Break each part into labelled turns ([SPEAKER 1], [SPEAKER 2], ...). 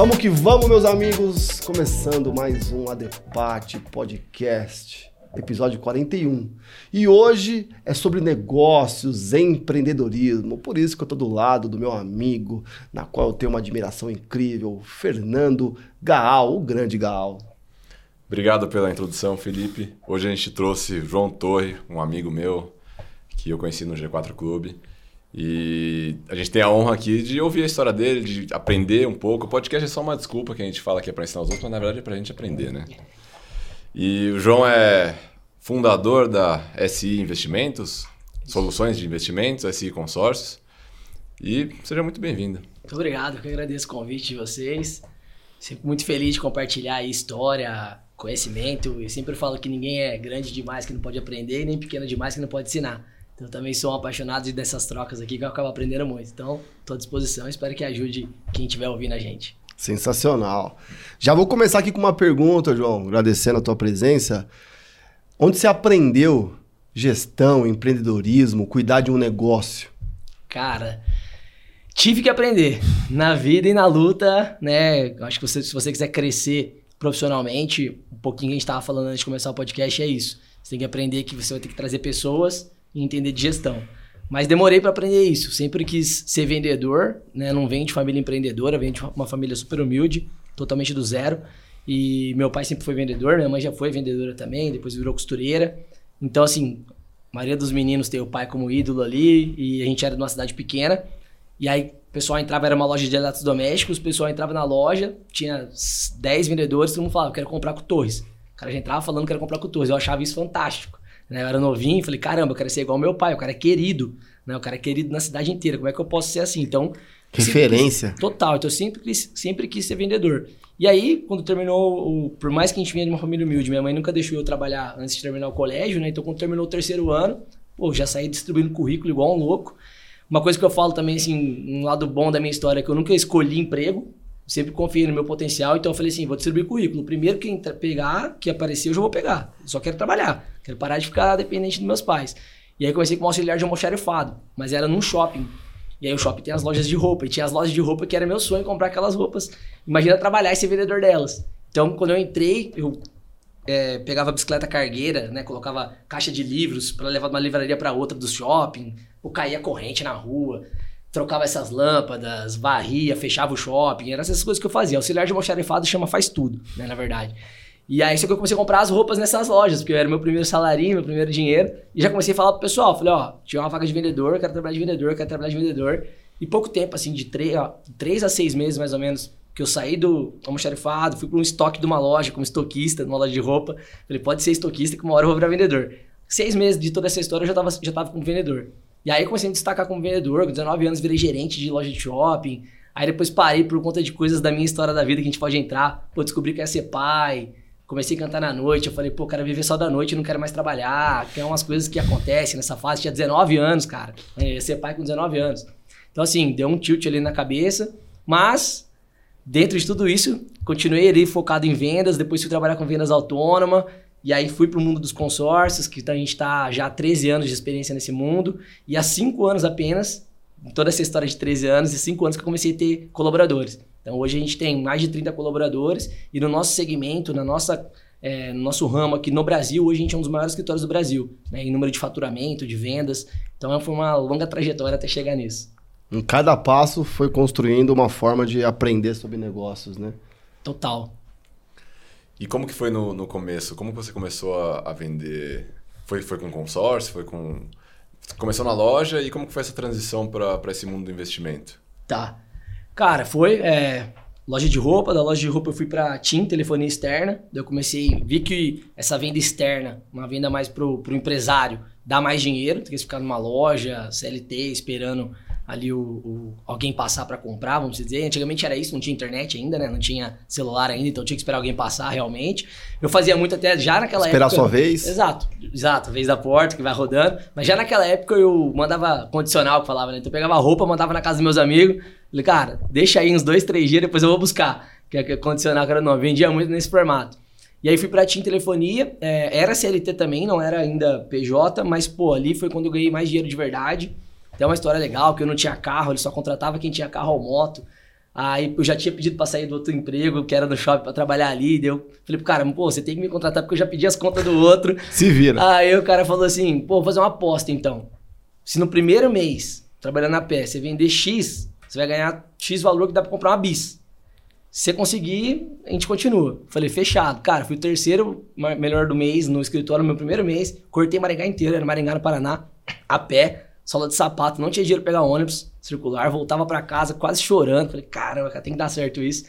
[SPEAKER 1] Vamos que vamos, meus amigos! Começando mais um Adepate Podcast, episódio 41. E hoje é sobre negócios, empreendedorismo. Por isso que eu tô do lado do meu amigo, na qual eu tenho uma admiração incrível, Fernando Gaal, o grande Gaal.
[SPEAKER 2] Obrigado pela introdução, Felipe. Hoje a gente trouxe João Torre, um amigo meu que eu conheci no G4 Clube. E a gente tem a honra aqui de ouvir a história dele, de aprender um pouco. O podcast é só uma desculpa que a gente fala que é para ensinar os outros, mas na verdade é para a gente aprender, né? E o João é fundador da SI Investimentos, Soluções de Investimentos, SI Consórcios. E seja muito bem-vindo.
[SPEAKER 3] Muito obrigado, eu que agradeço o convite de vocês. Sempre muito feliz de compartilhar história, conhecimento. Eu sempre falo que ninguém é grande demais que não pode aprender, nem pequeno demais que não pode ensinar. Eu também sou um apaixonado dessas trocas aqui que eu acabo aprendendo muito. Então, estou à disposição. Espero que ajude quem estiver ouvindo a gente.
[SPEAKER 1] Sensacional. Já vou começar aqui com uma pergunta, João, agradecendo a tua presença. Onde você aprendeu gestão, empreendedorismo, cuidar de um negócio?
[SPEAKER 3] Cara, tive que aprender na vida e na luta, né? Acho que você, se você quiser crescer profissionalmente, um pouquinho que a gente estava falando antes de começar o podcast é isso. Você tem que aprender que você vai ter que trazer pessoas e entender de gestão. Mas demorei para aprender isso. Sempre quis ser vendedor, né? Não venho de família empreendedora, venho de uma família super humilde, totalmente do zero. E meu pai sempre foi vendedor, minha mãe já foi vendedora também, depois virou costureira. Então, assim, a maioria dos meninos tem o pai como ídolo ali, e a gente era de uma cidade pequena. E aí, o pessoal entrava, era uma loja de eletrodomésticos, o pessoal entrava na loja, tinha 10 vendedores, todo mundo falava, quero comprar com Torres. O cara já entrava falando que quero comprar com Torres. Eu achava isso fantástico. Né? Eu era novinho, falei, caramba, eu quero ser igual ao meu pai, o cara é querido, né? O cara é querido na cidade inteira, como é que eu posso ser assim? Então...
[SPEAKER 1] Referência.
[SPEAKER 3] Quis, total, então eu sempre quis, sempre quis ser vendedor. E aí, quando terminou, o, por mais que a gente vinha de uma família humilde, minha mãe nunca deixou eu trabalhar antes de terminar o colégio, né? Então, quando terminou o terceiro ano, pô, já saí distribuindo currículo igual um louco. Uma coisa que eu falo também, assim, um lado bom da minha história é que eu nunca escolhi emprego, sempre confiei no meu potencial, então eu falei assim, vou distribuir currículo. Primeiro que pegar, que aparecer, eu já vou pegar. só quero trabalhar. Quero parar de ficar dependente dos meus pais. E aí comecei como auxiliar de almoxarifado, mas era num shopping. E aí o shopping tem as lojas de roupa, e tinha as lojas de roupa que era meu sonho comprar aquelas roupas. Imagina trabalhar e ser vendedor delas. Então, quando eu entrei, eu é, pegava bicicleta cargueira, né? Colocava caixa de livros para levar de uma livraria para outra do shopping, ou caía corrente na rua trocava essas lâmpadas, varria, fechava o shopping, eram essas coisas que eu fazia. Auxiliar de almoxarifado chama faz tudo, né, na verdade. E aí só que eu comecei a comprar as roupas nessas lojas, porque era meu primeiro salário, meu primeiro dinheiro, e já comecei a falar pro pessoal, falei, ó, tinha uma vaga de vendedor, quero trabalhar de vendedor, quero trabalhar de vendedor. E pouco tempo, assim, de três, ó, três a seis meses mais ou menos, que eu saí do almoxarifado, fui para um estoque de uma loja como estoquista, numa loja de roupa. Falei, pode ser estoquista que uma hora eu vou virar vendedor. Seis meses de toda essa história eu já tava, já tava como vendedor. E aí comecei a me destacar como vendedor, com 19 anos virei gerente de loja de shopping. Aí depois parei por conta de coisas da minha história da vida que a gente pode entrar. Pô, descobri que ia ser pai. Comecei a cantar na noite. Eu falei, pô, quero viver só da noite, não quero mais trabalhar. Que é umas coisas que acontecem nessa fase. Tinha 19 anos, cara. Eu ia ser pai com 19 anos. Então, assim, deu um tilt ali na cabeça. Mas, dentro de tudo isso, continuei ali focado em vendas. Depois fui trabalhar com vendas autônoma. E aí fui para o mundo dos consórcios, que a gente está já há 13 anos de experiência nesse mundo. E há 5 anos apenas, toda essa história de 13 anos, e 5 anos que eu comecei a ter colaboradores. Então hoje a gente tem mais de 30 colaboradores e no nosso segmento, na nossa, é, no nosso ramo aqui no Brasil, hoje a gente é um dos maiores escritórios do Brasil, né, em número de faturamento, de vendas. Então foi uma longa trajetória até chegar nisso.
[SPEAKER 1] Em cada passo foi construindo uma forma de aprender sobre negócios, né?
[SPEAKER 3] Total.
[SPEAKER 2] E como que foi no, no começo? Como você começou a, a, vender? Foi, foi com consórcio? Foi com... Começou na loja e como que foi essa transição para esse mundo do investimento?
[SPEAKER 3] Tá. Cara, foi é, loja de roupa. Da loja de roupa eu fui para TIM, telefonia externa. Daí eu comecei, vi que essa venda externa, uma venda mais pro, pro empresário, dá mais dinheiro do que ficar numa loja, CLT, esperando ali o, o alguém passar para comprar, vamos dizer. Antigamente era isso, não tinha internet ainda, né? Não tinha celular ainda, então tinha que esperar alguém passar realmente. Eu fazia muito até já naquela
[SPEAKER 1] esperar
[SPEAKER 3] época.
[SPEAKER 1] Esperar sua vez?
[SPEAKER 3] Exato, exato, vez da porta que vai rodando. Mas já naquela época eu mandava condicional que falava, né? Então eu pegava roupa, mandava na casa dos meus amigos. Falei, cara, deixa aí uns dois, três dias, depois eu vou buscar. Que é condicional que era não, vendia muito nesse formato. E aí fui pra TIM Telefonia, é, era CLT também, não era ainda PJ, mas pô, ali foi quando eu ganhei mais dinheiro de verdade. Tem uma história legal, que eu não tinha carro, ele só contratava quem tinha carro ou moto. Aí eu já tinha pedido pra sair do outro emprego, que era no shopping, pra trabalhar ali. Deu. Falei pro cara, pô, você tem que me contratar porque eu já pedi as contas do outro.
[SPEAKER 1] Se vira.
[SPEAKER 3] Aí o cara falou assim, pô, vou fazer uma aposta então. Se no primeiro mês, trabalhando na pé, você vender X, você vai ganhar X valor que dá pra comprar uma bis. Se você conseguir, a gente continua. Falei, fechado. Cara, fui o terceiro melhor do mês no escritório, no meu primeiro mês. Cortei Maringá inteiro, era Maringá no Paraná, a pé, sola de sapato, não tinha dinheiro pra pegar ônibus circular, voltava pra casa quase chorando. Falei, caramba, cara, tem que dar certo isso.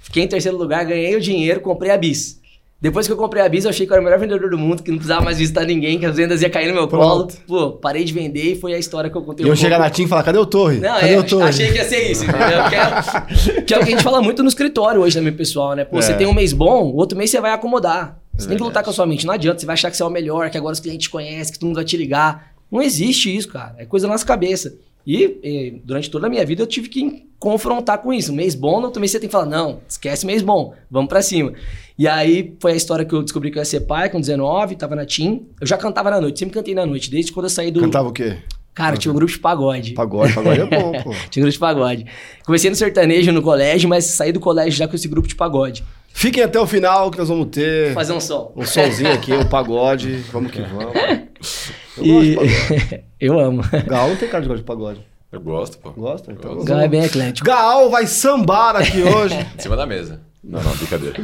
[SPEAKER 3] Fiquei em terceiro lugar, ganhei o dinheiro, comprei a bis. Depois que eu comprei a bis, eu achei que eu era o melhor vendedor do mundo, que não precisava mais visitar ninguém, que as vendas iam cair no meu colo. Pô, parei de vender e foi a história que eu contei.
[SPEAKER 1] E eu chegar na TIM e falar, cadê o Torre?
[SPEAKER 3] Não,
[SPEAKER 1] cadê
[SPEAKER 3] é,
[SPEAKER 1] o Torre?
[SPEAKER 3] achei que ia ser isso, entendeu? Que é, que é o que a gente fala muito no escritório hoje também, pessoal, né? Pô, você
[SPEAKER 1] É.
[SPEAKER 3] tem um mês bom, o outro mês você vai acomodar. Você tem que lutar com a sua mente. Não adianta, você vai achar que você é o melhor, que agora os clientes te conhecem, que todo mundo vai te ligar. Não existe isso, cara. É coisa nossa cabeça. E, eh, durante toda a minha vida eu tive que confrontar com isso. Um mês bom, outro mês você tem que falar, não, esquece mês bom, vamos pra cima. E aí foi a história que eu descobri que eu ia ser pai com 19, tava na TIM. Eu já cantava na noite, sempre cantei na noite, desde quando eu saí do...
[SPEAKER 1] Cantava o quê?
[SPEAKER 3] Cara, tinha um grupo de pagode.
[SPEAKER 1] Pagode, pagode é bom, pô.
[SPEAKER 3] Tinha grupo de pagode. Comecei no sertanejo no colégio, mas saí do colégio já com esse grupo de pagode.
[SPEAKER 1] Fiquem até o final que nós vamos ter
[SPEAKER 3] Fazer um som.
[SPEAKER 1] um solzinho aqui, um pagode. Vamos que vamos. Eu
[SPEAKER 3] E...
[SPEAKER 1] gosto de pagode.
[SPEAKER 3] Eu amo.
[SPEAKER 1] Gal não tem cara de gosto de pagode.
[SPEAKER 2] Eu gosto, pô.
[SPEAKER 1] Gosta? Então
[SPEAKER 2] Gosto.
[SPEAKER 3] Gal é bem eclético.
[SPEAKER 1] Gal vai sambar aqui hoje.
[SPEAKER 2] Em cima da mesa. Não, não, brincadeira.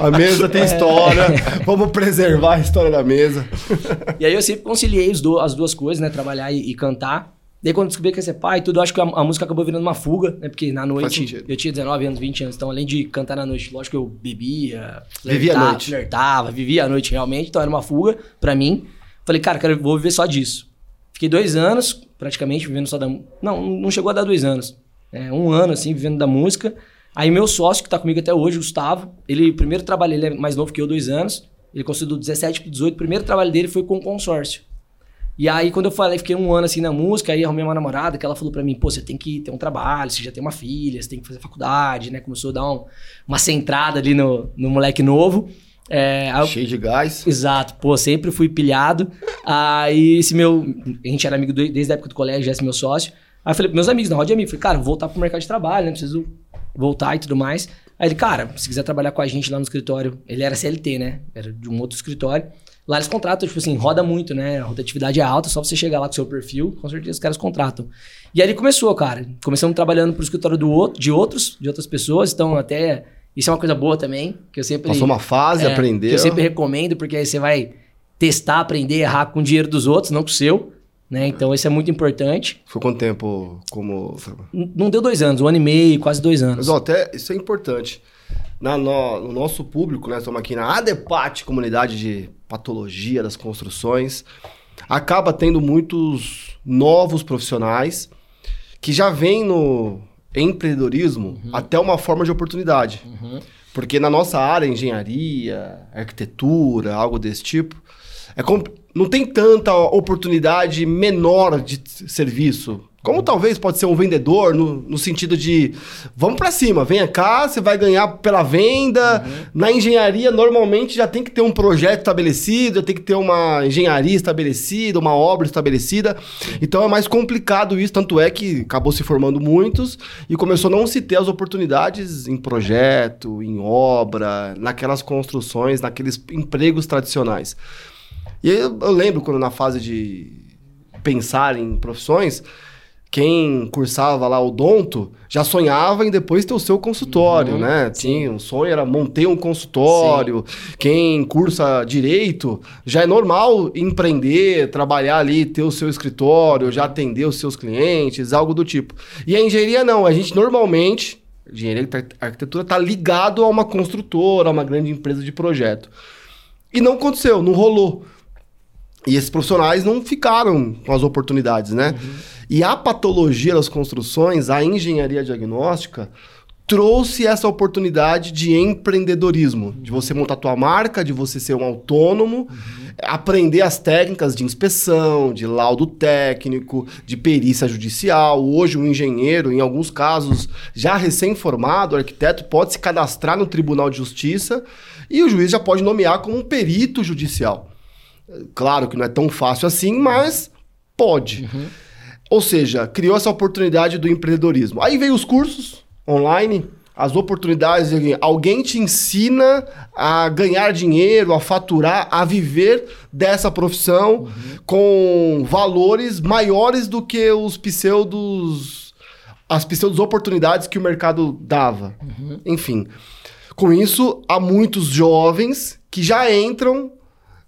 [SPEAKER 1] A mesa tem história. Vamos preservar a história da mesa.
[SPEAKER 3] E aí eu sempre conciliei os do- as duas coisas, né? Trabalhar e, e cantar. Daí quando descobri que ia ser pai, e tudo, eu acho que a, a música acabou virando uma fuga, né? Porque na noite eu tinha 19 anos, 20 anos. Então, além de cantar na noite, lógico que eu bebia,
[SPEAKER 1] Vivia a
[SPEAKER 3] flertava-
[SPEAKER 1] noite.
[SPEAKER 3] flertava, vivia a noite realmente. Então era uma fuga pra mim. Falei, cara, quero, vou viver só disso. Fiquei dois anos, praticamente, vivendo só da. Não, não chegou a dar dois anos. É, um ano, assim, vivendo da música. Aí meu sócio, que tá comigo até hoje, Gustavo, ele, o primeiro trabalho, ele é mais novo que eu, dois anos. Ele conseguiu do 17 pro 18. O primeiro trabalho dele foi com consórcio. E aí, quando eu falei, fiquei um ano assim na música, aí arrumei uma namorada que ela falou pra mim, pô, você tem que ter um trabalho, você já tem uma filha, você tem que fazer faculdade, né? Começou a dar um- uma centrada ali no, no moleque novo. É,
[SPEAKER 1] Cheio de gás.
[SPEAKER 3] Exato, pô, sempre fui pilhado. Aí esse meu. A gente era amigo do- desde a época do colégio, esse meu sócio. Aí eu falei pros meus amigos, na roda de amigos, falei, cara, vou voltar pro mercado de trabalho, né? Preciso voltar e tudo mais. Aí ele, cara, se quiser trabalhar com a gente lá no escritório, ele era CLT, né? Era de um outro escritório. Lá eles contratam, tipo assim, roda muito, né? A rotatividade é alta, só você chegar lá com o seu perfil, com certeza os caras contratam. E aí ele começou, cara. Começamos trabalhando pro escritório do outro, de outros, de outras pessoas, então até. Isso é uma coisa boa também, que eu sempre.
[SPEAKER 1] Passou uma fase,
[SPEAKER 3] É,
[SPEAKER 1] aprendeu.
[SPEAKER 3] Que eu sempre recomendo, porque aí você vai testar, aprender, errar com o dinheiro dos outros, não com o seu. Né? Então isso é muito importante.
[SPEAKER 1] Foi quanto tempo como...
[SPEAKER 3] Não deu dois anos, um ano e meio, quase dois anos.
[SPEAKER 1] Mas ó, até isso é importante. Na, no, no nosso público, né? Estamos aqui na ADEPAT, comunidade de patologia das construções. Acaba tendo muitos novos profissionais que já vêm no empreendedorismo até uma forma de oportunidade.
[SPEAKER 3] Uhum.
[SPEAKER 1] Porque na nossa área, engenharia, arquitetura, algo desse tipo, é não tem tanta oportunidade menor de serviço. Como talvez pode ser um vendedor, no, no sentido de vamos pra cima, venha cá, você vai ganhar pela venda. Na engenharia, normalmente já tem que ter um projeto estabelecido, já tem que ter uma engenharia estabelecida, uma obra estabelecida. Então é mais complicado isso, tanto é que acabou se formando muitos e começou a não se ter as oportunidades em projeto, em obra, naquelas construções, naqueles empregos tradicionais. E eu, eu lembro quando na fase de pensar em profissões, quem cursava lá o Donto já sonhava em depois ter o seu consultório,
[SPEAKER 3] Uhum,
[SPEAKER 1] né? Tinha um sonho, era montei um consultório. Quem cursa direito já é normal empreender, trabalhar ali, ter o seu escritório, já atender os seus clientes, algo do tipo. E a engenharia não, a gente normalmente, engenharia e arquitetura tá ligado a uma construtora, a uma grande empresa de projeto. E não aconteceu, não rolou. E esses profissionais não ficaram com as oportunidades, né? E a patologia das construções, a engenharia diagnóstica, trouxe essa oportunidade de empreendedorismo, de você montar tua marca, de você ser um autônomo, aprender as técnicas de inspeção, de laudo técnico, de perícia judicial. Hoje, um engenheiro, em alguns casos, já recém-formado, arquiteto, pode se cadastrar no Tribunal de Justiça e o juiz já pode nomear como um perito judicial. Claro que não é tão fácil assim, mas pode. Ou seja, criou essa oportunidade do empreendedorismo. Aí veio os cursos, online, as oportunidades, alguém te ensina a ganhar dinheiro, a faturar, a viver dessa profissão uhum. com valores maiores do que os pseudos as pseudos oportunidades que o mercado dava. Uhum. Enfim, com isso há muitos jovens que já entram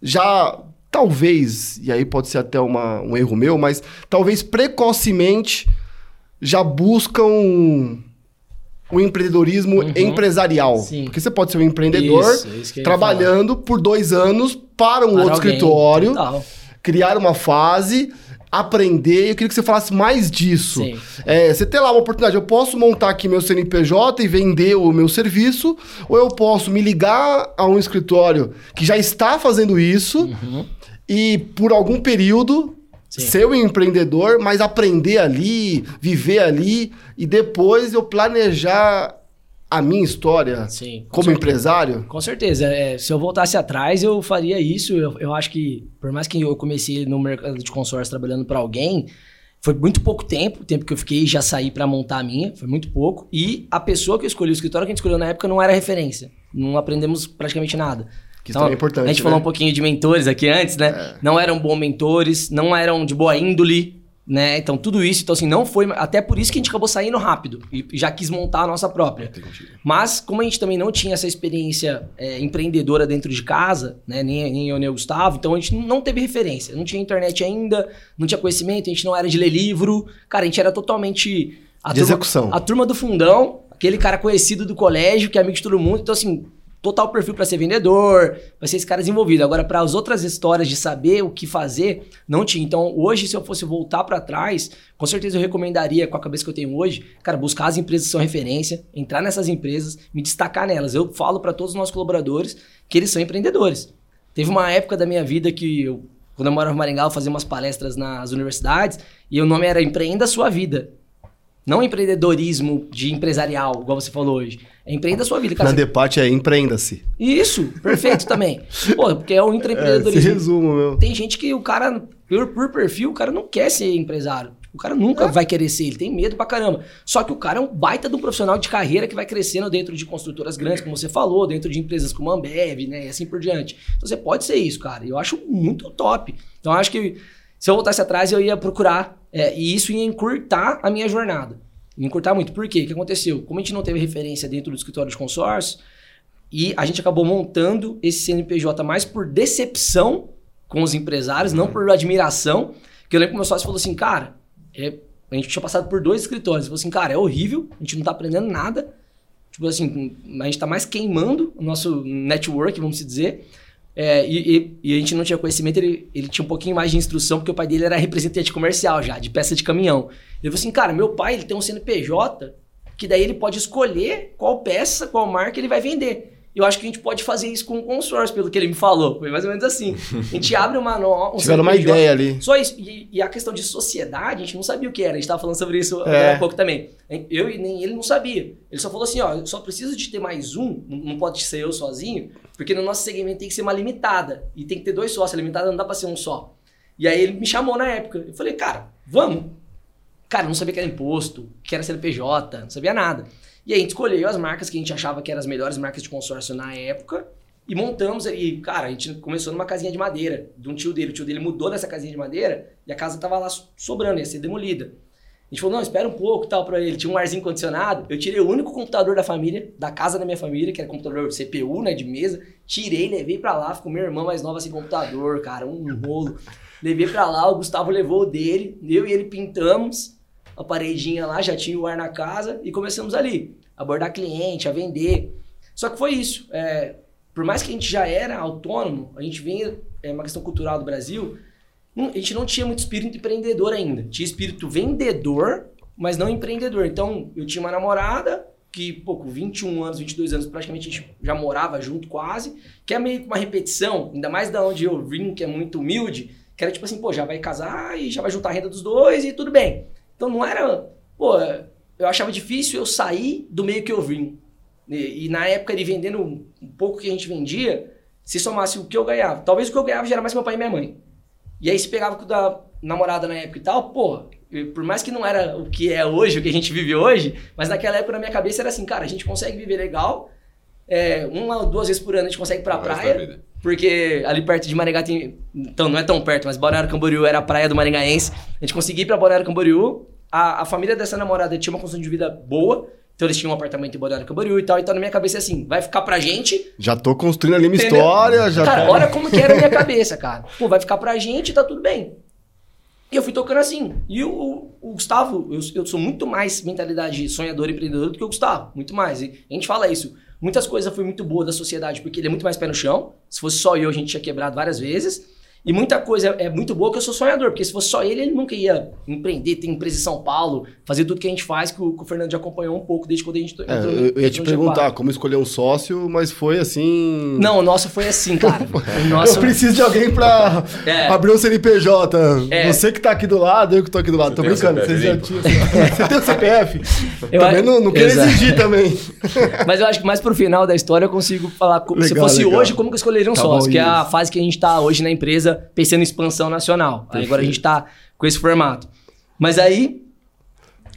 [SPEAKER 1] já talvez, e aí pode ser até uma, um erro meu, mas talvez precocemente já buscam o empreendedorismo uhum. empresarial. Sim. Porque você pode ser um empreendedor isso, isso trabalhando por dois anos para um para outro alguém. escritório, Total. criar uma fase, aprender. Eu queria que você falasse mais disso. É, você tem lá uma oportunidade, eu posso montar aqui meu CNPJ e vender o meu serviço, ou eu posso me ligar a um escritório que já está fazendo isso uhum. E por algum período Sim. ser um empreendedor, mas aprender ali, viver ali e depois eu planejar a minha história Sim, com como certeza. empresário?
[SPEAKER 3] Com certeza. É, se eu voltasse atrás, eu faria isso. Eu, eu acho que, por mais que eu comecei no mercado de consórcio trabalhando para alguém, foi muito pouco tempo, o tempo que eu fiquei e já saí para montar a minha, foi muito pouco. E a pessoa que eu escolhi, o escritório que a gente escolheu na época não era referência. Não aprendemos praticamente nada.
[SPEAKER 1] Que então, é importante.
[SPEAKER 3] A gente
[SPEAKER 1] né?
[SPEAKER 3] falou um pouquinho de mentores aqui antes, né? É. Não eram bons mentores, não eram de boa índole, né? Então, tudo isso, então assim, não foi. Até por isso que a gente acabou saindo rápido e já quis montar a nossa própria. Mas, como a gente também não tinha essa experiência é, empreendedora dentro de casa, né? Nem, nem eu nem o Gustavo, então a gente não teve referência. Não tinha internet ainda, não tinha conhecimento, a gente não era de ler livro. Cara, a gente era totalmente.
[SPEAKER 1] A de turma, execução.
[SPEAKER 3] A turma do fundão, aquele cara conhecido do colégio, que é amigo de todo mundo. Então, assim, total perfil para ser vendedor, para ser esse cara desenvolvido. Agora, para as outras histórias de saber o que fazer, não tinha. Então, hoje, se eu fosse voltar para trás, com certeza eu recomendaria, com a cabeça que eu tenho hoje, cara, buscar as empresas que são referência, entrar nessas empresas, me destacar nelas. Eu falo para todos os nossos colaboradores que eles são empreendedores. Teve uma época da minha vida que eu, quando eu morava em Maringá, eu fazia umas palestras nas universidades e o nome era Empreenda Sua Vida. Não empreendedorismo de empresarial, igual você falou hoje. É empreenda a sua vida.
[SPEAKER 1] Cara, Na debate é empreenda-se.
[SPEAKER 3] Isso, perfeito também. Pô, porque é o intraempreendedorismo.
[SPEAKER 1] É, resumo, meu.
[SPEAKER 3] Tem gente que o cara, por, por perfil, o cara não quer ser empresário. O cara nunca é. vai querer ser, ele tem medo pra caramba. Só que o cara é um baita de um profissional de carreira que vai crescendo dentro de construtoras grandes, como você falou, dentro de empresas como a Ambev, né, e assim por diante. Então você pode ser isso, cara. Eu acho muito top. Então eu acho que se eu voltasse atrás, eu ia procurar, é, e isso ia encurtar a minha jornada encurtar muito. Por quê? O que aconteceu? Como a gente não teve referência dentro do escritório de consórcio, e a gente acabou montando esse CNPJ mais por decepção com os empresários, não por admiração. Que eu lembro que meu sócio falou assim, cara, é, a gente tinha passado por dois escritórios. Ele falou assim, cara, é horrível, a gente não tá aprendendo nada. Tipo assim, a gente tá mais queimando o nosso network, vamos dizer. É, e, e, e, a gente não tinha conhecimento, ele, ele tinha um pouquinho mais de instrução, porque o pai dele era representante comercial já, de peça de caminhão. Ele falou assim, cara, meu pai ele tem um CNPJ, que daí ele pode escolher qual peça, qual marca ele vai vender. Eu acho que a gente pode fazer isso com o consórcio, pelo que ele me falou. Foi mais ou menos assim. A gente abre uma... Um
[SPEAKER 1] Tiveram uma ideia ali.
[SPEAKER 3] Só isso. E, e, a questão de sociedade, a gente não sabia o que era. A gente estava falando sobre isso é. há pouco também. Eu e nem ele não sabia. Ele só falou assim, ó, eu só preciso de ter mais um, não pode ser eu sozinho, porque no nosso segmento tem que ser uma limitada. E tem que ter dois sócios. A limitada não dá para ser um só. E aí ele me chamou na época. Eu falei, cara, vamos. Cara, não sabia que era imposto, que era CNPJ, não sabia nada. E aí a gente escolheu as marcas que a gente achava que eram as melhores marcas de consórcio na época e montamos aí. Cara, a gente começou numa casinha de madeira, de um tio dele. O tio dele mudou dessa casinha de madeira e a casa tava lá sobrando, ia ser demolida. A gente falou, não, espera um pouco tal para ele. Tinha um arzinho condicionado. Eu tirei o único computador da família, da casa da minha família, que era computador CPU, né, de mesa. Tirei, levei para lá, ficou minha irmã mais nova sem computador, cara, um rolo. Levei para lá, o Gustavo levou o dele, eu e ele pintamos a paredinha lá, já tinha o ar na casa e começamos ali, a abordar cliente, a vender. Só que foi isso. É, por mais que a gente já era autônomo, a gente vinha, é uma questão cultural do Brasil, a gente não tinha muito espírito empreendedor ainda. Tinha espírito vendedor, mas não empreendedor. Então, eu tinha uma namorada que, pô, com 21 anos, 22 anos, praticamente a gente já morava junto quase, que é meio que uma repetição, ainda mais da onde eu vim, que é muito humilde, que era tipo assim, pô, já vai casar e já vai juntar a renda dos dois e tudo bem. Então não era. Pô, eu achava difícil eu sair do meio que eu vim. E, e na época ele vendendo um, pouco que a gente vendia, se somasse o que eu ganhava. Talvez o que eu ganhava já era mais meu pai e minha mãe. E aí se pegava com da namorada na época e tal, pô, por mais que não era o que é hoje, o que a gente vive hoje, mas naquela época na minha cabeça era assim, cara, a gente consegue viver legal, é, uma ou duas vezes por ano a gente consegue ir pra
[SPEAKER 2] O
[SPEAKER 3] praia. Porque ali perto de Maringá tem. Então, não é tão perto, mas Balneário Camboriú era a praia do Maringaense. A gente conseguia ir pra Balneário Camboriú. A, a família dessa namorada tinha uma condição de vida boa. Então eles tinham um apartamento em Balneário Camboriú e tal. Então na minha cabeça é assim, vai ficar pra gente.
[SPEAKER 1] Já tô construindo ali minha
[SPEAKER 3] Entendeu?
[SPEAKER 1] história, já
[SPEAKER 3] cara,
[SPEAKER 1] tá...
[SPEAKER 3] olha como que era a minha cabeça, cara. Pô, vai ficar pra gente, tá tudo bem. E eu fui tocando assim. E o, o Gustavo, eu, eu sou muito mais mentalidade sonhador e empreendedor do que o Gustavo. Muito mais. E a gente fala isso. Muitas coisas foi muito boa da sociedade, porque ele é muito mais pé no chão. Se fosse só eu, a gente tinha quebrado várias vezes. E muita coisa é muito boa que eu sou sonhador, porque se fosse só ele, ele nunca ia empreender, ter empresa em São Paulo, fazer tudo que a gente faz, que o, que o Fernando já acompanhou um pouco desde quando a gente
[SPEAKER 1] É,
[SPEAKER 3] entrou
[SPEAKER 1] eu, eu ia te
[SPEAKER 3] no G4.
[SPEAKER 1] perguntar como escolher um sócio, mas foi assim...
[SPEAKER 3] Não, o nosso foi assim, cara. Nosso...
[SPEAKER 1] Eu preciso de alguém pra
[SPEAKER 3] É.
[SPEAKER 1] abrir um CNPJ.
[SPEAKER 3] É.
[SPEAKER 1] Você que tá aqui do lado, eu que tô aqui do lado.
[SPEAKER 2] Você
[SPEAKER 1] tô brincando. Você, já tinha... você tem o CPF?
[SPEAKER 3] Eu
[SPEAKER 1] também
[SPEAKER 3] acho-
[SPEAKER 1] não, não quero exigir também.
[SPEAKER 3] Mas eu acho que mais pro final da história eu consigo falar. co- se
[SPEAKER 1] Legal,
[SPEAKER 3] fosse
[SPEAKER 1] legal.
[SPEAKER 3] hoje, como que eu escolheria um
[SPEAKER 1] Tá
[SPEAKER 3] sócio?
[SPEAKER 1] bom,
[SPEAKER 3] Que é a
[SPEAKER 1] isso.
[SPEAKER 3] fase que a gente tá hoje na empresa, pensando em expansão nacional. Agora a gente tá com esse formato. Mas aí,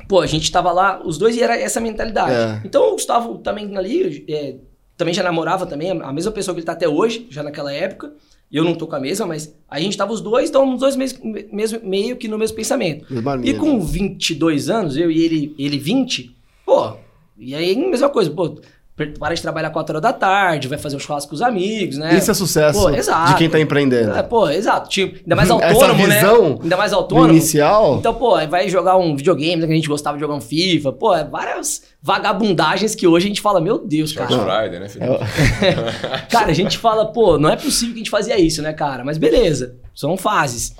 [SPEAKER 3] pô, a gente tava lá, os dois e era essa mentalidade.
[SPEAKER 1] É.
[SPEAKER 3] Então o Gustavo também ali, é, também já namorava também, a mesma pessoa que ele tá até hoje, já naquela época. Eu não tô com a mesma, mas a gente tava os dois, então os dois mes- mesmo, meio que no mesmo pensamento. E com
[SPEAKER 1] né?
[SPEAKER 3] 22 anos, eu e ele, ele 20, pô, e aí mesma coisa, pô, para de trabalhar 4 horas da tarde, vai fazer um churrasco com os amigos, né?
[SPEAKER 1] Isso é sucesso
[SPEAKER 3] Pô, exato.
[SPEAKER 1] de quem tá empreendendo.
[SPEAKER 3] É, pô, exato. Tipo, ainda mais
[SPEAKER 1] Essa
[SPEAKER 3] autônomo,
[SPEAKER 1] visão
[SPEAKER 3] né? Ainda mais autônomo.
[SPEAKER 1] inicial,
[SPEAKER 3] Então, pô, vai jogar um videogame, né, que a gente gostava de jogar um FIFA, pô, é várias vagabundagens que hoje a gente fala, meu Deus, cara.
[SPEAKER 2] Friday, né, Felipe?
[SPEAKER 3] Cara, a gente fala, pô, não é possível que a gente fazia isso, né, cara? Mas beleza, são fases.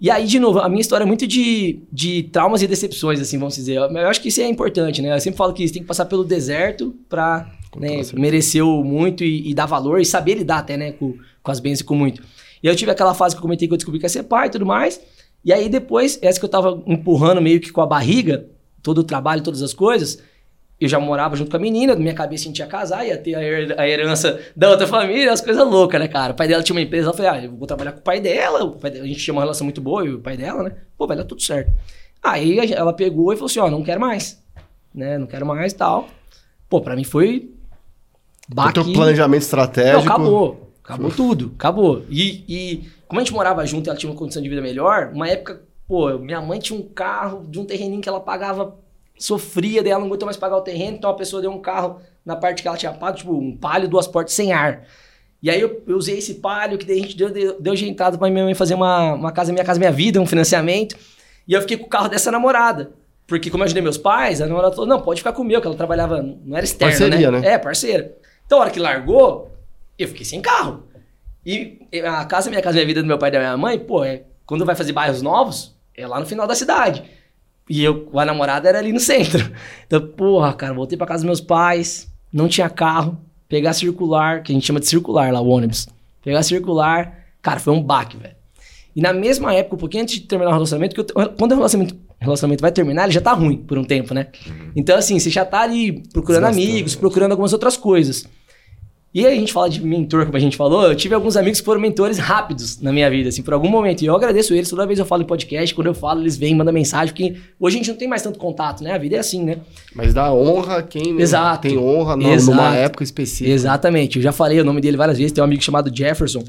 [SPEAKER 3] E aí, de novo, a minha história é muito de, de traumas e decepções, assim, vamos dizer. Eu, eu acho que isso é importante, né? Eu sempre falo que você tem que passar pelo deserto pra né, o muito e, e dar valor e saber lidar até, né, com, com as bênçãos e com muito. E aí eu tive aquela fase que eu comentei que eu descobri que ia ser pai e tudo mais. E aí depois, essa que eu tava empurrando meio que com a barriga, todo o trabalho, todas as coisas, eu já morava junto com a menina, na minha cabeça a gente ia casar, ia ter a her- a herança da outra família, as coisas loucas, né, cara? O pai dela tinha uma empresa, eu falei, ah, eu vou trabalhar com o pai dela, o pai dela- a gente tinha uma relação muito boa, eu e o pai dela, né? Pô, vai dar tudo certo. Aí ela pegou e falou assim, ó, não quero mais, né? Não quero mais e tal. Pô, pra mim foi...
[SPEAKER 1] o
[SPEAKER 3] baque-
[SPEAKER 1] teu planejamento
[SPEAKER 3] não,
[SPEAKER 1] estratégico.
[SPEAKER 3] acabou. Acabou tudo. Acabou. E, e como a gente morava junto e ela tinha uma condição de vida melhor, uma época, pô, minha mãe tinha um carro de um terreninho que ela pagava, sofria, daí ela não aguentou mais pagar o terreno, então a pessoa deu um carro na parte que ela tinha pago, tipo, um palio, duas portas sem ar. E aí eu, eu usei esse palio, que daí a gente deu, deu, deu de entrada pra minha mãe fazer uma, uma casa Minha Casa Minha Vida, um financiamento. E eu fiquei com o carro dessa namorada. Porque como eu ajudei meus pais, a namorada falou, não, pode ficar com o meu, que ela trabalhava, não era externa,
[SPEAKER 1] Parceria, né?
[SPEAKER 3] É, parceira. Então a hora que largou, eu fiquei sem carro. E a casa Minha Casa Minha Vida do meu pai e da minha mãe, pô, é, quando vai fazer bairros novos, é lá no final da cidade. E eu, a namorada era ali no centro. Então, porra, cara, voltei pra casa dos meus pais, não tinha carro, pegar circular, que a gente chama de circular lá, o ônibus. Pegar circular, cara, foi um baque, velho. E na mesma época, um pouquinho antes de terminar o relacionamento, que eu- quando o relacionamento, relacionamento vai terminar, ele já tá ruim por um tempo, né? Então, assim, você já tá ali procurando
[SPEAKER 1] Desgastando.
[SPEAKER 3] amigos, procurando algumas outras coisas. E aí a gente fala de mentor, como a gente falou, eu tive alguns amigos que foram mentores rápidos na minha vida, assim, por algum momento. E eu agradeço eles, toda vez eu falo em podcast, quando eu falo, eles vêm, mandam mensagem, porque hoje a gente não tem mais tanto contato, né? A vida é assim, né?
[SPEAKER 1] Mas dá honra a quem
[SPEAKER 3] Exato.
[SPEAKER 1] tem honra no-
[SPEAKER 3] Exato.
[SPEAKER 1] numa época específica.
[SPEAKER 3] Exatamente, eu já falei o nome dele várias vezes, tem um amigo chamado Jefferson,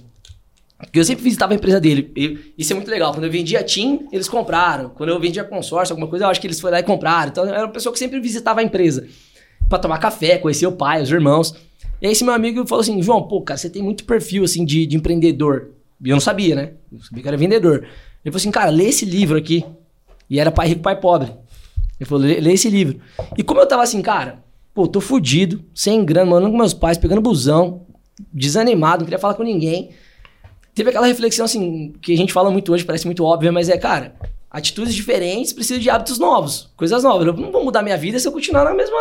[SPEAKER 3] que eu sempre visitava a empresa dele. E isso é muito legal. Quando eu vendia TIM, eles compraram. Quando eu vendia consórcio, alguma coisa, eu acho que eles foram lá e compraram. Então, era uma pessoa que sempre visitava a empresa pra tomar café, conhecer o pai, os irmãos. E aí esse meu amigo falou assim, João, pô, cara, você tem muito perfil, assim, de, de empreendedor. E eu não sabia, né? Eu sabia que era vendedor. Ele falou assim, cara, lê esse livro aqui. E era Pai Rico, Pai Pobre. Ele falou, lê, esse livro. E como eu tava assim, cara, pô, tô fudido, sem grana, morando com meus pais, pegando busão, desanimado, não queria falar com ninguém. Teve aquela reflexão, assim, que a gente fala muito hoje, parece muito óbvia, mas é, cara, atitudes diferentes precisam de hábitos novos, coisas novas. Eu não vou mudar minha vida se eu continuar na mesma.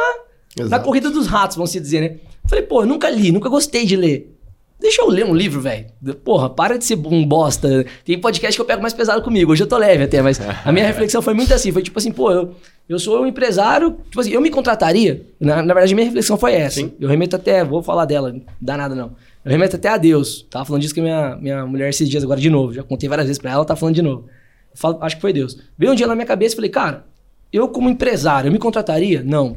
[SPEAKER 3] Na
[SPEAKER 1] Exato.
[SPEAKER 3] corrida dos ratos, vamos se dizer, né? Falei, pô, eu nunca li, nunca gostei de ler. Deixa eu ler um livro, velho. Porra, para de ser um bosta. Tem podcast que eu pego mais pesado comigo. Hoje eu tô leve até, mas a minha reflexão foi muito assim. Foi tipo assim, pô, eu, eu sou um empresário. Tipo assim, eu me contrataria. Na, na verdade, a minha reflexão foi essa.
[SPEAKER 1] Sim.
[SPEAKER 3] Eu remeto até, vou falar dela, não dá nada não. Eu remeto até a Deus. Tava falando disso com a minha, minha mulher esses dias agora de novo. Já contei várias vezes pra ela, ela tá falando de novo. falo, acho que foi Deus. Veio um dia na minha cabeça e falei, cara, eu como empresário, eu me contrataria? Não.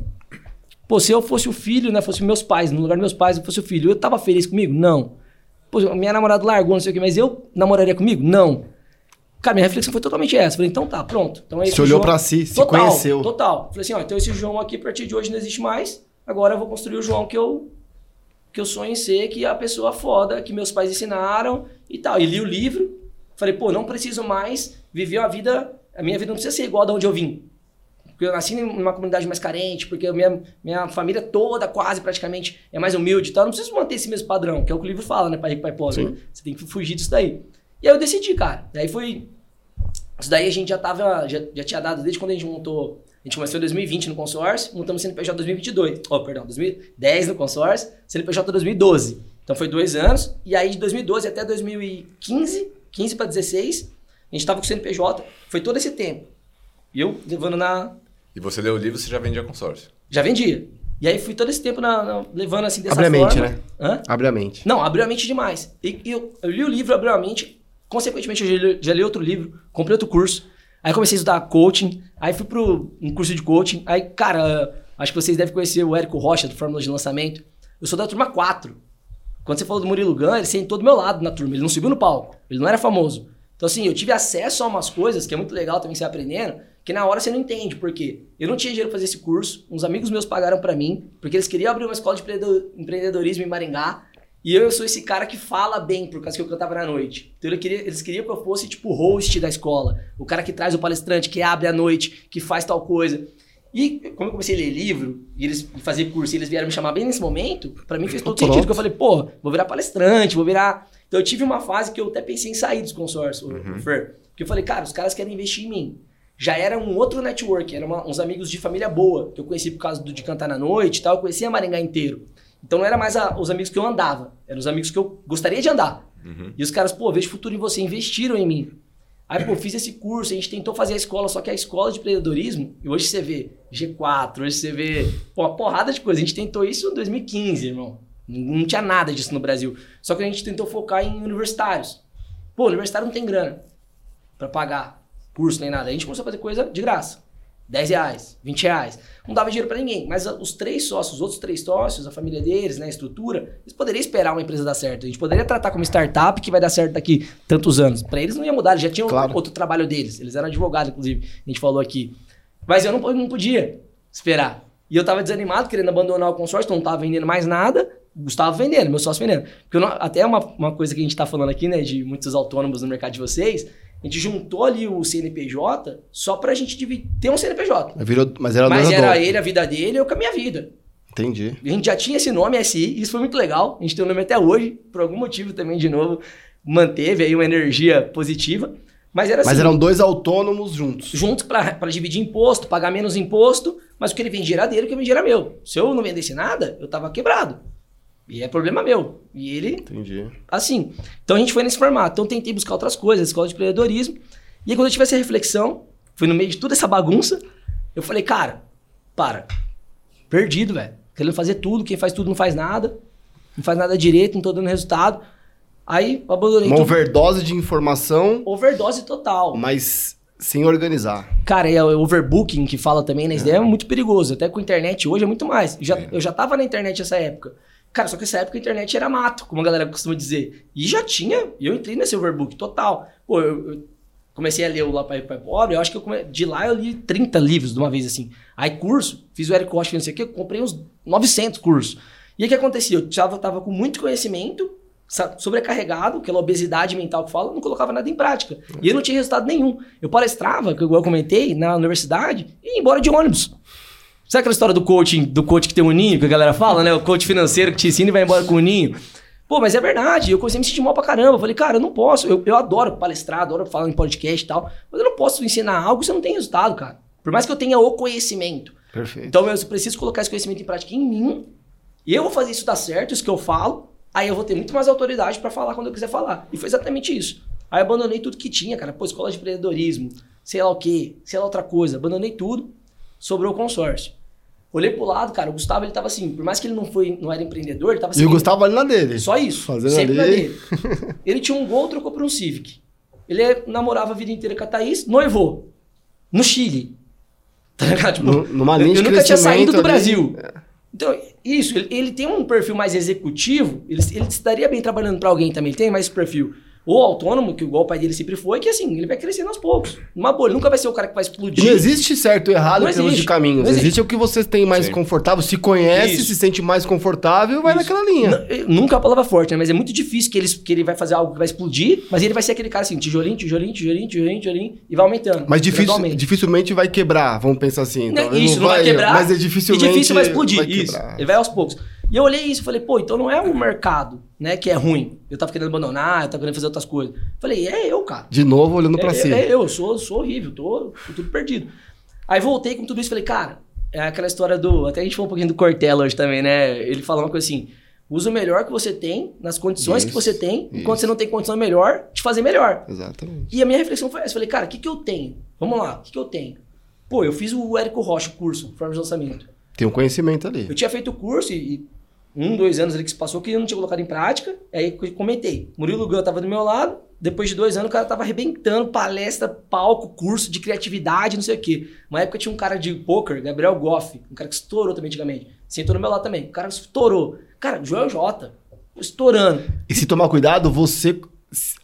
[SPEAKER 3] Pô, se eu fosse o filho, né, fosse meus pais, no lugar dos meus pais, eu fosse o filho, eu tava feliz comigo? Não. Pô, minha namorada largou, não sei o quê, mas eu namoraria comigo? Não. Cara, minha reflexão foi totalmente essa. Falei, então tá, pronto. Então,
[SPEAKER 1] Você olhou pra si, se
[SPEAKER 3] total,
[SPEAKER 1] conheceu.
[SPEAKER 3] Total. Falei assim, ó, então esse João aqui, a partir de hoje, não existe mais. Agora eu vou construir o João que eu, que eu sonho em ser, que é a pessoa foda, que meus pais ensinaram e tal. E li o livro. Falei, pô, não preciso mais viver a vida... A minha vida não precisa ser igual de onde eu vim. Porque eu nasci numa comunidade mais carente, porque minha, minha família toda, quase praticamente, é mais humilde e tal. Eu não preciso manter esse mesmo padrão, que é o que o livro fala, né? Pai rico, pai pobre.
[SPEAKER 1] Sim.
[SPEAKER 3] Você tem que fugir disso daí. E aí eu decidi, cara. Daí foi... Isso daí a gente já tava... Já, já tinha dado desde quando a gente montou... A gente começou em 2020 no consórcio, montamos CNPJ 2022. Oh, perdão, 2010 no consórcio, CNPJ 2012. Então foi dois anos. E aí de 2012 até 2015, 15 para 16, a gente tava com o CNPJ. Foi todo esse tempo. E eu levando na,
[SPEAKER 2] E você leu o livro, você já vendia consórcio.
[SPEAKER 3] já vendia. E aí fui todo esse tempo na- na- levando assim dessa
[SPEAKER 1] Abre a mente,
[SPEAKER 3] forma.
[SPEAKER 1] né?
[SPEAKER 3] Hã?
[SPEAKER 1] Abre a mente.
[SPEAKER 3] Não, abriu a mente demais. E, e eu, eu li o livro, abriu a mente. Consequentemente, eu já li, já li outro livro, comprei outro curso. Aí comecei a estudar coaching. Aí fui pro um curso de coaching. Aí, cara, acho que vocês devem conhecer o Érico Rocha, do Fórmula de Lançamento. Eu sou da turma 4. Quando você falou do Murilo Gun, ele sentou do meu lado na turma. Ele não subiu no palco. Ele não era famoso. Então, assim, eu tive acesso a umas coisas que é muito legal também você aprendendo, que na hora você não entende. Por quê? Eu não tinha dinheiro pra fazer esse curso. Uns amigos meus pagaram pra mim, porque eles queriam abrir uma escola de empreendedor- empreendedorismo em Maringá. E eu, eu sou esse cara que fala bem, por causa que eu cantava na noite. Então ele queria- eles queriam que eu fosse, tipo, host da escola. O cara que traz o palestrante, que abre à noite, que faz tal coisa. E como eu comecei a ler livro, e eles fazer curso, e eles vieram me chamar bem nesse momento, pra mim fez todo
[SPEAKER 1] Pronto.
[SPEAKER 3] sentido. Que eu falei, pô, vou virar palestrante, vou virar... Então eu tive uma fase que eu até pensei em sair dos consórcios, o Fer. Porque eu falei, cara, os caras querem investir em mim. Já era um outro network, eram uns amigos de família boa, que eu conheci por causa do de cantar na noite e tal, eu conhecia Maringá inteiro. Então não era mais a- os amigos que eu andava, eram os amigos que eu gostaria de andar. E os caras, pô, vejo futuro em você, investiram em mim. Aí, pô, fiz esse curso, a gente tentou fazer a escola, só que a escola de empreendedorismo, e hoje você vê G4, hoje você vê pô, uma porrada de coisa. A gente tentou isso em 2015, irmão. Não não tinha nada disso no Brasil. Só que a gente tentou focar em universitários. Pô, universitário não tem grana pra pagar curso nem nada. A gente começou a fazer coisa de graça. 10 reais, 20 reais. Não dava dinheiro pra ninguém. Mas os três sócios, os outros três sócios, a família deles, né, a estrutura, eles poderiam esperar uma empresa dar certo. A gente poderia tratar como startup que vai dar certo daqui tantos anos. Pra eles não ia mudar, eles já tinham
[SPEAKER 1] Claro.
[SPEAKER 3] outro trabalho deles. Eles eram advogados, inclusive, a gente falou aqui. Mas eu não, eu não podia esperar. E eu tava desanimado, querendo abandonar o consórcio, não tava vendendo mais nada. Gustavo vendendo, meu sócio vendendo. Porque não- até uma, uma coisa que a gente tá falando aqui, né, de muitos autônomos no mercado de vocês, a gente juntou ali o CNPJ só pra gente ter um CNPJ.
[SPEAKER 1] Mas, virou, mas era
[SPEAKER 3] Mas era ele, a vida dele, eu com a minha vida.
[SPEAKER 1] Entendi.
[SPEAKER 3] A gente já tinha esse nome SI, e isso foi muito legal. A gente tem o nome até hoje, por algum motivo também, de novo, manteve aí uma energia positiva. Mas era assim,
[SPEAKER 1] Mas eram dois autônomos juntos.
[SPEAKER 3] juntos pra dividir imposto, pagar menos imposto, mas o que ele vendia era dele, o que eu vendia era meu. Se eu não vendesse nada, eu tava quebrado. E é problema meu. E ele
[SPEAKER 1] Entendi.
[SPEAKER 3] assim. Então a gente foi nesse formato. Então tentei buscar outras coisas, escola de empreendedorismo. E aí quando eu tive essa reflexão, foi no meio de toda essa bagunça, eu falei, cara, para. Perdido, velho. Querendo fazer tudo, quem faz tudo não faz nada. Não faz nada direito, não tô dando resultado. Aí eu abandonei
[SPEAKER 1] Uma
[SPEAKER 3] tudo.
[SPEAKER 1] overdose de informação,
[SPEAKER 3] Overdose total.
[SPEAKER 1] mas sem organizar.
[SPEAKER 3] Cara, é o overbooking que fala também, né? Isso daí é muito perigoso. Até com a internet hoje é muito mais. Já,
[SPEAKER 2] Sim.
[SPEAKER 3] eu já tava na internet nessa época. Cara, só que essa época a internet era mato, como a galera costuma dizer. E já tinha, e eu entrei nesse overbook total. Pô, eu, eu comecei a ler o Lá Pai Pai Pobre, eu acho que eu come... de lá eu li 30 livros de uma vez assim. Aí curso, fiz o Eric Rocha, não sei o quê, comprei uns 900 cursos. E o que acontecia? Eu tava, tava com muito conhecimento, sobrecarregado, aquela obesidade mental que fala, não colocava nada em prática. E eu não tinha resultado nenhum. Eu palestrava, que eu comentei, na universidade, e ia embora de ônibus. Sabe aquela história do coaching, do coach que tem um ninho, que a galera fala, né? O coach financeiro que te ensina e vai embora com o ninho. Pô, mas é verdade, eu comecei a me sentir mal pra caramba. Eu falei, cara, eu não posso. Eu, eu adoro palestrar, adoro falar em podcast e tal, mas eu não posso ensinar algo se eu não tenho resultado, cara. Por mais que eu tenha o conhecimento.
[SPEAKER 1] Perfeito.
[SPEAKER 3] Então eu preciso colocar esse conhecimento em prática em mim. E eu vou fazer isso dar certo, isso que eu falo. Aí eu vou ter muito mais autoridade pra falar quando eu quiser falar. E foi exatamente isso. Aí eu abandonei tudo que tinha, cara. Pô, escola de empreendedorismo, sei lá o quê, sei lá outra coisa. Abandonei tudo, sobrou o consórcio. Olhei pro lado, cara, o Gustavo ele tava assim, por mais que ele não foi, não era empreendedor, ele tava
[SPEAKER 1] E o
[SPEAKER 3] assim.
[SPEAKER 1] Gustavo ali na dele.
[SPEAKER 3] Só isso.
[SPEAKER 1] Fazendo
[SPEAKER 3] sempre
[SPEAKER 1] ali.
[SPEAKER 3] na dele. Ele tinha um Gol, trocou por um Civic. Ele é- namorava a vida inteira com a Thaís, noivou. No Chile. Tá ligado? Tipo,
[SPEAKER 1] Nu- numa
[SPEAKER 3] eu,
[SPEAKER 1] linha de
[SPEAKER 3] eu nunca tinha saído do
[SPEAKER 1] ali. É.
[SPEAKER 3] Brasil. Então, isso, ele, ele tem um perfil mais executivo, ele, ele se daria bem trabalhando pra alguém também, ele tem mais esse perfil. Ou autônomo, que igual o pai dele sempre foi, que assim, ele vai crescendo aos poucos. Numa boa, ele nunca vai ser o cara que vai
[SPEAKER 1] E
[SPEAKER 3] explodir.
[SPEAKER 1] não existe certo ou errado
[SPEAKER 3] Não
[SPEAKER 1] em termos de
[SPEAKER 3] existe.
[SPEAKER 1] caminhos.
[SPEAKER 3] Não
[SPEAKER 1] Existe.
[SPEAKER 3] existe.
[SPEAKER 1] o que você tem mais
[SPEAKER 2] Sim.
[SPEAKER 1] confortável, se conhece,
[SPEAKER 3] Isso.
[SPEAKER 1] se sente mais confortável e vai
[SPEAKER 3] Isso.
[SPEAKER 1] naquela linha.
[SPEAKER 3] N- eh, Nunca é uma palavra forte, né? Mas é muito difícil que ele, que ele vai fazer algo que vai explodir, mas ele vai ser aquele cara assim, tijolinho, tijolinho, tijolinho, tijolinho, tijolinho, e vai aumentando.
[SPEAKER 1] Mas difícil, dificilmente vai quebrar, vamos pensar assim. Então,
[SPEAKER 3] Né? Isso, não vai, quebrar.
[SPEAKER 1] Mas é
[SPEAKER 3] e
[SPEAKER 1] dificilmente
[SPEAKER 3] difícil vai explodir. isso.
[SPEAKER 1] quebrar.
[SPEAKER 3] Ele vai aos poucos. E eu olhei isso e falei, pô, então não é o mercado, né, que é ruim. Eu tava querendo abandonar, eu tava querendo fazer outras coisas. Falei, é eu, cara.
[SPEAKER 1] De novo, olhando pra
[SPEAKER 3] é,
[SPEAKER 1] si.
[SPEAKER 3] é eu, eu sou, sou horrível, tô, tô tudo perdido. Aí voltei com tudo isso e falei, cara, é aquela história do. Até a gente falou um pouquinho do Cortella hoje também, né? Ele fala uma coisa assim: usa o melhor que você tem, nas condições que
[SPEAKER 1] Isso,
[SPEAKER 3] você tem,
[SPEAKER 1] isso.
[SPEAKER 3] enquanto você não tem condição melhor, de fazer melhor.
[SPEAKER 1] Exatamente.
[SPEAKER 3] E a minha reflexão foi essa: falei, cara, o que, que eu tenho? Vamos lá, o que, que eu tenho? Pô, eu fiz o Érico Rocha, o curso, forma de lançamento.
[SPEAKER 1] Tem um conhecimento ali.
[SPEAKER 3] Eu tinha feito o curso e, e um, dois anos ali que se passou que eu não tinha colocado em prática. Aí eu comentei. Murilo Gun tava do meu lado. Depois de dois anos, o cara tava arrebentando palestra, palco, curso de criatividade, não sei o quê. Uma época tinha um cara de poker, Gabriel Goff, um cara que estourou também antigamente. Sentou no meu lado também. O cara estourou. Cara, Joel J. Estourando.
[SPEAKER 1] E se tomar cuidado, você.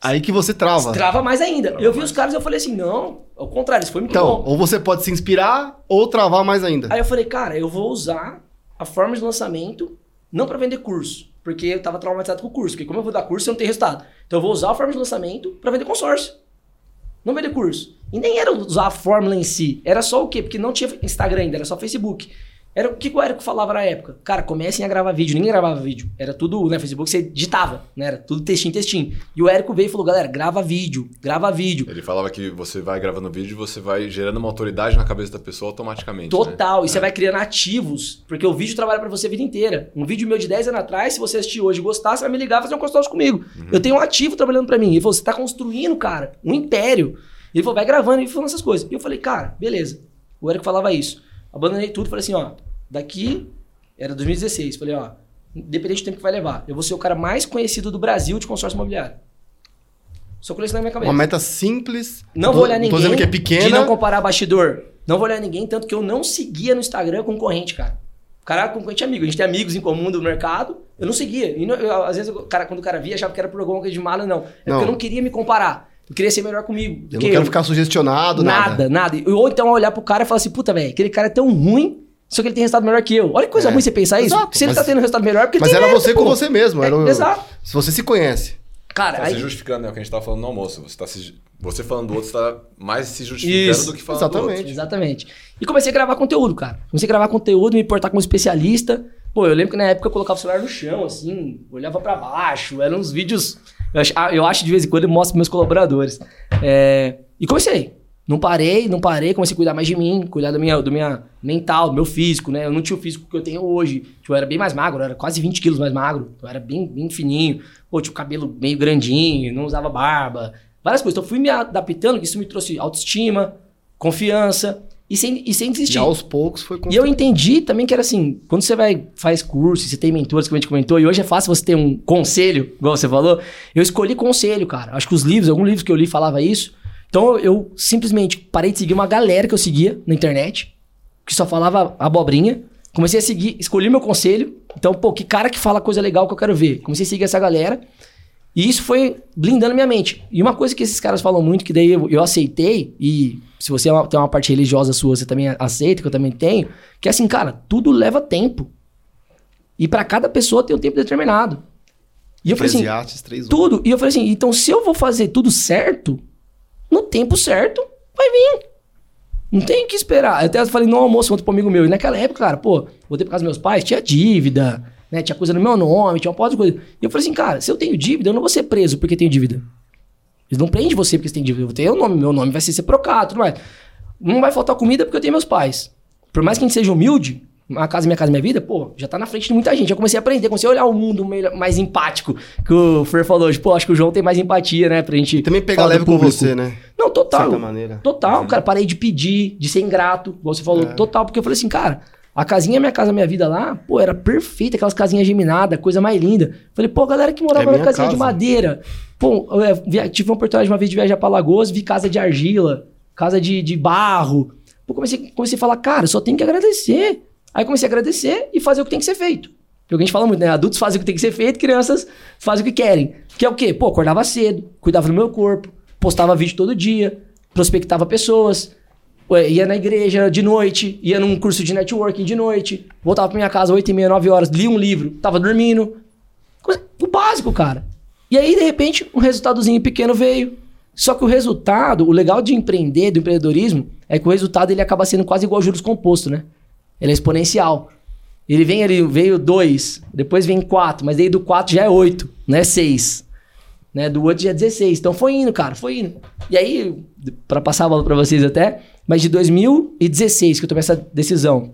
[SPEAKER 1] Aí que você trava.
[SPEAKER 3] Trava mais ainda.
[SPEAKER 2] Trava
[SPEAKER 3] eu vi
[SPEAKER 2] mais.
[SPEAKER 3] os caras e eu falei assim: não, ao contrário, isso foi muito
[SPEAKER 1] Então,
[SPEAKER 3] bom.
[SPEAKER 1] ou você pode se inspirar ou travar mais ainda.
[SPEAKER 3] Aí eu falei, cara, eu vou usar a forma de lançamento não para vender curso, porque eu tava traumatizado com o curso, porque como eu vou dar curso, eu não tenho resultado. Então eu vou usar a forma de lançamento para vender consórcio. Não vender curso. E nem era usar a fórmula em si. Era só o quê? Porque não tinha Instagram ainda, era só Facebook. Era o que o Érico falava na época. Cara, comecem a gravar vídeo. Ninguém gravava vídeo. Era tudo, né? Facebook você digitava, né? Era tudo textinho, textinho. E o Érico veio e falou, galera, grava vídeo, grava vídeo.
[SPEAKER 2] Ele falava que você vai gravando vídeo e você vai gerando uma autoridade na cabeça da pessoa automaticamente. né?
[SPEAKER 3] Total, e você
[SPEAKER 2] É.
[SPEAKER 3] vai criando ativos, porque o vídeo trabalha pra você a vida inteira. Um vídeo meu de 10 anos atrás, se você assistir hoje e gostar, você vai me ligar e fazer um consórcio comigo. Eu tenho um ativo trabalhando pra mim. Ele falou, você tá construindo, cara, um império. Ele falou, vai gravando e falando essas coisas. E eu falei, cara, beleza. O Eric falava isso. Abandonei tudo, falei assim, ó, daqui, era 2016, falei, ó, independente do tempo que vai levar, eu vou ser o cara mais conhecido do Brasil de consórcio imobiliário. Só com isso na minha cabeça.
[SPEAKER 1] Uma meta simples.
[SPEAKER 3] Não
[SPEAKER 1] Tô-
[SPEAKER 3] vou olhar ninguém.
[SPEAKER 1] Tô dizendo que é
[SPEAKER 3] De
[SPEAKER 1] pequena.
[SPEAKER 3] não comparar bastidor. Não vou olhar ninguém, tanto que eu não seguia no Instagram concorrente, cara. O cara era concorrente amigo. A gente tem amigos em comum do mercado. Eu não seguia. E não- eu, às vezes, o cara, quando o cara via, achava que era por alguma coisa de mala, não. É
[SPEAKER 1] Não.
[SPEAKER 3] porque eu não queria me comparar. Eu queria ser melhor comigo.
[SPEAKER 1] Eu não quero ficar sugestionado, nada.
[SPEAKER 3] nada, nada. Ou então olhar pro cara e falar assim, puta, velho, aquele cara é tão ruim, só que ele tem resultado melhor que eu. Olha que coisa
[SPEAKER 1] É.
[SPEAKER 3] ruim você pensar isso.
[SPEAKER 1] Exato,
[SPEAKER 3] Se ele
[SPEAKER 1] mas-
[SPEAKER 3] tá tendo resultado melhor, é porque
[SPEAKER 1] Mas
[SPEAKER 3] tem
[SPEAKER 1] era
[SPEAKER 3] mérito,
[SPEAKER 1] você com
[SPEAKER 3] pô.
[SPEAKER 1] você mesmo. Era
[SPEAKER 3] É,
[SPEAKER 1] o...
[SPEAKER 3] Exato.
[SPEAKER 1] Se você se conhece.
[SPEAKER 3] Cara,
[SPEAKER 2] Tá
[SPEAKER 3] aí,
[SPEAKER 2] se justificando, né? O que a gente tava falando no almoço. Você, tá se, você falando do outro, você tá mais se justificando
[SPEAKER 3] Isso,
[SPEAKER 2] do que falando
[SPEAKER 1] exatamente.
[SPEAKER 2] do outro.
[SPEAKER 3] Exatamente. E comecei a gravar conteúdo, cara. Comecei a gravar conteúdo, me importar como especialista. Pô, eu lembro que na época eu colocava o celular no chão, assim, olhava pra baixo. Eram uns vídeos. Eu acho, eu acho de vez em quando eu mostro pros meus colaboradores. É, e comecei. Não parei, não parei, comecei a cuidar mais de mim, cuidar do minha, do minha mental, do meu físico, né? Eu não tinha o físico que eu tenho hoje. Tipo, eu era bem mais magro, eu era quase 20 quilos mais magro. Eu era bem, bem fininho. Pô, tinha o cabelo meio grandinho, não usava barba. Várias coisas. Então eu fui me adaptando, que isso me trouxe autoestima, confiança e sem, e sem desistir.
[SPEAKER 1] E aos poucos foi
[SPEAKER 3] E eu entendi também que era assim, quando você vai, faz curso, você tem mentores, como a gente comentou, e hoje é fácil você ter um conselho, igual você falou. Eu escolhi conselho, cara. Acho que os livros, alguns livros que eu li falava isso. Então eu simplesmente parei de seguir uma galera que eu seguia na internet, que só falava abobrinha. Comecei a seguir, escolhi meu conselho. Então, pô, que cara que fala coisa legal que eu quero ver. Comecei a seguir essa galera. E isso foi blindando minha mente. E uma coisa que esses caras falam muito, que daí eu, eu aceitei, e se você é uma- tem uma parte religiosa sua, você também aceita, que eu também tenho, que é assim, cara, tudo leva tempo. E pra cada pessoa tem um tempo determinado. E eu falei assim,
[SPEAKER 1] Eclesiastes 3:1.
[SPEAKER 3] tudo. E eu falei assim, então se eu vou fazer tudo certo, no tempo certo, vai vir. Não tem que esperar. Eu até falei no almoço ontem pro amigo meu. E naquela época, cara, pô, voltei pra casa dos meus pais, tinha dívida, né? Tinha coisa no meu nome, tinha uma porta de coisa. E eu falei assim, cara, se eu tenho dívida, eu não vou ser preso porque tenho dívida. Eles não prendem você porque você tem dívida. Eu tenho o nome, meu nome vai ser procado, tudo mais. Não vai faltar comida porque eu tenho meus pais. Por mais que a gente seja humilde, uma casa, minha casa, minha vida, pô, já tá na frente de muita gente. Já comecei a aprender, comecei a olhar o mundo meio- mais empático. Que o Fer falou hoje, pô, acho que o João tem mais empatia, né? Pra gente.
[SPEAKER 1] Também pegar leve com você, né?
[SPEAKER 3] Não,
[SPEAKER 1] De
[SPEAKER 3] total.
[SPEAKER 1] certa maneira.
[SPEAKER 3] Total, cara. Parei de pedir, de ser ingrato, igual você falou.
[SPEAKER 1] É.
[SPEAKER 3] Total, porque eu falei assim, cara, a casinha Minha Casa Minha Vida lá, pô, era perfeita, aquelas casinhas geminadas, coisa mais linda. Falei, pô, galera que morava
[SPEAKER 1] É
[SPEAKER 3] na casinha de
[SPEAKER 1] casa.
[SPEAKER 3] madeira. Pô, eu via- tive uma oportunidade uma vez de viajar pra Lagoas, vi casa de argila, casa de, de barro. Pô, comecei, comecei a falar, cara, só tenho que agradecer. Aí comecei a agradecer e fazer o que tem que ser feito. Porque a gente fala muito, né? Adultos fazem o que tem que ser feito, crianças fazem o que querem. Que é o quê? Pô, acordava cedo, cuidava do meu corpo, postava vídeo todo dia, prospectava pessoas, ia na igreja de noite, ia num curso de networking de noite, voltava pra minha casa 8 e meia, 9 horas, lia um livro, tava dormindo. O básico, cara. E aí, de repente, um resultadozinho pequeno veio. Só que o resultado, o legal de empreender, do empreendedorismo, é que o resultado ele acaba sendo quase igual ao juros composto, né? Ele é exponencial. Ele vem ali, veio 2, depois vem 4, mas daí do 4 já é 8, não é 6. Né? Do outro já é 16. Então foi indo, cara, foi indo. E aí, pra passar a bola pra vocês até, mas de 2016 que eu tomei essa decisão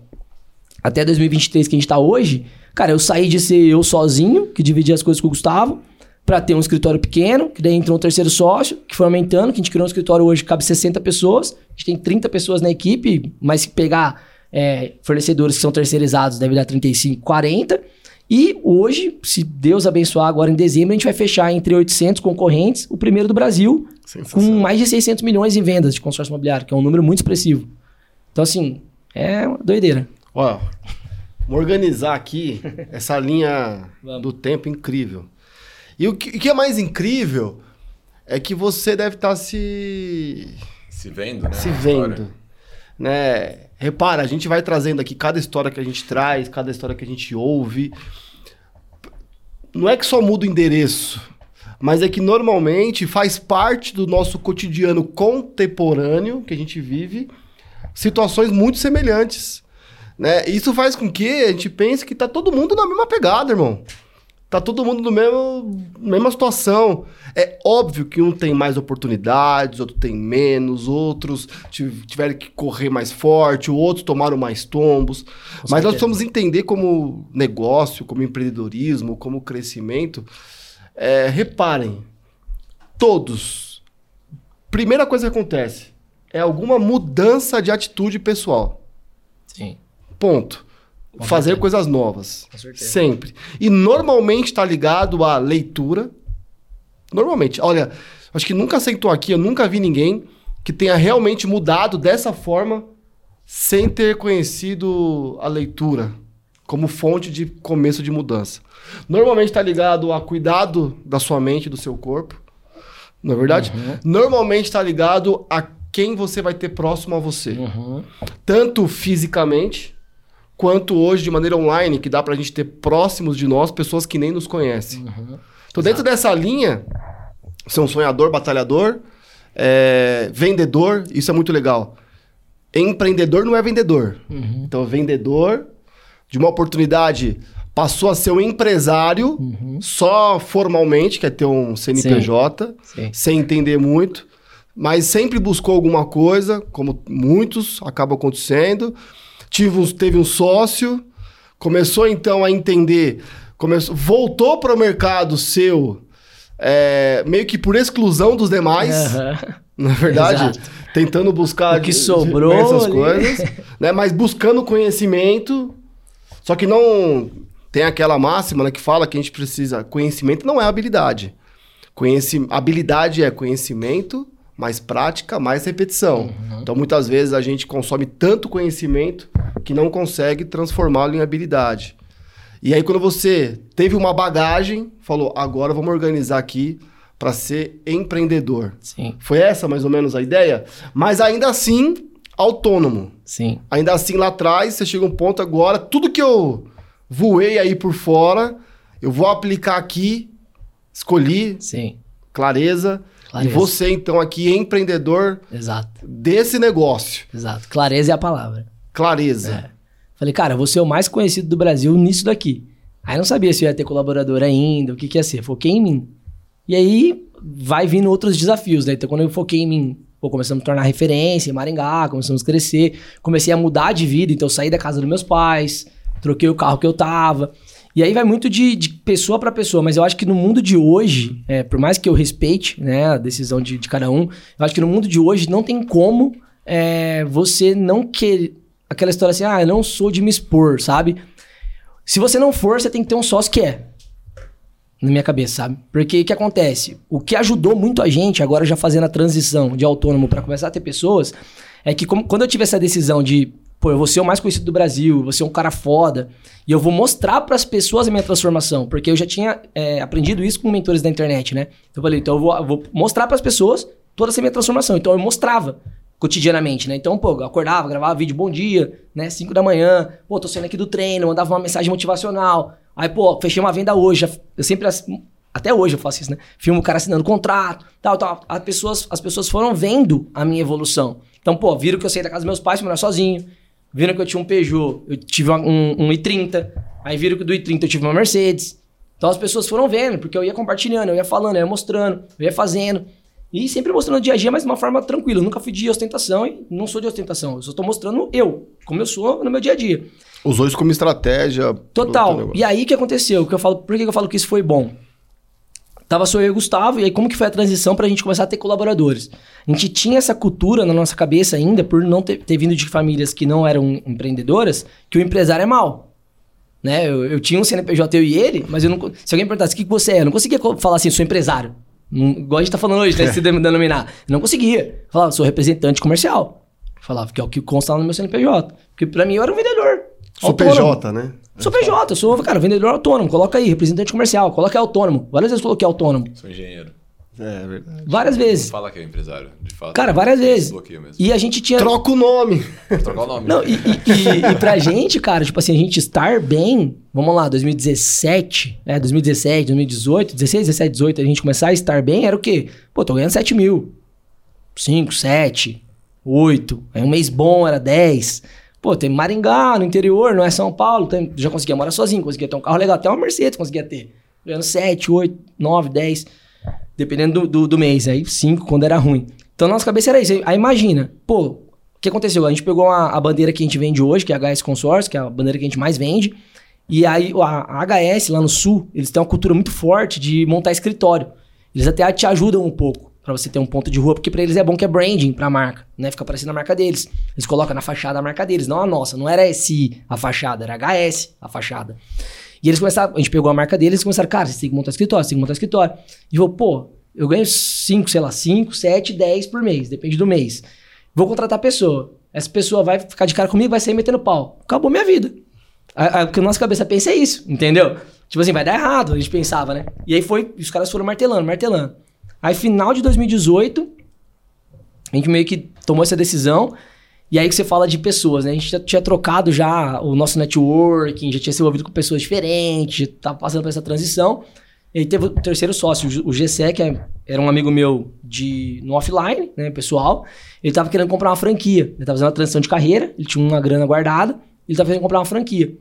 [SPEAKER 3] até 2023 que a gente tá hoje, cara, eu saí de ser eu sozinho, que dividia as coisas com o Gustavo, pra ter um escritório pequeno, que daí entrou um terceiro sócio, que foi aumentando, que a gente criou um escritório hoje que cabe 60 pessoas, a gente tem 30 pessoas na equipe, mas se pegar é, fornecedores que são terceirizados, deve dar 35, 40. E hoje, se Deus abençoar, agora em dezembro, a gente vai fechar entre 800 concorrentes, o primeiro do Brasil, com mais de 600 milhões em vendas de consórcio imobiliário, que é um número muito expressivo. Então, assim, é uma doideira.
[SPEAKER 1] Ó, vamos organizar aqui essa linha do tempo incrível. E o que, o que é mais incrível é que você deve estar se,
[SPEAKER 2] Se vendo, né?
[SPEAKER 1] se vendo. Né? Repara, a gente vai trazendo aqui cada história que a gente traz, cada história que a gente ouve. Não é que só muda o endereço, mas é que normalmente faz parte do nosso cotidiano contemporâneo que a gente vive situações muito semelhantes. Né? Isso faz com que a gente pense que tá todo mundo na mesma pegada, irmão. Tá todo mundo no mesmo mesma situação. É óbvio que um tem mais oportunidades, outro tem menos, outros tiv- tiveram que correr mais forte, outros tomaram mais tombos. Mas nós
[SPEAKER 3] certeza.
[SPEAKER 1] precisamos entender como negócio, como empreendedorismo, como crescimento. É, reparem, todos. Primeira coisa que acontece é alguma mudança de atitude pessoal.
[SPEAKER 3] Sim.
[SPEAKER 1] Ponto.
[SPEAKER 3] Com
[SPEAKER 1] Fazer
[SPEAKER 3] certeza.
[SPEAKER 1] coisas novas.
[SPEAKER 3] Com certeza.
[SPEAKER 1] Sempre. E normalmente está ligado à leitura. Normalmente. Olha, acho que nunca sentou aqui, eu nunca vi ninguém que tenha realmente mudado dessa forma sem ter conhecido a leitura como fonte de começo de mudança. Normalmente está ligado a cuidado da sua mente, e do seu corpo. Não é verdade? Normalmente está ligado a quem você vai ter próximo a você
[SPEAKER 3] Uhum.
[SPEAKER 1] tanto fisicamente quanto hoje de maneira online, que dá pra gente ter próximos de nós pessoas que nem nos conhecem.
[SPEAKER 3] Uhum.
[SPEAKER 1] Então, dentro dessa linha, ser um sonhador, batalhador, é, vendedor, isso é muito legal. Empreendedor não é vendedor.
[SPEAKER 3] Uhum.
[SPEAKER 1] Então, vendedor de uma oportunidade passou a ser um empresário
[SPEAKER 3] Uhum.
[SPEAKER 1] só formalmente, quer ter um CNPJ,
[SPEAKER 3] Sim.
[SPEAKER 1] sem entender muito, mas sempre buscou alguma coisa, como muitos acabam acontecendo. Tive teve um sócio, começou então a entender, começou, voltou para o mercado seu, é, meio que por exclusão dos demais,
[SPEAKER 3] Aham.
[SPEAKER 1] na verdade,
[SPEAKER 3] Exato.
[SPEAKER 1] tentando buscar
[SPEAKER 3] O que sobrou ali.
[SPEAKER 1] coisas, né? Mas buscando conhecimento, só que não tem aquela máxima né, que fala que a gente precisa conhecimento não é habilidade. Conheci, habilidade é conhecimento, mais prática, mais repetição.
[SPEAKER 3] Uhum.
[SPEAKER 1] Então muitas vezes a gente consome tanto conhecimento que não consegue transformá-lo em habilidade. E aí quando você teve uma bagagem, falou, agora vamos organizar aqui para ser empreendedor.
[SPEAKER 3] Sim,
[SPEAKER 1] Foi essa mais ou menos a ideia? Mas ainda assim, autônomo.
[SPEAKER 3] sim.
[SPEAKER 1] Ainda assim, lá atrás, você chega a um ponto agora, tudo que eu voei aí por fora, eu vou aplicar aqui, escolhi,
[SPEAKER 3] Sim.
[SPEAKER 1] clareza.
[SPEAKER 3] Clareza.
[SPEAKER 1] E você, então, aqui, empreendedor
[SPEAKER 3] Exato.
[SPEAKER 1] desse negócio.
[SPEAKER 3] Exato. Clareza é a palavra.
[SPEAKER 1] Clareza.
[SPEAKER 3] É. Falei, cara, vou ser o mais conhecido do Brasil nisso daqui. Aí não sabia se eu ia ter colaborador ainda, o que, que ia ser. Foquei em mim. E aí vai vindo outros desafios, né? Então quando eu foquei em mim, pô, começamos a tornar referência em Maringá, começamos a crescer, comecei a mudar de vida, então eu saí da casa dos meus pais, troquei o carro que eu tava. E aí vai muito de, de pessoa para pessoa, mas eu acho que no mundo de hoje, é, por mais que eu respeite né, a decisão de, de cada um, eu acho que no mundo de hoje não tem como é, você não querer. Aquela história assim, ah, eu não sou de me expor, sabe? Se você não for, você tem que ter um sócio que é. na minha cabeça, sabe? Porque o que acontece? O que ajudou muito a gente, agora já fazendo a transição de autônomo para começar a ter pessoas, é que como, quando eu tive essa decisão de, pô, eu vou ser o mais conhecido do Brasil, eu vou ser um cara foda, e eu vou mostrar para as pessoas a minha transformação, porque eu já tinha é, aprendido isso com mentores da internet, né? Então eu falei, então eu vou, vou mostrar para as pessoas toda essa minha transformação. Então eu mostrava cotidianamente, né? Então, pô, eu acordava, gravava vídeo bom dia, né? 5 da manhã, pô, tô saindo aqui do treino, mandava uma mensagem motivacional. Aí, pô, fechei uma venda hoje. Eu sempre, até hoje eu faço isso, né? Filmo o cara assinando contrato, tal, tal. As pessoas, as pessoas foram vendo a minha evolução. Então, pô, viram que eu saí da casa dos meus pais, morar sozinho. Viram que eu tinha um Peugeot, eu tive um, um i30. Aí viram que do i30 eu tive uma Mercedes. Então as pessoas foram vendo, porque eu ia compartilhando, eu ia falando, eu ia mostrando, eu ia fazendo. E sempre mostrando o dia a dia, mas de uma forma tranquila. Eu nunca fui de ostentação e não sou de ostentação. Eu só estou mostrando eu, como eu sou no meu dia a dia.
[SPEAKER 1] Usou isso como estratégia.
[SPEAKER 3] Total. E aí o que aconteceu? Que eu falo, por que eu falo que isso foi bom? Tava só eu e o Gustavo, e aí como que foi a transição pra gente começar a ter colaboradores? A gente tinha essa cultura na nossa cabeça ainda, por não ter, ter vindo de famílias que não eram empreendedoras, que o empresário é mal. Né? Eu, eu tinha um CNPJ, eu e ele, mas eu não, se alguém perguntasse o que, que você é, eu não conseguia falar assim, sou empresário. Não, igual a gente tá falando hoje, né? Se denominar. Eu não conseguia. Falava, sou representante comercial. Falava que é o que consta no meu CNPJ. Porque pra mim eu era um vendedor.
[SPEAKER 1] Sou autônomo. PJ, né?
[SPEAKER 3] Sou PJ, eu sou, cara, vendedor autônomo. Coloca aí, representante comercial. Coloca aí autônomo. Várias vezes eu coloquei autônomo.
[SPEAKER 2] Sou engenheiro.
[SPEAKER 1] É, é verdade.
[SPEAKER 3] Várias vezes.
[SPEAKER 2] Fala que é empresário, de fato.
[SPEAKER 3] Cara, várias vezes. E a gente tinha.
[SPEAKER 1] Troca o nome.
[SPEAKER 2] Troca o nome.
[SPEAKER 3] Não, e, e, e, e pra gente, cara, tipo assim, a gente estar bem, vamos lá, 2017, né? 2017, 2018, 16, 17, 18, a gente começar a estar bem, era o quê? Pô, tô ganhando 7 mil. 5, 7, 8. Aí um mês bom era 10. Pô, tem Maringá, no interior, não é São Paulo, tem, já conseguia morar sozinho, conseguia ter um carro legal, até uma Mercedes conseguia ter. Ganhando 7, 8, 9, 10. Dependendo do, do, do mês, aí cinco quando era ruim. Então, nossa cabeça era isso. Aí imagina, pô, o que aconteceu? A gente pegou a, a, bandeira que a gente vende hoje, que é a HS Consórcio, que é a bandeira que a gente mais vende. E aí a, a HS lá no sul, eles têm uma cultura muito forte de montar escritório. Eles até te ajudam um pouco para você ter um ponto de rua, porque para eles é bom que é branding para a marca, né? Fica parecendo a marca deles. Eles colocam na fachada a marca deles, não a nossa. Não era SI a fachada, era HS a fachada. E eles começaram, a gente pegou a marca deles e começaram, cara, você tem que montar escritório, você tem que montar escritório. E falou, pô, eu ganho 5, sei lá, 5, 7, 10 por mês, depende do mês. Vou contratar a pessoa. Essa pessoa vai ficar de cara comigo, vai sair metendo pau. Acabou minha vida. O que a nossa cabeça pensa é isso, entendeu? Tipo assim, vai dar errado, a gente pensava, né? E aí foi, os caras foram martelando, martelando. Aí, final de 2018, a gente meio que tomou essa decisão. E aí que você fala de pessoas, né? A gente já tinha trocado já o nosso networking, já tinha se envolvido com pessoas diferentes, tava passando por essa transição. E aí teve o terceiro sócio, o GC, que é, era um amigo meu de, no offline, né, pessoal. Ele tava querendo comprar uma franquia. Ele tava fazendo uma transição de carreira, ele tinha uma grana guardada, ele tava querendo comprar uma franquia.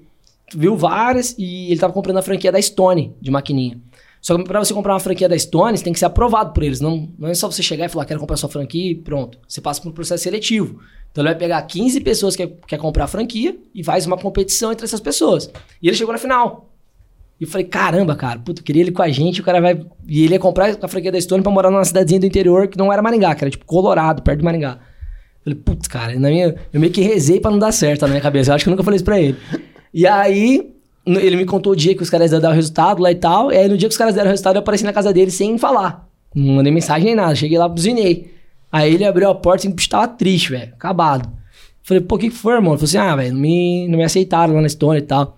[SPEAKER 3] Viu várias e ele tava comprando a franquia da Stone, de maquininha. Só que para você comprar uma franquia da Stone, você tem que ser aprovado por eles. Não, não é só você chegar e falar, quero comprar sua franquia e pronto. Você passa por um processo seletivo. Então ele vai pegar 15 pessoas que quer, comprar a franquia e faz uma competição entre essas pessoas. E ele chegou na final. E eu falei, caramba, cara, puta, eu queria ele com a gente, o cara vai. E ele ia comprar a franquia da Stone pra morar numa cidadezinha do interior que não era Maringá, que era tipo Colorado, perto de Maringá. Eu falei, putz, cara, na minha... eu meio que rezei pra não dar certo na minha cabeça. Eu acho que eu nunca falei isso pra ele. E aí, ele me contou o dia que os caras deram o resultado lá e tal. E aí, no dia que os caras deram o resultado, eu apareci na casa dele sem falar. Não mandei mensagem nem nada. Cheguei lá, buzinei. Aí ele abriu a porta e tava triste, velho. Acabado. Falei, pô, o que, que foi, irmão? Ele falou assim, ah, velho, não me, não me aceitaram lá na Stone e tal.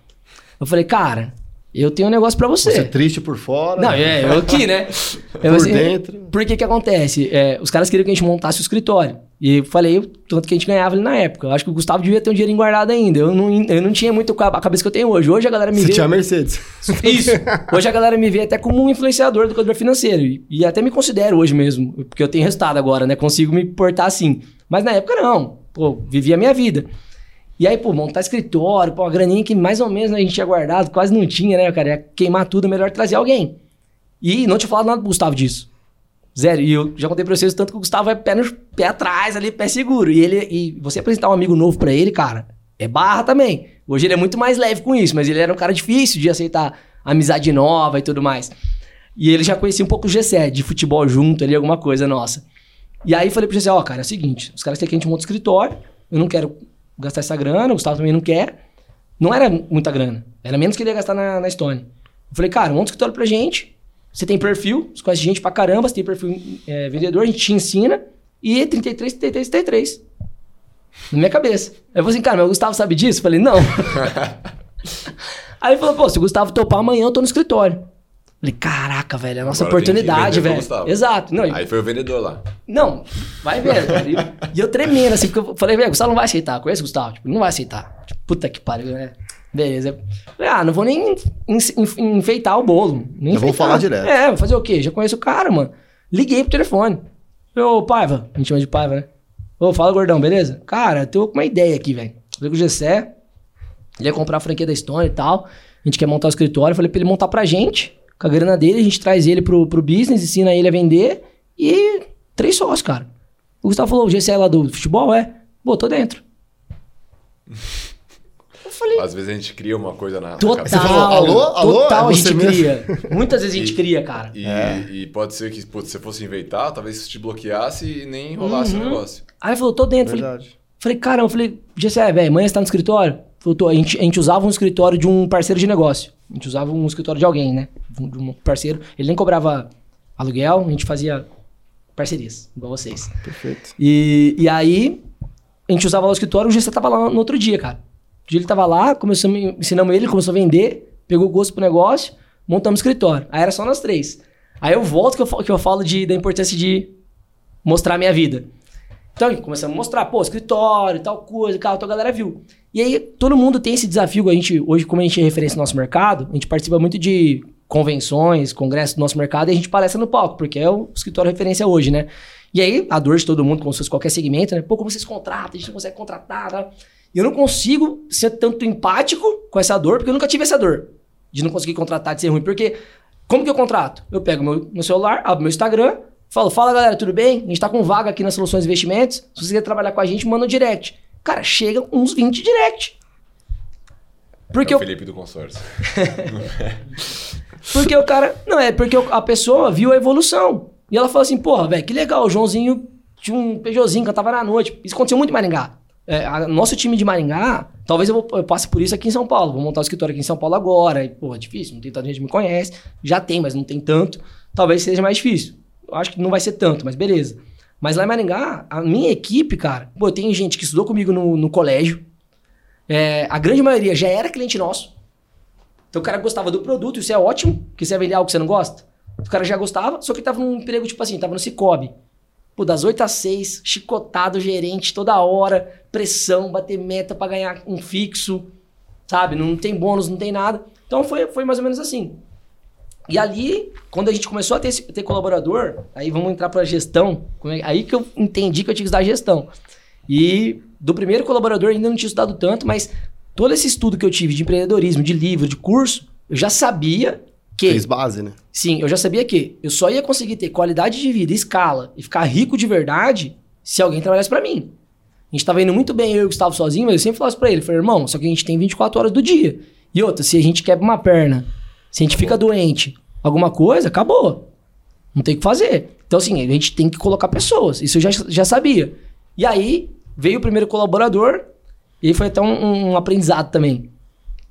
[SPEAKER 3] Eu falei, cara, eu tenho um negócio para você.
[SPEAKER 1] Você é triste por fora.
[SPEAKER 3] Não, é, eu aqui, né?
[SPEAKER 1] por assim, dentro.
[SPEAKER 3] Por que que acontece? É, os caras queriam que a gente montasse o escritório. E eu falei tanto que a gente ganhava ali na época. Eu acho que o Gustavo devia ter um dinheiro guardado ainda. Eu não, eu não tinha muito a cabeça que eu tenho hoje. Hoje a galera me
[SPEAKER 1] Você
[SPEAKER 3] vê...
[SPEAKER 1] tinha Mercedes.
[SPEAKER 3] Isso. Hoje a galera me vê até como um influenciador do quadro financeiro. E, e até me considero hoje mesmo. Porque eu tenho resultado agora, né? Consigo me portar assim. Mas na época não. Pô, vivi a minha vida. E aí, pô, montar escritório, pô, a graninha que mais ou menos né, a gente tinha guardado, quase não tinha, né, cara? Ia queimar tudo, melhor trazer alguém. E não tinha falado nada pro Gustavo disso. Zero. E eu já contei pra vocês tanto que o Gustavo é pé, no, pé atrás ali, pé seguro. E ele e você apresentar um amigo novo para ele, cara, é barra também. Hoje ele é muito mais leve com isso, mas ele era um cara difícil de aceitar amizade nova e tudo mais. E ele já conhecia um pouco o Gessé, de futebol junto ali, alguma coisa nossa. E aí falei pro Gessé, ó, oh, cara, é o seguinte, os caras têm que a gente monta escritório, eu não quero gastar essa grana, o Gustavo também não quer. Não era muita grana, era menos que ele ia gastar na, na Estônia. Eu falei, cara, monta um escritório pra gente, Você tem perfil, você conhece gente pra caramba, você tem perfil é, vendedor, a gente te ensina. E 33, 33, 33. Na minha cabeça. Aí eu falei assim, cara, mas o Gustavo sabe disso? Eu falei, não. Aí ele falou, pô, se o Gustavo topar amanhã, eu tô no escritório. Falei, caraca, velho, é a nossa
[SPEAKER 2] Agora
[SPEAKER 3] oportunidade, velho. Exato. Não,
[SPEAKER 2] Aí foi o vendedor lá.
[SPEAKER 3] não, vai vendo. cara. E, eu tremendo, assim, porque eu falei, velho, Gustavo não vai aceitar. Conhece o Gustavo? Tipo, não vai aceitar. Tipo, puta que pariu, né? Beleza. Falei, ah, não vou nem en- en- enfeitar o bolo. Nem
[SPEAKER 1] Eu vou falar direto.
[SPEAKER 3] É, vou fazer o quê? Já conheço o cara, mano. Liguei pro telefone. Falei, Ô, Paiva, a gente chama de Paiva, né? Ô, fala, gordão, beleza? Cara, eu tô com uma ideia aqui, velho. Falei com o Gessé, ele ia comprar a franquia da Stone e tal. A gente quer montar o escritório. Falei pra ele montar pra gente, com a grana dele, a gente traz ele pro, pro business, ensina ele a vender. E três sócios, cara. O Gustavo falou, o Gessé é lá do futebol, é? Botou dentro. Eu falei,
[SPEAKER 2] Às vezes a gente cria uma coisa na,
[SPEAKER 3] total.
[SPEAKER 2] cabeça.
[SPEAKER 1] Você falou, alô, alô,
[SPEAKER 3] Total
[SPEAKER 1] é
[SPEAKER 3] a gente
[SPEAKER 1] mesmo?
[SPEAKER 3] cria. Muitas vezes a gente
[SPEAKER 2] E-
[SPEAKER 3] cria, cara.
[SPEAKER 2] E,
[SPEAKER 1] É.
[SPEAKER 2] e pode ser que putz, se você fosse inventar, talvez isso te bloqueasse e nem rolasse
[SPEAKER 3] Uhum.
[SPEAKER 2] o negócio.
[SPEAKER 3] Aí ele falou, tô dentro. Falei,
[SPEAKER 1] Verdade.
[SPEAKER 3] Falei, caramba, falei, Gessé, velho, amanhã você tá no escritório? Falou, tô. A gente, a gente usava um escritório de um parceiro de negócio. A gente usava um escritório de alguém, né? De um parceiro. Ele nem cobrava aluguel, a gente fazia parcerias, igual vocês.
[SPEAKER 1] Perfeito.
[SPEAKER 3] E, e aí, a gente usava lá o escritório, o Gessé tava lá no outro dia, cara. O dia ele tava lá, começamos, ensinamos ele, começou a vender, pegou gosto pro negócio, montamos o escritório. Aí era só nós três. Aí eu volto que eu, que eu falo de, da importância de mostrar a minha vida. Então, começamos a mostrar, pô, escritório, tal coisa, tal, então a galera viu. E aí, todo mundo tem esse desafio, a gente, hoje, como a gente é referência no nosso mercado, a gente participa muito de convenções, congressos do nosso mercado, e a gente palestra no palco, porque é o escritório referência hoje, né? E aí, a dor de todo mundo, como se fosse qualquer segmento, né? Pô, como vocês contratam, a gente não consegue contratar, tá? E eu não consigo ser tanto empático com essa dor, porque eu nunca tive essa dor de não conseguir contratar, de ser ruim. Porque, como que eu contrato? Eu pego meu, meu celular, abro meu Instagram, falo, fala galera, tudo bem? A gente tá com vaga aqui nas Soluções de Investimentos. Se você quiser trabalhar com a gente, manda um direct. Cara, chega uns 20 direct. Porque
[SPEAKER 2] é
[SPEAKER 3] eu,
[SPEAKER 2] o Felipe do consórcio.
[SPEAKER 3] porque o cara. Não, é porque a pessoa viu a evolução. E ela falou assim: porra, velho, que legal, o Joãozinho tinha um Peugeotzinho, cantava na noite. Isso aconteceu muito em Maringá. É, a- nosso time de Maringá, talvez eu, vou- eu passe por isso aqui em São Paulo. Vou montar o escritório aqui em São Paulo agora. E, porra, é difícil, não tem tanta gente que me conhece. Já tem, mas não tem tanto. Talvez seja mais difícil. Acho que não vai ser tanto, mas beleza. Mas lá em Maringá, a minha equipe, cara, pô, tem gente que estudou comigo no, no colégio. É, a grande maioria já era cliente nosso. Então o cara gostava do produto, isso é ótimo, porque você vai vender algo que você não gosta. O cara já gostava, só que tava num emprego, tipo assim, tava no Cicobi. Pô, das 8 às 6, chicotado, gerente, toda hora, pressão, bater meta pra ganhar um fixo, sabe? Não tem bônus, não tem nada. Então foi, foi mais ou menos assim. E ali, quando a gente começou a ter, ter colaborador, aí vamos entrar pra gestão, é- aí que eu entendi que eu tinha que estudar gestão. E do primeiro colaborador ainda não tinha estudado tanto, mas todo esse estudo que eu tive de empreendedorismo, de livro, de curso, eu já sabia que
[SPEAKER 1] Fez base, né?
[SPEAKER 3] Sim, eu já sabia que eu só ia conseguir ter qualidade de vida, escala e ficar rico de verdade se alguém trabalhasse pra mim. A gente tava indo muito bem, eu e o Gustavo sozinho, mas eu sempre falava pra ele. Falei, irmão, só que a gente tem 24 horas do dia. E outra, se a gente quebra uma perna, se a gente fica doente, alguma coisa, acabou. Não tem o que fazer. Então, assim, a gente tem que colocar pessoas. Isso eu já, já sabia. E aí, veio o primeiro colaborador, e foi até um, um aprendizado também.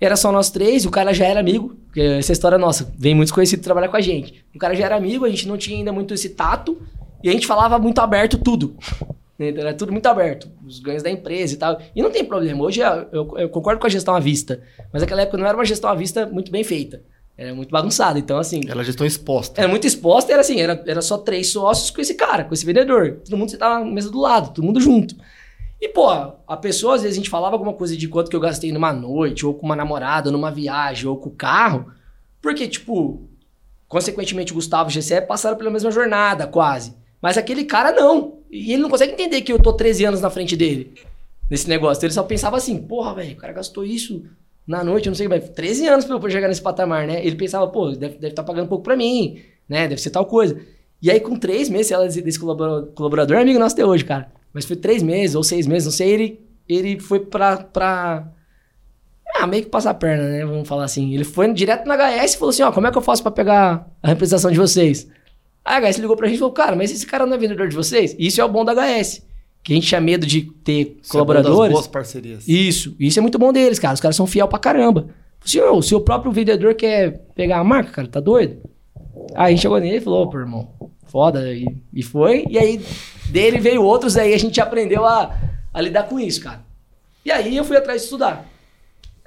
[SPEAKER 3] Era só nós três, o cara já era amigo, essa história é nossa, vem muitos conhecidos trabalhar com a gente. O cara já era amigo, a gente não tinha ainda muito esse tato, e a gente falava muito aberto tudo. Era tudo muito aberto, os ganhos da empresa e tal. E não tem problema, hoje é- eu, eu concordo com a gestão à vista, mas naquela época não era uma gestão à vista muito bem feita. Era muito bagunçada, então assim...
[SPEAKER 1] Ela já estão exposta.
[SPEAKER 3] Era muito exposta, era assim, era, era só três sócios com esse cara, com esse vendedor. Todo mundo sentava na mesa do lado, todo mundo junto. E, pô, a pessoa, às vezes, a gente falava alguma coisa de quanto que eu gastei numa noite, ou com uma namorada, numa viagem, ou com o carro. Porque, tipo, consequentemente, o Gustavo e o Gessé passaram pela mesma jornada, quase. Mas aquele cara não. E ele não consegue entender que eu tô 13 anos na frente dele, nesse negócio. Então, ele só pensava assim, porra, velho, o cara gastou isso na noite, não sei, mas 13 anos pra eu chegar nesse patamar, né? Ele pensava, pô, deve estar pagando pouco pra mim, né? Deve ser tal coisa. E aí, com três meses, ela desse colaborador, colaborador é amigo nosso até hoje, cara. Mas foi três meses ou seis meses, não sei, ele, ele foi pra, pra. Ah, meio que passar a perna, né? Vamos falar assim. Ele foi direto na HS e falou assim: ó, como é que eu faço pra pegar a representação de vocês? Aí a HS ligou pra gente e falou: cara, mas esse cara não é vendedor de vocês? Isso é o bom da HS. Que a gente tinha medo de ter
[SPEAKER 1] Isso é
[SPEAKER 3] colaboradores.
[SPEAKER 1] boas parcerias.
[SPEAKER 3] Isso, isso é muito bom deles, cara. Os caras são fiel pra caramba. Se o seu próprio vendedor quer pegar a marca, cara, tá doido? Aí a gente chegou nele e falou, pô, irmão, foda, e, e foi. E aí dele veio outros, aí a gente aprendeu a, a lidar com isso, cara. E aí eu fui atrás de estudar.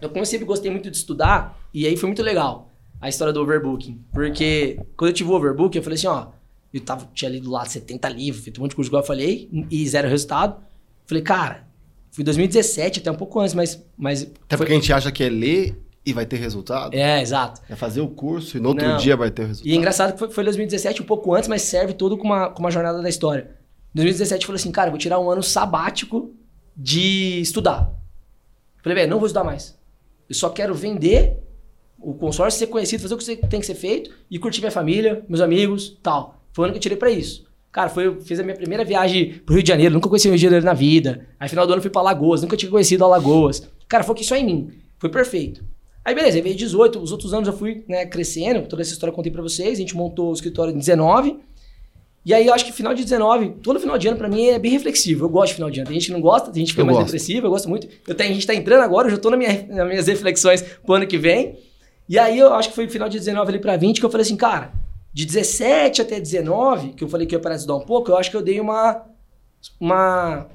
[SPEAKER 3] Eu, como eu sempre gostei muito de estudar, e aí foi muito legal a história do overbooking. Porque quando eu tive o overbooking, eu falei assim, ó, eu tava, tinha lido lá 70 livros, feito um monte de curso, igual eu falei, e zero resultado. Falei, cara, fui em 2017, até um pouco antes, mas. mas
[SPEAKER 1] Até
[SPEAKER 3] foi-
[SPEAKER 1] porque a gente acha que é ler e vai ter resultado.
[SPEAKER 3] É, exato.
[SPEAKER 1] É fazer o curso e no outro
[SPEAKER 3] Não.
[SPEAKER 1] dia vai ter resultado.
[SPEAKER 3] E é engraçado que foi, foi 2017, um pouco antes, mas serve todo com uma, com uma jornada da história. Em 2017 eu falei assim, cara, eu vou tirar um ano sabático de estudar. Falei, velho, não vou estudar mais. Eu só quero vender o consórcio, ser conhecido, fazer o que tem que ser feito e curtir minha família, meus amigos, tal. Foi o ano que eu tirei pra isso. Cara, foi, eu fiz a minha primeira viagem pro Rio de Janeiro, nunca conheci o Rio de Janeiro na vida. Aí, final do ano, fui pra Alagoas, nunca tinha conhecido Alagoas. Cara, foquei só em mim. Foi perfeito. Aí, beleza, aí veio 18, os outros anos eu fui né, crescendo, toda essa história eu contei pra vocês, a gente montou o escritório em 19. E aí, eu acho que final de 19, todo final de ano pra mim é bem reflexivo. Eu gosto de final de ano. Tem gente que não gosta, tem gente que fica
[SPEAKER 1] Eu
[SPEAKER 3] mais
[SPEAKER 1] gosto.
[SPEAKER 3] depressiva, eu gosto muito. Eu tenho, a gente tá entrando agora, eu já tô na minha, nas minhas reflexões pro ano que vem. E aí, eu acho que foi final de 19 ali pra 20 que eu falei assim, cara, de 17 até 19, que eu falei que eu ia parar de estudar um pouco, eu acho que eu dei uma. Uma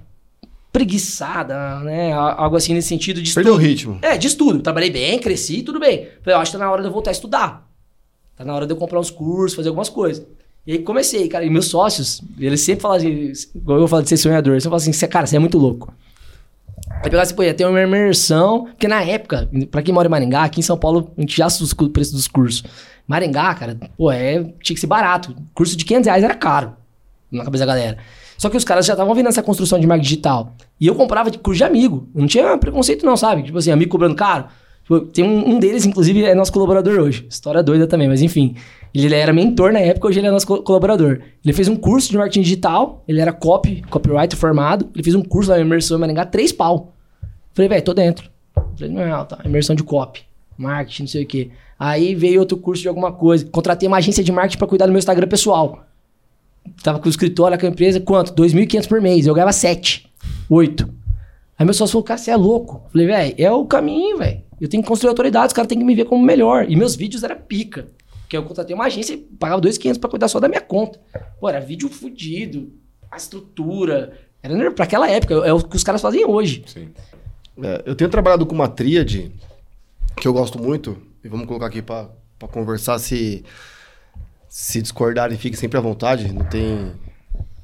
[SPEAKER 3] preguiçada, né? Algo assim nesse sentido de
[SPEAKER 1] Perdeu o
[SPEAKER 3] estudo.
[SPEAKER 1] ritmo.
[SPEAKER 3] É, de estudo. Trabalhei bem, cresci, tudo bem. Falei, eu acho que tá na hora de eu voltar a estudar. Tá na hora de eu comprar uns cursos, fazer algumas coisas. E aí comecei, cara. E meus sócios, eles sempre falam assim, igual eu falo de ser sonhador, eles sempre falam assim, "Cê- cara, você é muito louco. Aí pegava assim, pô, ia ter uma imersão, porque na época, pra quem mora em Maringá, aqui em São Paulo, a gente já assusta o preço dos cursos. Maringá, cara, pô, é, tinha que ser barato. Curso de 500 reais era caro na cabeça da galera. Só que os caras já estavam vendo essa construção de marketing digital. E eu comprava de curso de amigo. Não tinha preconceito não, sabe? Tipo assim, amigo cobrando caro. Tipo, Tem um, um deles, inclusive, é nosso colaborador hoje. História doida também, mas enfim. Ele era mentor na época, hoje ele é nosso co- colaborador. Ele fez um curso de marketing digital, ele era copy, copyright formado. Ele fez um curso lá na imersão em Maringá, três pau. Falei, velho, tô dentro. Falei, não, tá, imersão de copy, marketing, não sei o quê. Aí veio outro curso de alguma coisa. Contratei uma agência de marketing pra cuidar do meu Instagram pessoal. Tava com o escritório, com a empresa, quanto? 2.500 por mês. Eu ganhava 7, 8. Aí meu sócio falou, cara, você é louco. Falei, velho, é o caminho, velho. Eu tenho que construir autoridade, os caras têm que me ver como melhor. E meus vídeos era pica. Porque eu contratei uma agência e pagava 2.500 pra cuidar só da minha conta. Pô, era vídeo fudido, a estrutura. Era pra aquela época, é o que os caras fazem hoje.
[SPEAKER 2] Sim.
[SPEAKER 1] É, eu tenho trabalhado com uma tríade que eu gosto muito, e vamos colocar aqui pra conversar. Se, se discordarem, fiquem sempre à vontade, não tem.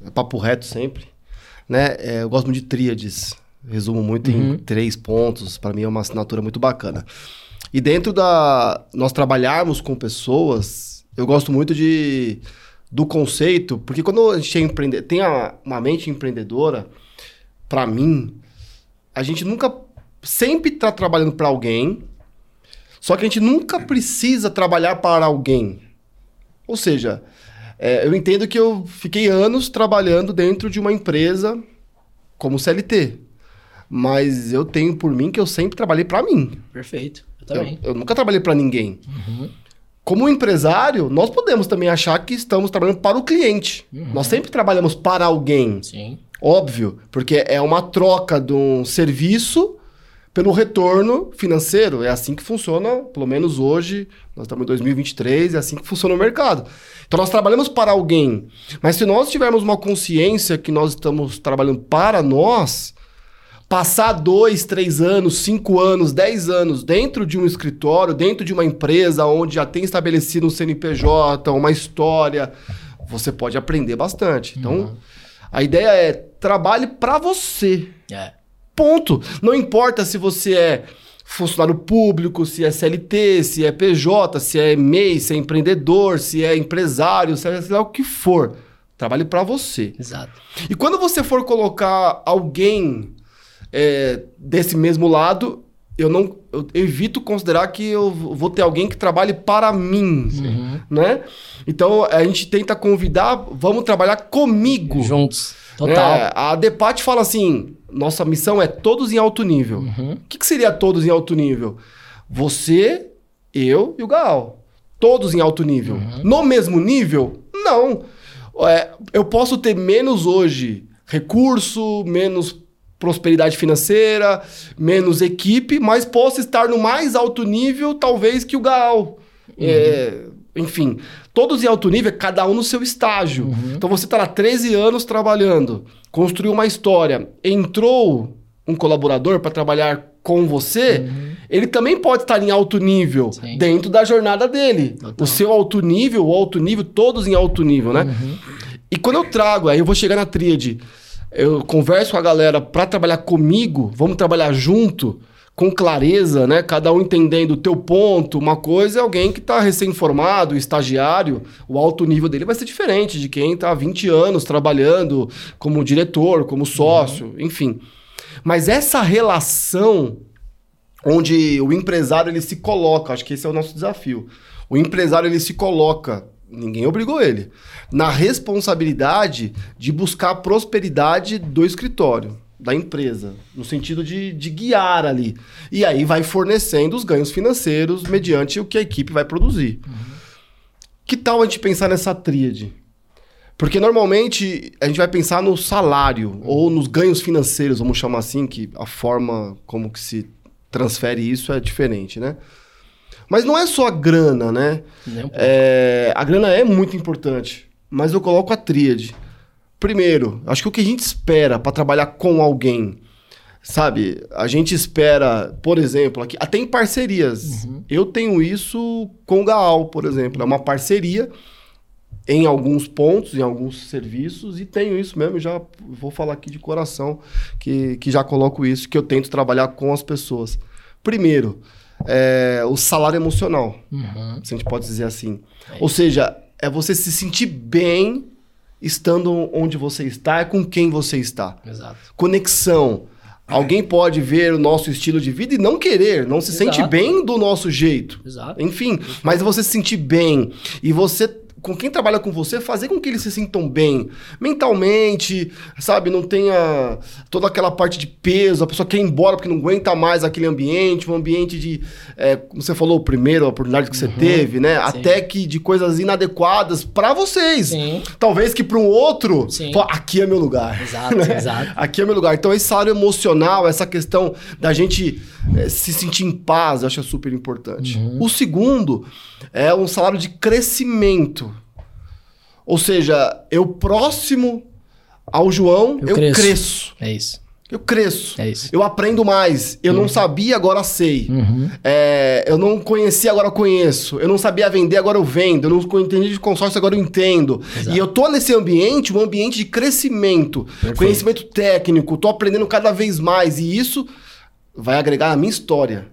[SPEAKER 1] É papo reto sempre. Né? É, eu gosto muito de tríades. Resumo muito em três pontos. Para mim é uma assinatura muito bacana. E dentro da nós trabalharmos com pessoas, eu gosto muito de do conceito, porque quando a gente é empreende, tem a- uma mente empreendedora, para mim, a gente nunca sempre tá trabalhando para alguém, só que a gente nunca precisa trabalhar para alguém. Ou seja, é, eu entendo que eu fiquei anos trabalhando dentro de uma empresa como CLT. Mas eu tenho por mim que eu sempre trabalhei para mim.
[SPEAKER 3] Perfeito. Eu também.
[SPEAKER 1] Eu, eu nunca trabalhei para ninguém. Como empresário, nós podemos também achar que estamos trabalhando para o cliente. Nós sempre trabalhamos para alguém.
[SPEAKER 3] Sim.
[SPEAKER 1] Óbvio, porque é uma troca de um serviço pelo retorno financeiro. É assim que funciona, pelo menos hoje, nós estamos em 2023, é assim que funciona o mercado. Então nós trabalhamos para alguém. Mas se nós tivermos uma consciência que nós estamos trabalhando para nós, passar dois, três anos, cinco anos, dez anos dentro de um escritório, dentro de uma empresa onde já tem estabelecido um CNPJ, uma história, você pode aprender bastante. Então, a ideia é trabalhe para você.
[SPEAKER 3] É.
[SPEAKER 1] Ponto. Não importa se você é funcionário público, se é CLT, se é PJ, se é MEI, se é empreendedor, se é empresário, se é sei lá o que for. Trabalhe para você.
[SPEAKER 3] Exato.
[SPEAKER 1] E quando você for colocar alguém é, desse mesmo lado, eu não eu evito considerar que eu vou ter alguém que trabalhe para mim, né? Então a gente tenta convidar, vamos trabalhar comigo.
[SPEAKER 3] Juntos. Total.
[SPEAKER 1] É, a Depat fala assim: nossa missão é todos em alto nível. O que, que seria todos em alto nível? Você, eu e o Gaal. Todos em alto nível. No mesmo nível? Não. É, eu posso ter menos hoje recurso, menos prosperidade financeira, menos equipe, mas posso estar no mais alto nível, talvez, que o Gaal. É, enfim, todos em alto nível, cada um no seu estágio.
[SPEAKER 3] Uhum.
[SPEAKER 1] Então você está lá 13 anos trabalhando, construiu uma história, entrou um colaborador para trabalhar com você, ele também pode estar em alto nível
[SPEAKER 3] Uhum. Sim.
[SPEAKER 1] dentro da jornada dele.
[SPEAKER 3] Total.
[SPEAKER 1] O seu alto nível, o alto nível, todos em alto nível, né?
[SPEAKER 3] Uhum.
[SPEAKER 1] E quando eu trago, aí eu vou chegar na tríade, eu converso com a galera para trabalhar comigo, vamos trabalhar junto, com clareza, né? Cada um entendendo o teu ponto. Uma coisa é alguém que está recém-formado, estagiário, o alto nível dele vai ser diferente de quem está há 20 anos trabalhando como diretor, como sócio, enfim. Mas essa relação onde o empresário ele se coloca, acho que esse é o nosso desafio. O empresário ele se coloca, ninguém obrigou ele, na responsabilidade de buscar a prosperidade do escritório, da empresa, no sentido de, de guiar ali. E aí vai fornecendo os ganhos financeiros mediante o que a equipe vai produzir. Que tal a gente pensar nessa tríade? Porque normalmente a gente vai pensar no salário ou nos ganhos financeiros, vamos chamar assim, que a forma como que se transfere isso é diferente, né? Mas não é só a grana, né?
[SPEAKER 3] Um.
[SPEAKER 1] É, a grana é muito importante, mas eu coloco a tríade. Primeiro, acho que o que a gente espera para trabalhar com alguém, sabe? A gente espera, por exemplo, aqui, até em parcerias. Eu tenho isso com o Gaal, por exemplo. É uma parceria em alguns pontos, em alguns serviços, e tenho isso mesmo, já vou falar aqui de coração, que, que já coloco isso, que eu tento trabalhar com as pessoas. Primeiro, é, o salário emocional,
[SPEAKER 3] Uhum.
[SPEAKER 1] se a gente pode dizer assim. Ou seja, é você se sentir bem estando onde você está, é com quem você está.
[SPEAKER 3] Exato.
[SPEAKER 1] Conexão. Alguém pode ver o nosso estilo de vida e não querer, não se sente
[SPEAKER 3] Exato.
[SPEAKER 1] bem do nosso jeito.
[SPEAKER 3] Exato.
[SPEAKER 1] Enfim, mas você se sentir bem e você com quem trabalha com você, fazer com que eles se sintam bem mentalmente, sabe? Não tenha toda aquela parte de peso, a pessoa quer ir embora porque não aguenta mais aquele ambiente, um ambiente de, é, como você falou, primeiro, a oportunidade que você teve, né? Até que de coisas inadequadas pra vocês.
[SPEAKER 3] Sim.
[SPEAKER 1] Talvez que para um outro,
[SPEAKER 3] Sim.
[SPEAKER 1] aqui é meu lugar.
[SPEAKER 3] Exato,
[SPEAKER 1] né?
[SPEAKER 3] exato.
[SPEAKER 1] Aqui é meu lugar. Então, esse salário emocional, essa questão da gente eh, se sentir em paz, eu acho super importante.
[SPEAKER 3] Uhum.
[SPEAKER 1] O segundo é um salário de crescimento. Ou seja, eu próximo ao João,
[SPEAKER 3] Eu
[SPEAKER 1] eu,
[SPEAKER 3] cresço.
[SPEAKER 1] cresço.
[SPEAKER 3] É isso.
[SPEAKER 1] Eu cresço.
[SPEAKER 3] É isso.
[SPEAKER 1] Eu aprendo mais. Eu não sabia, agora sei.
[SPEAKER 3] Uhum.
[SPEAKER 1] É, eu não conhecia, agora conheço. Eu não sabia vender, agora eu vendo. Eu não entendi de consórcio, agora eu entendo.
[SPEAKER 3] Exato.
[SPEAKER 1] E eu tô nesse ambiente, um ambiente de crescimento,
[SPEAKER 3] Perfeito.
[SPEAKER 1] conhecimento técnico, tô aprendendo cada vez mais. E isso vai agregar a minha história.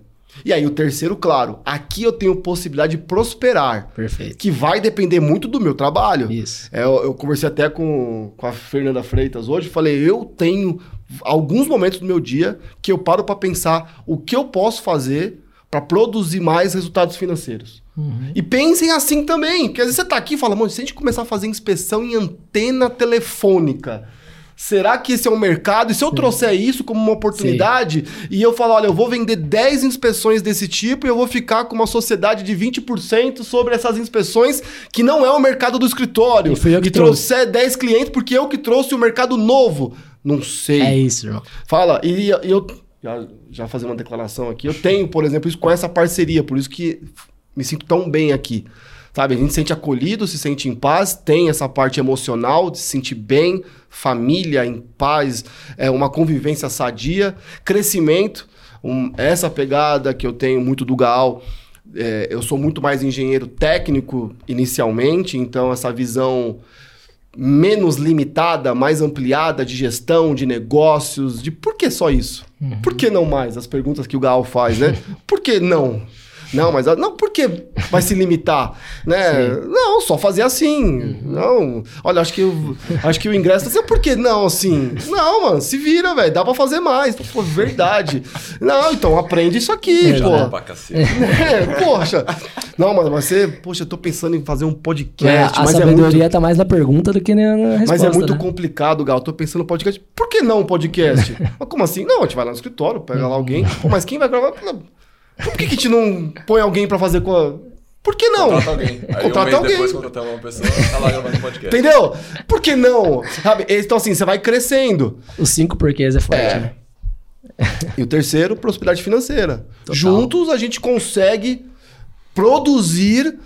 [SPEAKER 1] E aí, o terceiro, claro, aqui eu tenho possibilidade de prosperar,
[SPEAKER 3] Perfeito.
[SPEAKER 1] que vai depender muito do meu trabalho.
[SPEAKER 3] Isso.
[SPEAKER 1] É, eu, eu conversei até com, com a Fernanda Freitas hoje, falei, eu tenho alguns momentos do meu dia que eu paro para pensar o que eu posso fazer para produzir mais resultados financeiros.
[SPEAKER 3] Uhum.
[SPEAKER 1] E pensem assim também, porque às vezes você tá aqui e fala, mano, se a gente começar a fazer inspeção em antena telefônica, será que esse é um mercado? E se eu trouxer isso como uma oportunidade e eu falar, olha, eu vou vender 10 inspeções desse tipo e eu vou ficar com uma sociedade de 20% sobre essas inspeções que não é o mercado do escritório.
[SPEAKER 3] E eu que
[SPEAKER 1] e trouxer 10 clientes porque eu que trouxe o mercado novo. Não sei.
[SPEAKER 3] É isso, irmão.
[SPEAKER 1] Fala, e, e eu já, já fazer uma declaração aqui. Eu tenho, por exemplo, isso com essa parceria, por isso que me sinto tão bem aqui. Sabe, a gente se sente acolhido, se sente em paz, tem essa parte emocional de se sentir bem, família em paz, é uma convivência sadia, crescimento, um- essa pegada que eu tenho muito do Gaal. é, eu sou muito mais engenheiro técnico inicialmente, então essa visão menos limitada, mais ampliada de gestão, de negócios, de por que só isso? Por que não mais? As perguntas que o Gal faz, né? Por que não? Não, mas não, por que vai se limitar? Né? Não, só fazer assim. Não. Olha, acho que, eu, acho que o ingresso tá assim, por que não assim? Não, mano, se vira, velho, dá pra fazer mais. Pô, verdade. Não, então aprende isso aqui,
[SPEAKER 3] Exato.
[SPEAKER 1] pô.
[SPEAKER 2] Pra.
[SPEAKER 1] É, poxa. Não, mano, você, poxa, eu tô pensando em fazer um
[SPEAKER 3] É,
[SPEAKER 1] podcast,
[SPEAKER 3] a
[SPEAKER 1] mas é
[SPEAKER 3] sabedoria
[SPEAKER 1] muito
[SPEAKER 3] tá mais na pergunta do que na resposta.
[SPEAKER 1] mas é muito
[SPEAKER 3] né?
[SPEAKER 1] complicado, Gal. Tô pensando no podcast. Por que não um podcast? mas como assim? Não, a gente vai lá no escritório, pega lá alguém. Pô, mas quem vai gravar? Por que, que a gente não põe alguém pra fazer com a. Por que não?
[SPEAKER 2] Contrata alguém. Aí
[SPEAKER 1] Contrata
[SPEAKER 2] um mês
[SPEAKER 1] alguém.
[SPEAKER 2] depois contratamos uma pessoa, tá lá gravando podcast.
[SPEAKER 1] Entendeu? Por que não? Sabe? Então, assim, você vai crescendo.
[SPEAKER 3] Os cinco porquês é forte,
[SPEAKER 1] É.
[SPEAKER 3] né?
[SPEAKER 1] E o terceiro, prosperidade financeira.
[SPEAKER 3] Total.
[SPEAKER 1] Juntos a gente consegue produzir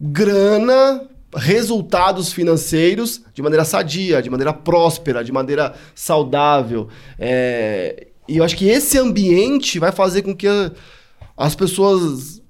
[SPEAKER 1] grana, resultados financeiros de maneira sadia, de maneira próspera, de maneira saudável. É, e eu acho que esse ambiente vai fazer com que as pessoas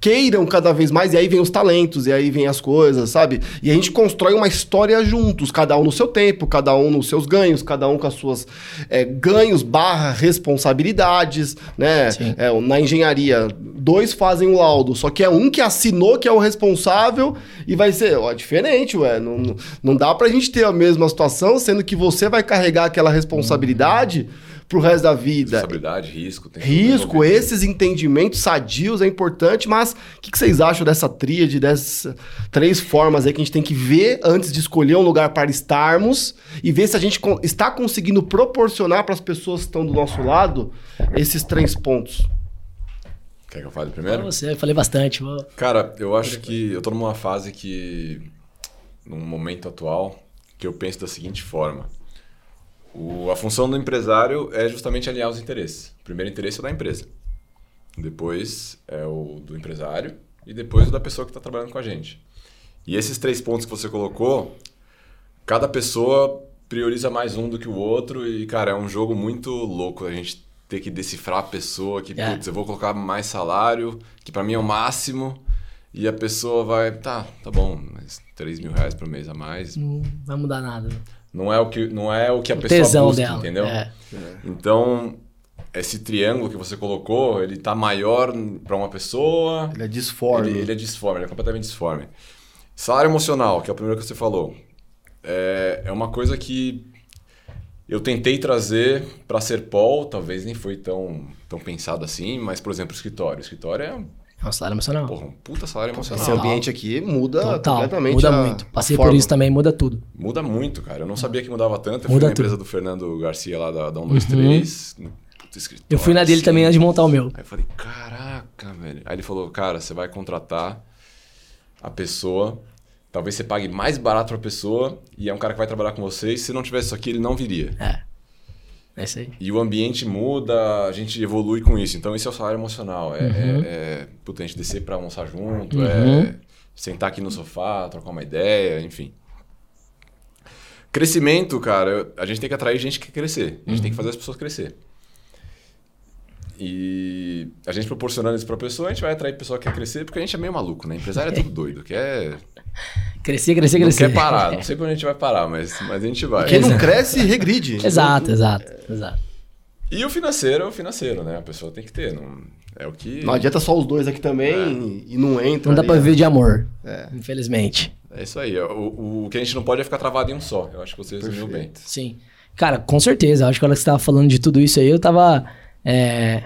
[SPEAKER 1] queiram cada vez mais, e aí vem os talentos, e aí vem as coisas, sabe? E a gente constrói uma história juntos, cada um no seu tempo, cada um nos seus ganhos, cada um com as suas é, ganhos barra responsabilidades, né? É, na engenharia, dois fazem o laudo, só que é um que assinou que é o responsável e vai ser, ó, diferente, ué. Não, não dá pra gente ter a mesma situação, sendo que você vai carregar aquela responsabilidade. Uhum pro resto da vida.
[SPEAKER 2] Responsabilidade, risco.
[SPEAKER 1] risco, esses entendimentos sadios é importante, mas o que, que, vocês acham dessa tríade, dessas três formas aí que a gente tem que ver antes de escolher um lugar para estarmos e ver se a gente está conseguindo proporcionar para as pessoas que estão do nosso lado esses três pontos?
[SPEAKER 2] Quer que eu fale primeiro?
[SPEAKER 3] você, eu falei bastante. Vou...
[SPEAKER 2] Cara, eu acho que eu tô numa fase que, num momento atual, que eu penso da seguinte forma o, a função do empresário é justamente alinhar os interesses. O primeiro interesse é o da empresa. Depois é o do empresário e depois o da pessoa que está trabalhando com a gente. E esses três pontos que você colocou, cada pessoa prioriza mais um do que o outro e, cara, é um jogo muito louco a gente ter que decifrar a pessoa que, é. putz, eu vou colocar mais salário, que para mim é o máximo, e a pessoa vai, tá, tá bom, mas 3 mil reais por mês a mais.
[SPEAKER 3] Não vai mudar nada.
[SPEAKER 2] Não é o que, não é o que a o pessoa busca, dela. entendeu? É. Então, esse triângulo que você colocou, ele tá maior para uma pessoa.
[SPEAKER 1] Ele é disforme.
[SPEAKER 2] Ele, ele, é disforme, ele é completamente disforme. Salário emocional, que é o primeiro que você falou, é, é uma coisa que eu tentei trazer para ser Paul, talvez nem foi tão, tão pensado assim, mas, por exemplo, o escritório. O escritório é
[SPEAKER 3] é um salário emocional.
[SPEAKER 2] Porra, um puta salário emocional.
[SPEAKER 1] Esse ambiente aqui muda
[SPEAKER 3] Total,
[SPEAKER 1] completamente.
[SPEAKER 3] Muda muito. Passei por isso também, muda tudo.
[SPEAKER 2] Muda muito, cara. Eu não sabia que mudava tanto. Eu muda fui na empresa do Fernando Garcia lá da, da 123. Uhum.
[SPEAKER 3] Eu fui na dele assim. também antes de montar o meu.
[SPEAKER 2] Aí eu falei, caraca, velho. Aí ele falou, cara, você vai contratar a pessoa. Talvez você pague mais barato pra pessoa e é um cara que vai trabalhar com você. E se não tivesse isso aqui, ele não viria.
[SPEAKER 3] É. É isso aí.
[SPEAKER 2] E o ambiente muda, a gente evolui com isso. Então, esse é o salário emocional. É, uhum. é, é puta, a gente descer para almoçar junto, uhum. é sentar aqui no sofá, trocar uma ideia, enfim. Crescimento, cara, a gente tem que atrair gente que quer crescer. A gente uhum. tem que fazer as pessoas crescer. E a gente proporcionando isso para a pessoa, a gente vai atrair pessoa que quer crescer, porque a gente é meio maluco, né? Empresário é tudo doido, quer
[SPEAKER 3] Crescer, crescer, crescer.
[SPEAKER 2] Não quer parar, não sei quando a gente vai parar, mas, mas a gente vai.
[SPEAKER 1] Quem não cresce, regride.
[SPEAKER 3] exato, exato, exato.
[SPEAKER 2] E o financeiro é o financeiro, né? A pessoa tem que ter. Não, é o que.
[SPEAKER 1] Não adianta só os dois aqui também é. e não entra.
[SPEAKER 3] Não dá ali, pra viver de amor. É. Infelizmente.
[SPEAKER 2] É isso aí. O, o, que a gente não pode é ficar travado em um só. Eu acho que você resumiu bem.
[SPEAKER 3] Sim. Cara, com certeza. Acho que quando você estava falando de tudo isso aí, eu tava é,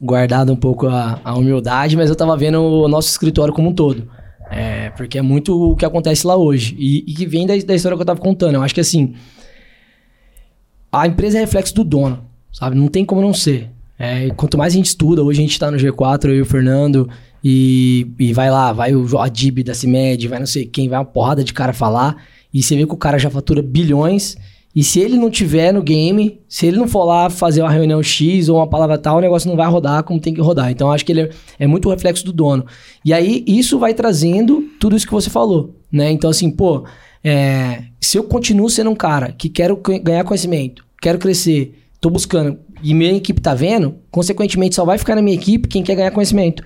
[SPEAKER 3] guardado um pouco a, a humildade, mas eu tava vendo o nosso escritório como um todo. É, porque é muito o que acontece lá hoje. E, e que vem da, da, história que eu tava contando. Eu acho que assim. A empresa é reflexo do dono, sabe? Não tem como não ser. É, quanto mais a gente estuda, hoje a gente tá no G4, eu e o Fernando, e, e vai lá, vai o Adib da CIMED, vai não sei quem, vai uma porrada de cara falar, e você vê que o cara já fatura bilhões e se ele não tiver no game, se ele não for lá fazer uma reunião X ou uma palavra tal, o negócio não vai rodar como tem que rodar. Então, acho que ele é, é muito reflexo do dono. E aí, isso vai trazendo tudo isso que você falou, né? Então, assim, pô, é, se eu continuo sendo um cara que quero ganhar conhecimento, quero crescer, tô buscando, e minha equipe tá vendo, consequentemente só vai ficar na minha equipe quem quer ganhar conhecimento.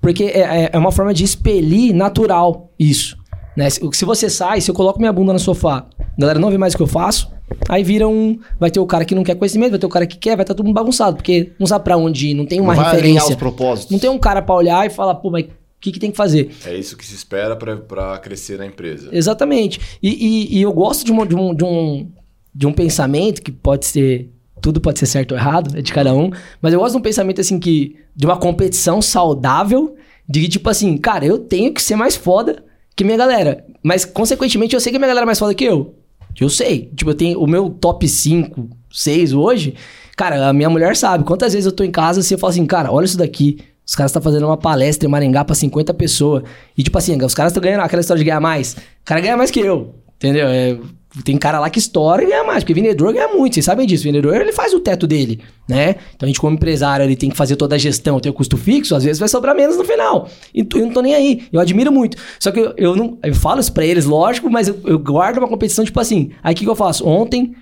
[SPEAKER 3] Porque é, é, é uma forma de expelir natural isso. Né? Se, se você sai, se eu coloco minha bunda no sofá, a galera não vê mais o que eu faço, Aí vira um. Vai ter o cara que não quer conhecimento, vai ter o cara que quer, vai estar tá todo mundo bagunçado, porque não sabe pra onde ir, não tem uma referência.
[SPEAKER 1] os propósitos.
[SPEAKER 3] Não tem um cara pra olhar e falar, pô, mas o que, que tem que fazer?
[SPEAKER 2] É isso que se espera para crescer na empresa.
[SPEAKER 3] Exatamente. E, e, e eu gosto de, uma, de, um, de, um, de um pensamento que pode ser. Tudo pode ser certo ou errado, é de cada um. Mas eu gosto de um pensamento assim que. De uma competição saudável. De que, tipo assim, cara, eu tenho que ser mais foda que minha galera. Mas, consequentemente, eu sei que minha galera é mais foda que eu. Eu sei. Tipo, eu tenho o meu top 5, 6 hoje. Cara, a minha mulher sabe. Quantas vezes eu tô em casa e você fala assim, cara, olha isso daqui. Os caras estão tá fazendo uma palestra em Maringá pra 50 pessoas. E tipo assim, os caras estão ganhando aquela história de ganhar mais. O cara ganha mais que eu. Entendeu? É, tem cara lá que estoura e ganha mais, porque vendedor ganha muito, vocês sabem disso. vendedor ele faz o teto dele, né? Então a gente, como empresário, ele tem que fazer toda a gestão, tem o custo fixo, às vezes vai sobrar menos no final. E eu não tô nem aí, eu admiro muito. Só que eu, eu não eu falo isso pra eles, lógico, mas eu, eu guardo uma competição, tipo assim. Aí o que, que eu faço? Ontem,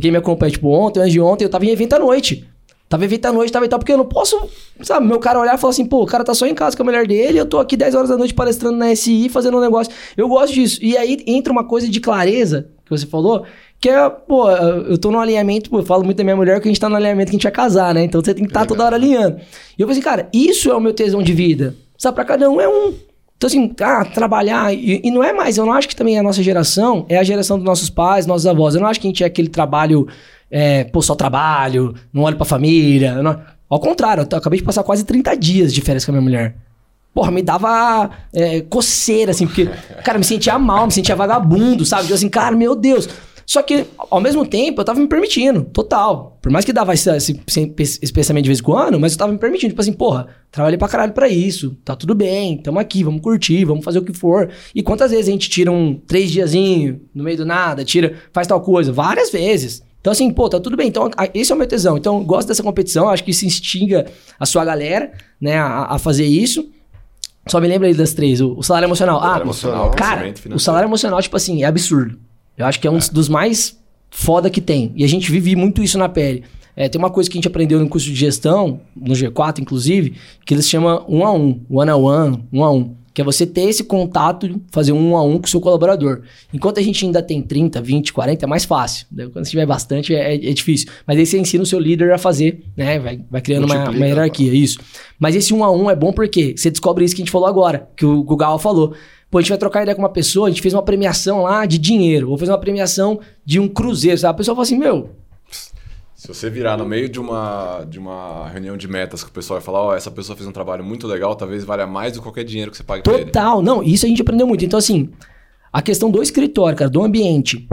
[SPEAKER 3] quem me acompanha, tipo, ontem, antes de ontem, eu tava em evento à noite. Tava evento à noite, tava e tal, porque eu não posso, sabe, meu cara olhar e falar assim, pô, o cara tá só em casa com a mulher dele, eu tô aqui 10 horas da noite palestrando na SI, fazendo um negócio. Eu gosto disso. E aí entra uma coisa de clareza, que você falou, que é, pô, eu tô no alinhamento, pô, eu falo muito da minha mulher que a gente tá no alinhamento que a gente vai casar, né? Então você tem que estar tá toda hora alinhando. E eu falei assim, cara, isso é o meu tesão de vida. Sabe, pra cada um é um. Então, assim, ah, trabalhar. E, e, não é mais, eu não acho que também a nossa geração é a geração dos nossos pais, nossos avós. Eu não acho que a gente é aquele trabalho, é, pô, só trabalho, não olho pra família. Não... Ao contrário, eu acabei de passar quase 30 dias de férias com a minha mulher. Porra, me dava é, coceira, assim, porque, cara, me sentia mal, me sentia vagabundo, sabe? Tipo assim, cara, meu Deus. Só que, ao mesmo tempo, eu tava me permitindo, total. Por mais que dava esse, esse, esse pensamento de vez em quando, mas eu tava me permitindo. Tipo assim, porra, trabalhei pra caralho pra isso, tá tudo bem, tamo aqui, vamos curtir, vamos fazer o que for. E quantas vezes a gente tira um três diazinho no meio do nada, tira, faz tal coisa? Várias vezes. Então, assim, pô, tá tudo bem. Então, esse é o meu tesão. Então, gosto dessa competição, acho que isso instiga a sua galera, né, a, a fazer isso. Só me lembra aí das três. O, o salário emocional. O salário ah, emocional, cara, o salário emocional, tipo assim, é absurdo. Eu acho que é um é. dos mais foda que tem. E a gente vive muito isso na pele. É, tem uma coisa que a gente aprendeu no curso de gestão, no G4, inclusive, que eles chamam um a um, one a one, um a um. Que é você ter esse contato, fazer um a um com o seu colaborador. Enquanto a gente ainda tem 30, 20, 40, é mais fácil. Quando você tiver bastante, é, é, difícil. Mas aí você ensina o seu líder a fazer, né? Vai, vai criando uma, uma, hierarquia, isso. Mas esse um a um é bom porque você descobre isso que a gente falou agora, que o Gugal falou. Pô, a gente vai trocar ideia com uma pessoa, a gente fez uma premiação lá de dinheiro, ou fez uma premiação de um cruzeiro, sabe? A pessoa fala assim, meu,
[SPEAKER 2] se você virar no meio de uma, de uma reunião de metas que o pessoal vai falar, ó, oh, essa pessoa fez um trabalho muito legal, talvez valha mais do que qualquer dinheiro que você pague
[SPEAKER 3] Total. pra ele. Não, isso a gente aprendeu muito. Então, assim, a questão do escritório, cara, do ambiente,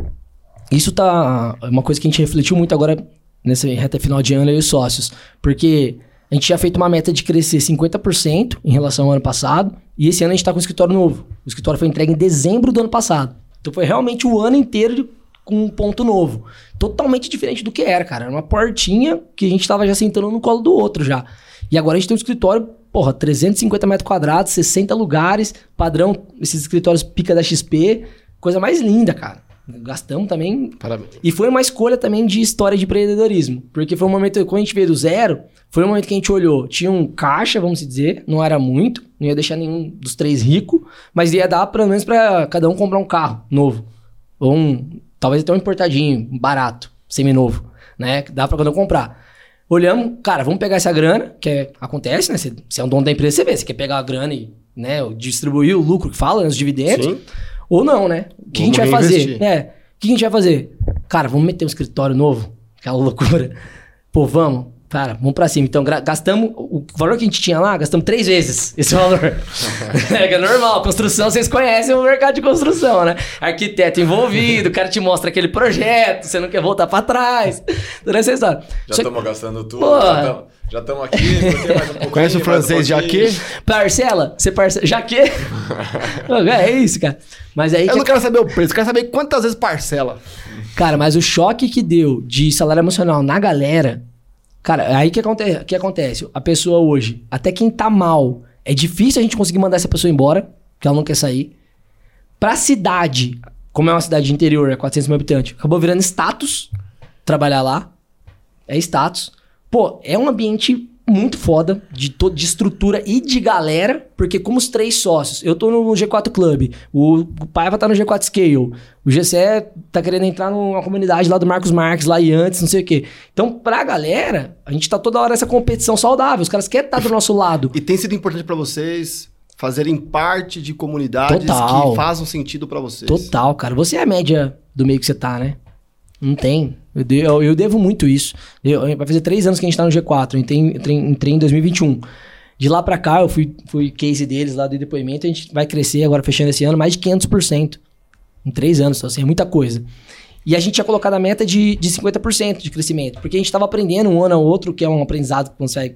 [SPEAKER 3] isso tá. É uma coisa que a gente refletiu muito agora nessa reta final de ano e os sócios. Porque a gente tinha feito uma meta de crescer 50% em relação ao ano passado, e esse ano a gente tá com um escritório novo. O escritório foi entregue em dezembro do ano passado. Então foi realmente o ano inteiro de com um ponto novo. Totalmente diferente do que era, cara. Era uma portinha que a gente tava já sentando no colo do outro já. E agora a gente tem um escritório, porra, 350 metros quadrados, 60 lugares, padrão, esses escritórios pica da XP, coisa mais linda, cara. Gastamos também.
[SPEAKER 1] Parabéns.
[SPEAKER 3] E foi uma escolha também de história de empreendedorismo. Porque foi um momento, quando a gente veio do zero, foi um momento que a gente olhou, tinha um caixa, vamos dizer, não era muito, não ia deixar nenhum dos três rico, mas ia dar pelo menos para cada um comprar um carro novo. Ou um Talvez até um importadinho, barato, seminovo, né? Que dá pra quando eu comprar. Olhamos, cara, vamos pegar essa grana, que é, acontece, né? Você, é um dono da empresa, você vê, você quer pegar a grana e né, distribuir o lucro que fala, né, os dividendos. Sim. Ou não, né? O que vamos a gente vai fazer? É, o que a gente vai fazer? Cara, vamos meter um escritório novo? Aquela loucura. Pô, vamos. Cara, vamos pra cima. Então, gastamos. O valor que a gente tinha lá, gastamos três vezes esse valor. é, é normal. Construção, vocês conhecem o mercado de construção, né? Arquiteto envolvido, o cara te mostra aquele projeto, você não quer voltar pra trás. Toda essa história.
[SPEAKER 2] Já estamos gastando tudo. Porra. Já estamos aqui.
[SPEAKER 1] Um Conhece o francês um Jaquet?
[SPEAKER 3] Parcela? Você parcela. Jaquet? é isso, cara. Mas aí.
[SPEAKER 1] Eu que... não quero saber o preço, eu quero saber quantas vezes parcela.
[SPEAKER 3] Cara, mas o choque que deu de salário emocional na galera Cara, aí que acontece, que acontece? A pessoa hoje, até quem tá mal, é difícil a gente conseguir mandar essa pessoa embora, porque ela não quer sair. Pra cidade, como é uma cidade interior, é 400 mil habitantes, acabou virando status trabalhar lá. É status. Pô, é um ambiente muito foda de, de estrutura e de galera, porque como os três sócios, eu tô no G4 Club, o, o Paiva tá no G4 Scale, o GCE tá querendo entrar numa comunidade lá do Marcos Marques, lá e antes, não sei o quê. Então, pra galera, a gente tá toda hora nessa competição saudável, os caras querem estar tá do nosso lado.
[SPEAKER 1] E tem sido importante para vocês fazerem parte de comunidades Total. que fazem sentido para vocês.
[SPEAKER 3] Total, cara. Você é a média do meio que você tá, né? Não tem. Eu, eu, devo muito isso. Eu, vai fazer três anos que a gente tá no G4. Eu entrei, entrei, entrei em 2021. De lá para cá, eu fui, fui case deles lá do depoimento. A gente vai crescer agora, fechando esse ano, mais de 500%. Em três anos, então, assim, é muita coisa. E a gente tinha colocado a meta de, de 50% de crescimento. Porque a gente estava aprendendo um ano ao outro, que é um aprendizado que vai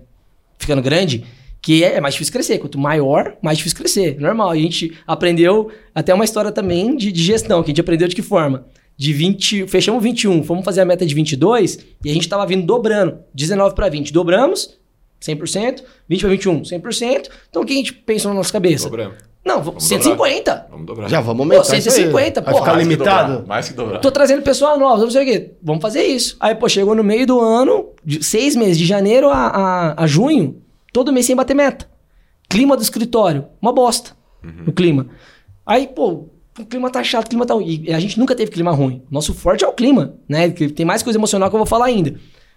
[SPEAKER 3] ficando grande, que é, é mais difícil crescer. Quanto maior, mais difícil crescer. Normal. A gente aprendeu até uma história também de, de gestão, que a gente aprendeu de que forma de 20, fechamos 21, fomos fazer a meta de 22 e a gente tava vindo dobrando, 19 para 20, dobramos 100%, 20 para 21, 100%. Então o que a gente pensou na nossa cabeça?
[SPEAKER 2] Dobramos.
[SPEAKER 3] Não,
[SPEAKER 2] Vamos
[SPEAKER 3] 150.
[SPEAKER 2] Vamos dobrar.
[SPEAKER 1] Já vamos aumentar.
[SPEAKER 3] Pô,
[SPEAKER 1] isso aí.
[SPEAKER 3] 150,
[SPEAKER 1] Vai
[SPEAKER 3] porra.
[SPEAKER 1] ficar
[SPEAKER 2] Mais que
[SPEAKER 1] limitado?
[SPEAKER 2] dobrar, Mais que dobrar.
[SPEAKER 3] Tô trazendo pessoal novo, não sei o quê. Vamos fazer isso. Aí, pô, chegou no meio do ano, de seis meses, de janeiro a, a, a junho, todo mês sem bater meta. Clima do escritório, uma bosta. O clima. Aí, pô, o clima tá chato, o clima tá ruim. E a gente nunca teve clima ruim. Nosso forte é o clima, né? Que Tem mais coisa emocional que eu vou falar ainda.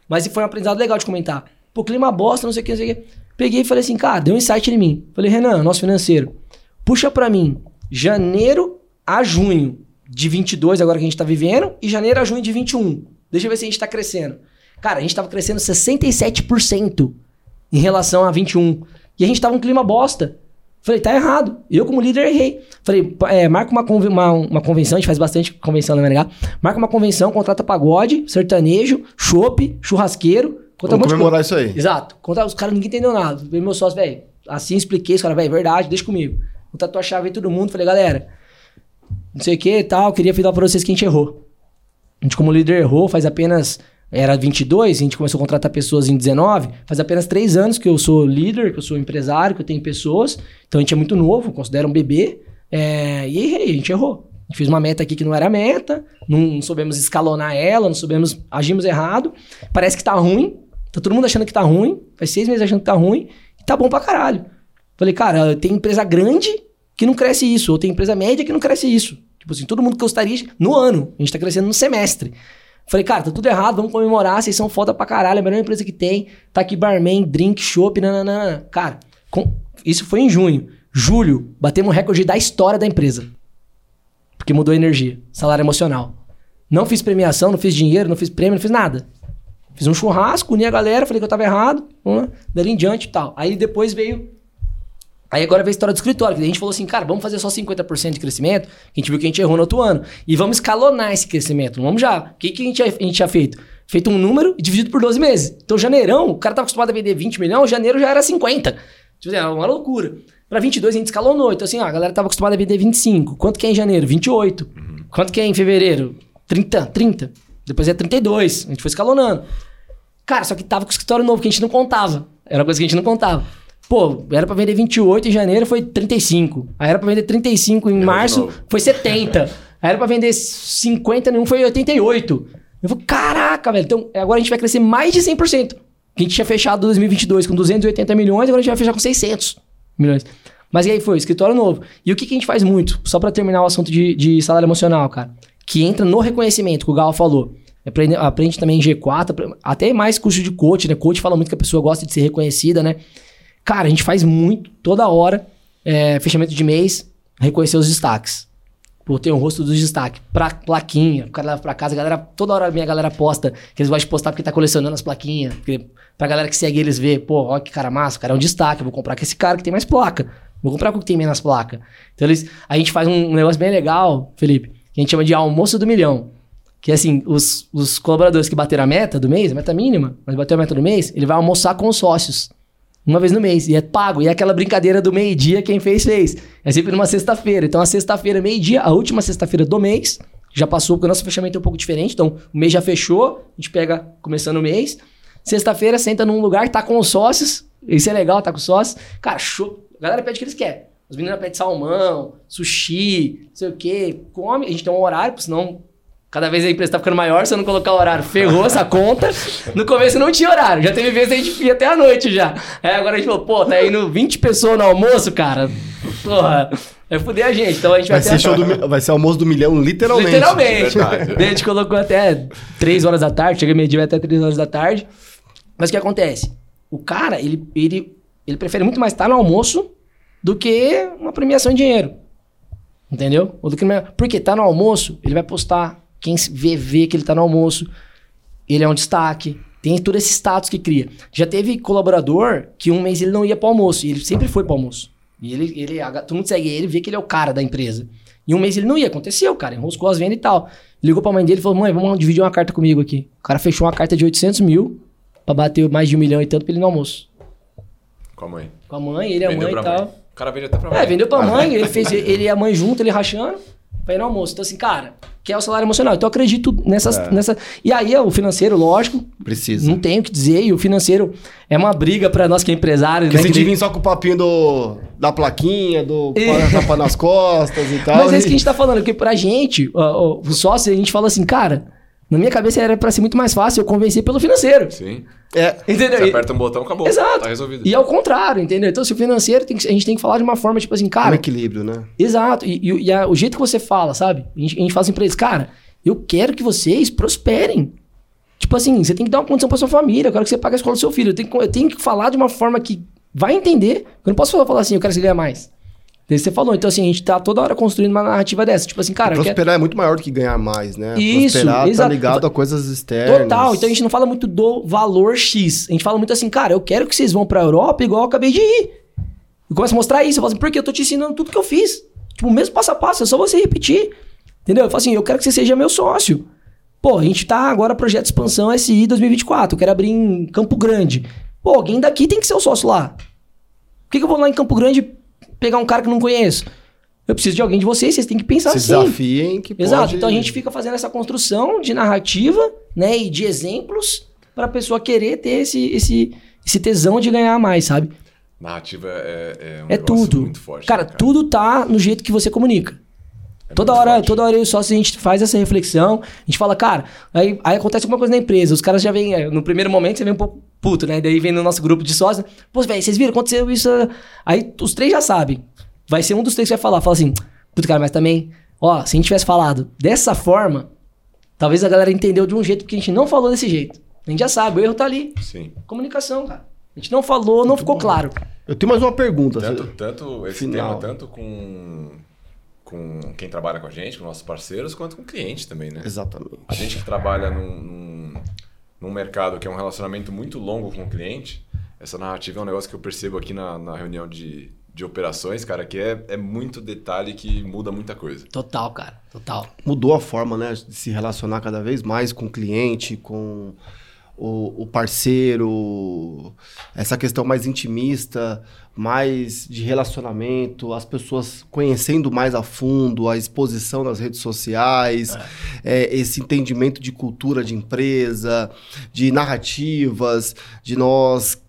[SPEAKER 3] Mas foi um aprendizado legal de comentar. Pô, clima bosta, não sei o que, não sei o que. Peguei e falei assim, cara, deu um insight em mim. Falei, Renan, nosso financeiro, puxa pra mim janeiro a junho de 22, agora que a gente tá vivendo, e janeiro a junho de 21. Deixa eu ver se a gente tá crescendo. Cara, a gente tava crescendo 67% em relação a 21. E a gente tava um clima bosta. Falei, tá errado. Eu, como líder, errei. Falei, é, marca uma, conven- uma, uma convenção, a gente faz bastante convenção na MNH. Marca uma convenção, contrata pagode, sertanejo, chopp, churrasqueiro. Conta um
[SPEAKER 1] Vamos
[SPEAKER 3] de
[SPEAKER 1] comemorar isso aí.
[SPEAKER 3] Exato. Conta, os caras, ninguém entendeu nada. Veio meu sócio, velho, assim expliquei, os caras, velho, verdade, deixa comigo. Contatou a chave aí todo mundo. Falei, galera, não sei o que e tal, queria falar pra vocês que a gente errou. A gente, como líder, errou, faz apenas. Era 22, a gente começou a contratar pessoas em 19. Faz apenas 3 anos que eu sou líder, que eu sou empresário, que eu tenho pessoas. Então a gente é muito novo, considero um bebê. É, e errei, a gente errou. A gente fez uma meta aqui que não era meta, não soubemos escalonar ela, não soubemos. Agimos errado. Parece que tá ruim. Tá todo mundo achando que tá ruim. Faz seis meses achando que tá ruim. E tá bom pra caralho. Falei, cara, tem empresa grande que não cresce isso, ou tem empresa média que não cresce isso. Tipo assim, todo mundo gostaria no ano. A gente tá crescendo no semestre. Falei, cara, tá tudo errado, vamos comemorar, vocês são foda pra caralho, é a melhor empresa que tem. Tá aqui barman, drink, chopp, nananana. Cara, com- isso foi em junho. Julho, batemos um recorde da história da empresa. Porque mudou a energia, salário emocional. Não fiz premiação, não fiz dinheiro, não fiz prêmio, não fiz nada. Fiz um churrasco, uni a galera, falei que eu tava errado, dali em diante e tal. Aí depois veio Aí agora veio a história do escritório, que a gente falou assim, cara, vamos fazer só 50% de crescimento, que a gente viu que a gente errou no outro ano. E vamos escalonar esse crescimento. Não Vamos já. O que, que a, gente, a gente tinha feito? Feito um número e dividido por 12 meses. Então, janeirão, o cara tava acostumado a vender 20 milhões, janeiro já era 50. Tipo assim, era uma loucura. Pra 22 a gente escalonou. Então, assim, ó, a galera tava acostumada a vender 25. Quanto que é em janeiro? 28. Quanto que é em fevereiro? 30. 30. Depois é 32. A gente foi escalonando. Cara, só que tava com o escritório novo, que a gente não contava. Era uma coisa que a gente não contava. Pô, era pra vender 28 em janeiro, foi 35. Aí era pra vender 35 em março, foi 70. Aí era pra vender 50 em um, foi 88. Eu falei, caraca, velho. Então, agora a gente vai crescer mais de 100%. A gente tinha fechado 2022 com 280 milhões, agora a gente vai fechar com 600 milhões. Mas e aí foi, escritório novo. E o que, que a gente faz muito? Só pra terminar o assunto de, de salário emocional, cara. Que entra no reconhecimento, que o Gal falou. Aprende, aprende também em G4, apre- até mais curso de coach, né? Coach fala muito que a pessoa gosta de ser reconhecida, né? Cara, a gente faz muito, toda hora, é, fechamento de mês, reconhecer os destaques. Pô, tem o rosto dos destaques. Pra, plaquinha, o cara leva pra casa, a galera, toda hora a minha galera posta, que eles gostam de postar porque tá colecionando as plaquinhas. Porque, pra galera que segue eles ver, pô, ó que cara massa, o cara é um destaque, vou comprar com esse cara que tem mais placa. Vou comprar com o que tem menos placa. Então eles, a gente faz um negócio bem legal, Felipe, que a gente chama de almoço do milhão. Que assim, os, os colaboradores que bateram a meta do mês, a meta mínima, mas bateu a meta do mês, ele vai almoçar com os sócios. Uma vez no mês. E é pago. E é aquela brincadeira do meio-dia, quem fez, fez. É sempre numa sexta-feira. Então, a sexta-feira, meio-dia, a última sexta-feira do mês, já passou, porque o nosso fechamento é um pouco diferente. Então, o mês já fechou, a gente pega começando o mês. Sexta-feira, senta num lugar, tá com os sócios. Isso é legal, tá com os sócios. Cara, show. A galera pede o que eles querem. As meninas pedem salmão, sushi, não sei o quê. Come. A gente tem um horário, senão Cada vez a empresa tá ficando maior, se eu não colocar horário, ferrou essa conta. No começo não tinha horário, já teve vezes que a gente ia até a noite já. Aí agora a gente falou, pô, tá indo 20 pessoas no almoço, cara. Porra, vai fuder a gente. Então a gente vai,
[SPEAKER 1] Vai
[SPEAKER 3] ter
[SPEAKER 1] ser, show do, vai ser almoço do milhão, literalmente.
[SPEAKER 3] Literalmente.
[SPEAKER 2] Verdade.
[SPEAKER 3] Daí a gente colocou até 3 horas da tarde, chega meio-dia vai até 3 horas da tarde. Mas o que acontece? O cara, ele, ele, ele prefere muito mais estar no almoço do que uma premiação em dinheiro. Entendeu? Ou do que, porque tá no almoço, ele vai postar. Quem vê, vê que ele tá no almoço. Ele é um destaque. Tem todo esse status que cria. Já teve colaborador que um mês ele não ia pro almoço. E ele sempre foi pro almoço. E ele, ele, todo mundo segue ele, vê que ele é o cara da empresa. E um mês ele não ia. Aconteceu, cara. Enroscou as vendas e tal. Ligou pra mãe dele e falou: Mãe, vamos dividir uma carta comigo aqui. O cara fechou uma carta de 800 mil pra bater mais de um milhão e tanto pra ele ir no almoço.
[SPEAKER 2] Com a mãe.
[SPEAKER 3] Com a mãe, ele e a
[SPEAKER 2] Vendeu
[SPEAKER 3] mãe e tal.
[SPEAKER 2] mãe. O cara vende até pra mãe.
[SPEAKER 3] É, vendeu pra mãe, ele fez ele e a mãe junto, ele rachando. Vai ir no almoço. Então, assim, cara, que é o salário emocional. Então, eu acredito nessas,
[SPEAKER 1] É.
[SPEAKER 3] nessa. E aí, o financeiro, lógico,
[SPEAKER 1] Precisa.
[SPEAKER 3] não tenho o que dizer. E o financeiro é uma briga pra nós que é empresário,
[SPEAKER 1] Porque
[SPEAKER 3] né?
[SPEAKER 1] se
[SPEAKER 3] que
[SPEAKER 1] vir só com o papinho do, da plaquinha, do
[SPEAKER 3] É.
[SPEAKER 1] tapa nas costas e tal.
[SPEAKER 3] Mas é isso que a gente tá falando, porque pra gente, o sócio, a gente fala assim, cara, na minha cabeça era pra ser muito mais fácil eu convencer pelo financeiro.
[SPEAKER 2] Sim.
[SPEAKER 1] É,
[SPEAKER 3] Entendeu?
[SPEAKER 2] Você aperta um botão, acabou.
[SPEAKER 3] Exato.
[SPEAKER 2] Tá resolvido.
[SPEAKER 3] E ao contrário, entendeu? Então, se o financeiro, tem que- a gente tem que falar de uma forma, tipo assim,
[SPEAKER 1] um
[SPEAKER 3] cara,
[SPEAKER 1] equilíbrio, né?
[SPEAKER 3] Exato. E, e- e a- o jeito que você fala, sabe? A gente, a gente fala assim pra eles, cara, eu quero que vocês prosperem. Tipo assim, você tem que dar uma condição pra sua família, eu quero que você pague a escola do seu filho. Eu tenho, que- eu tenho que falar de uma forma que vai entender. Eu não posso falar, falar assim, eu quero que você ganhe mais. Daí Você falou, então assim, a gente tá toda hora construindo uma narrativa dessa. Tipo assim, cara.
[SPEAKER 1] Prosperar é muito maior do que ganhar mais, né?
[SPEAKER 3] Isso,
[SPEAKER 1] Prosperar
[SPEAKER 3] exato.
[SPEAKER 1] tá ligado a coisas externas.
[SPEAKER 3] Total. Então a gente não fala muito do valor X. A gente fala muito assim, cara, eu quero que vocês vão pra Europa igual eu acabei de ir. Eu começo a mostrar isso. Eu falo assim, porque eu tô te ensinando tudo que eu fiz. Tipo, o mesmo passo a passo, é só você repetir. Entendeu? Eu falo assim, eu quero que você seja meu sócio. Pô, a gente tá agora projeto de expansão SI 2024. Eu quero abrir em Campo Grande. Pô, alguém daqui tem que ser o sócio lá. Por que, que eu vou lá em Campo Grande pegar um cara que eu não conheço? Eu preciso de alguém de vocês, vocês têm que pensar
[SPEAKER 1] Se
[SPEAKER 3] assim.
[SPEAKER 1] desafiem que
[SPEAKER 3] Exato.
[SPEAKER 1] pode...
[SPEAKER 3] Então a gente fica fazendo essa construção de narrativa, né, e de exemplos para a pessoa querer ter esse, esse, esse tesão de ganhar mais, sabe?
[SPEAKER 2] Narrativa é, é um
[SPEAKER 3] É tudo.
[SPEAKER 2] muito forte.
[SPEAKER 3] cara,
[SPEAKER 2] né,
[SPEAKER 3] tudo tá no jeito que você comunica.
[SPEAKER 2] É
[SPEAKER 3] toda hora,
[SPEAKER 2] forte.
[SPEAKER 3] toda hora eu sócio a gente faz essa reflexão, a gente fala, cara, aí, aí acontece alguma coisa na empresa, os caras já vêm, é, no primeiro momento você vem um pouco puto, né? Daí vem no nosso grupo de sócios, pô, velho, vocês viram, aconteceu isso. Aí os três já sabem. Vai ser um dos três que vai falar, fala assim, puto, cara, mas também, ó, se a gente tivesse falado dessa forma, talvez a galera entendeu de um jeito que a gente não falou desse jeito. A gente já sabe, o erro tá ali.
[SPEAKER 2] Sim.
[SPEAKER 3] Comunicação, cara. A gente não falou, não ficou claro.
[SPEAKER 1] Eu tenho mais uma pergunta.
[SPEAKER 2] Tanto, tanto esse
[SPEAKER 1] Final.
[SPEAKER 2] tema, tanto com, com quem trabalha com a gente, com nossos parceiros, quanto com o cliente também, né?
[SPEAKER 1] Exatamente.
[SPEAKER 2] A gente que trabalha num, num, num mercado que é um relacionamento muito longo com o cliente, essa narrativa é um negócio que eu percebo aqui na, na reunião de, de operações, cara, que é, é muito detalhe que muda muita coisa.
[SPEAKER 3] Total, cara. Total.
[SPEAKER 1] Mudou a forma, né, de se relacionar cada vez mais com o cliente, com o, o parceiro, essa questão mais intimista, mais de relacionamento, as pessoas conhecendo mais a fundo, a exposição nas redes sociais, é, esse entendimento de cultura de empresa, de narrativas, de nós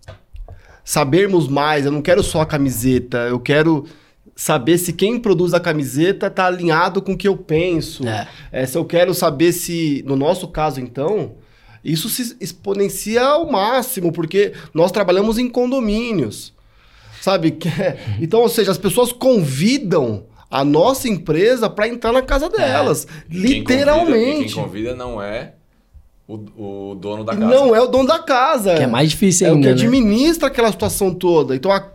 [SPEAKER 1] sabermos mais. Eu não quero só a camiseta, eu quero saber se quem produz a camiseta está alinhado com o que eu penso.
[SPEAKER 3] É.
[SPEAKER 1] É, se eu quero saber se, no nosso caso, então, isso se exponencia ao máximo, porque nós trabalhamos em condomínios. Sabe? É- Então, ou seja, as pessoas convidam a nossa empresa para entrar na casa delas.
[SPEAKER 2] E quem
[SPEAKER 1] literalmente.
[SPEAKER 2] convida- e quem convida não é o, o dono da casa.
[SPEAKER 1] Não é o dono da casa.
[SPEAKER 3] Que é mais difícil
[SPEAKER 1] É o
[SPEAKER 3] ainda,
[SPEAKER 1] que
[SPEAKER 3] né?
[SPEAKER 1] administra aquela situação toda. Então, a,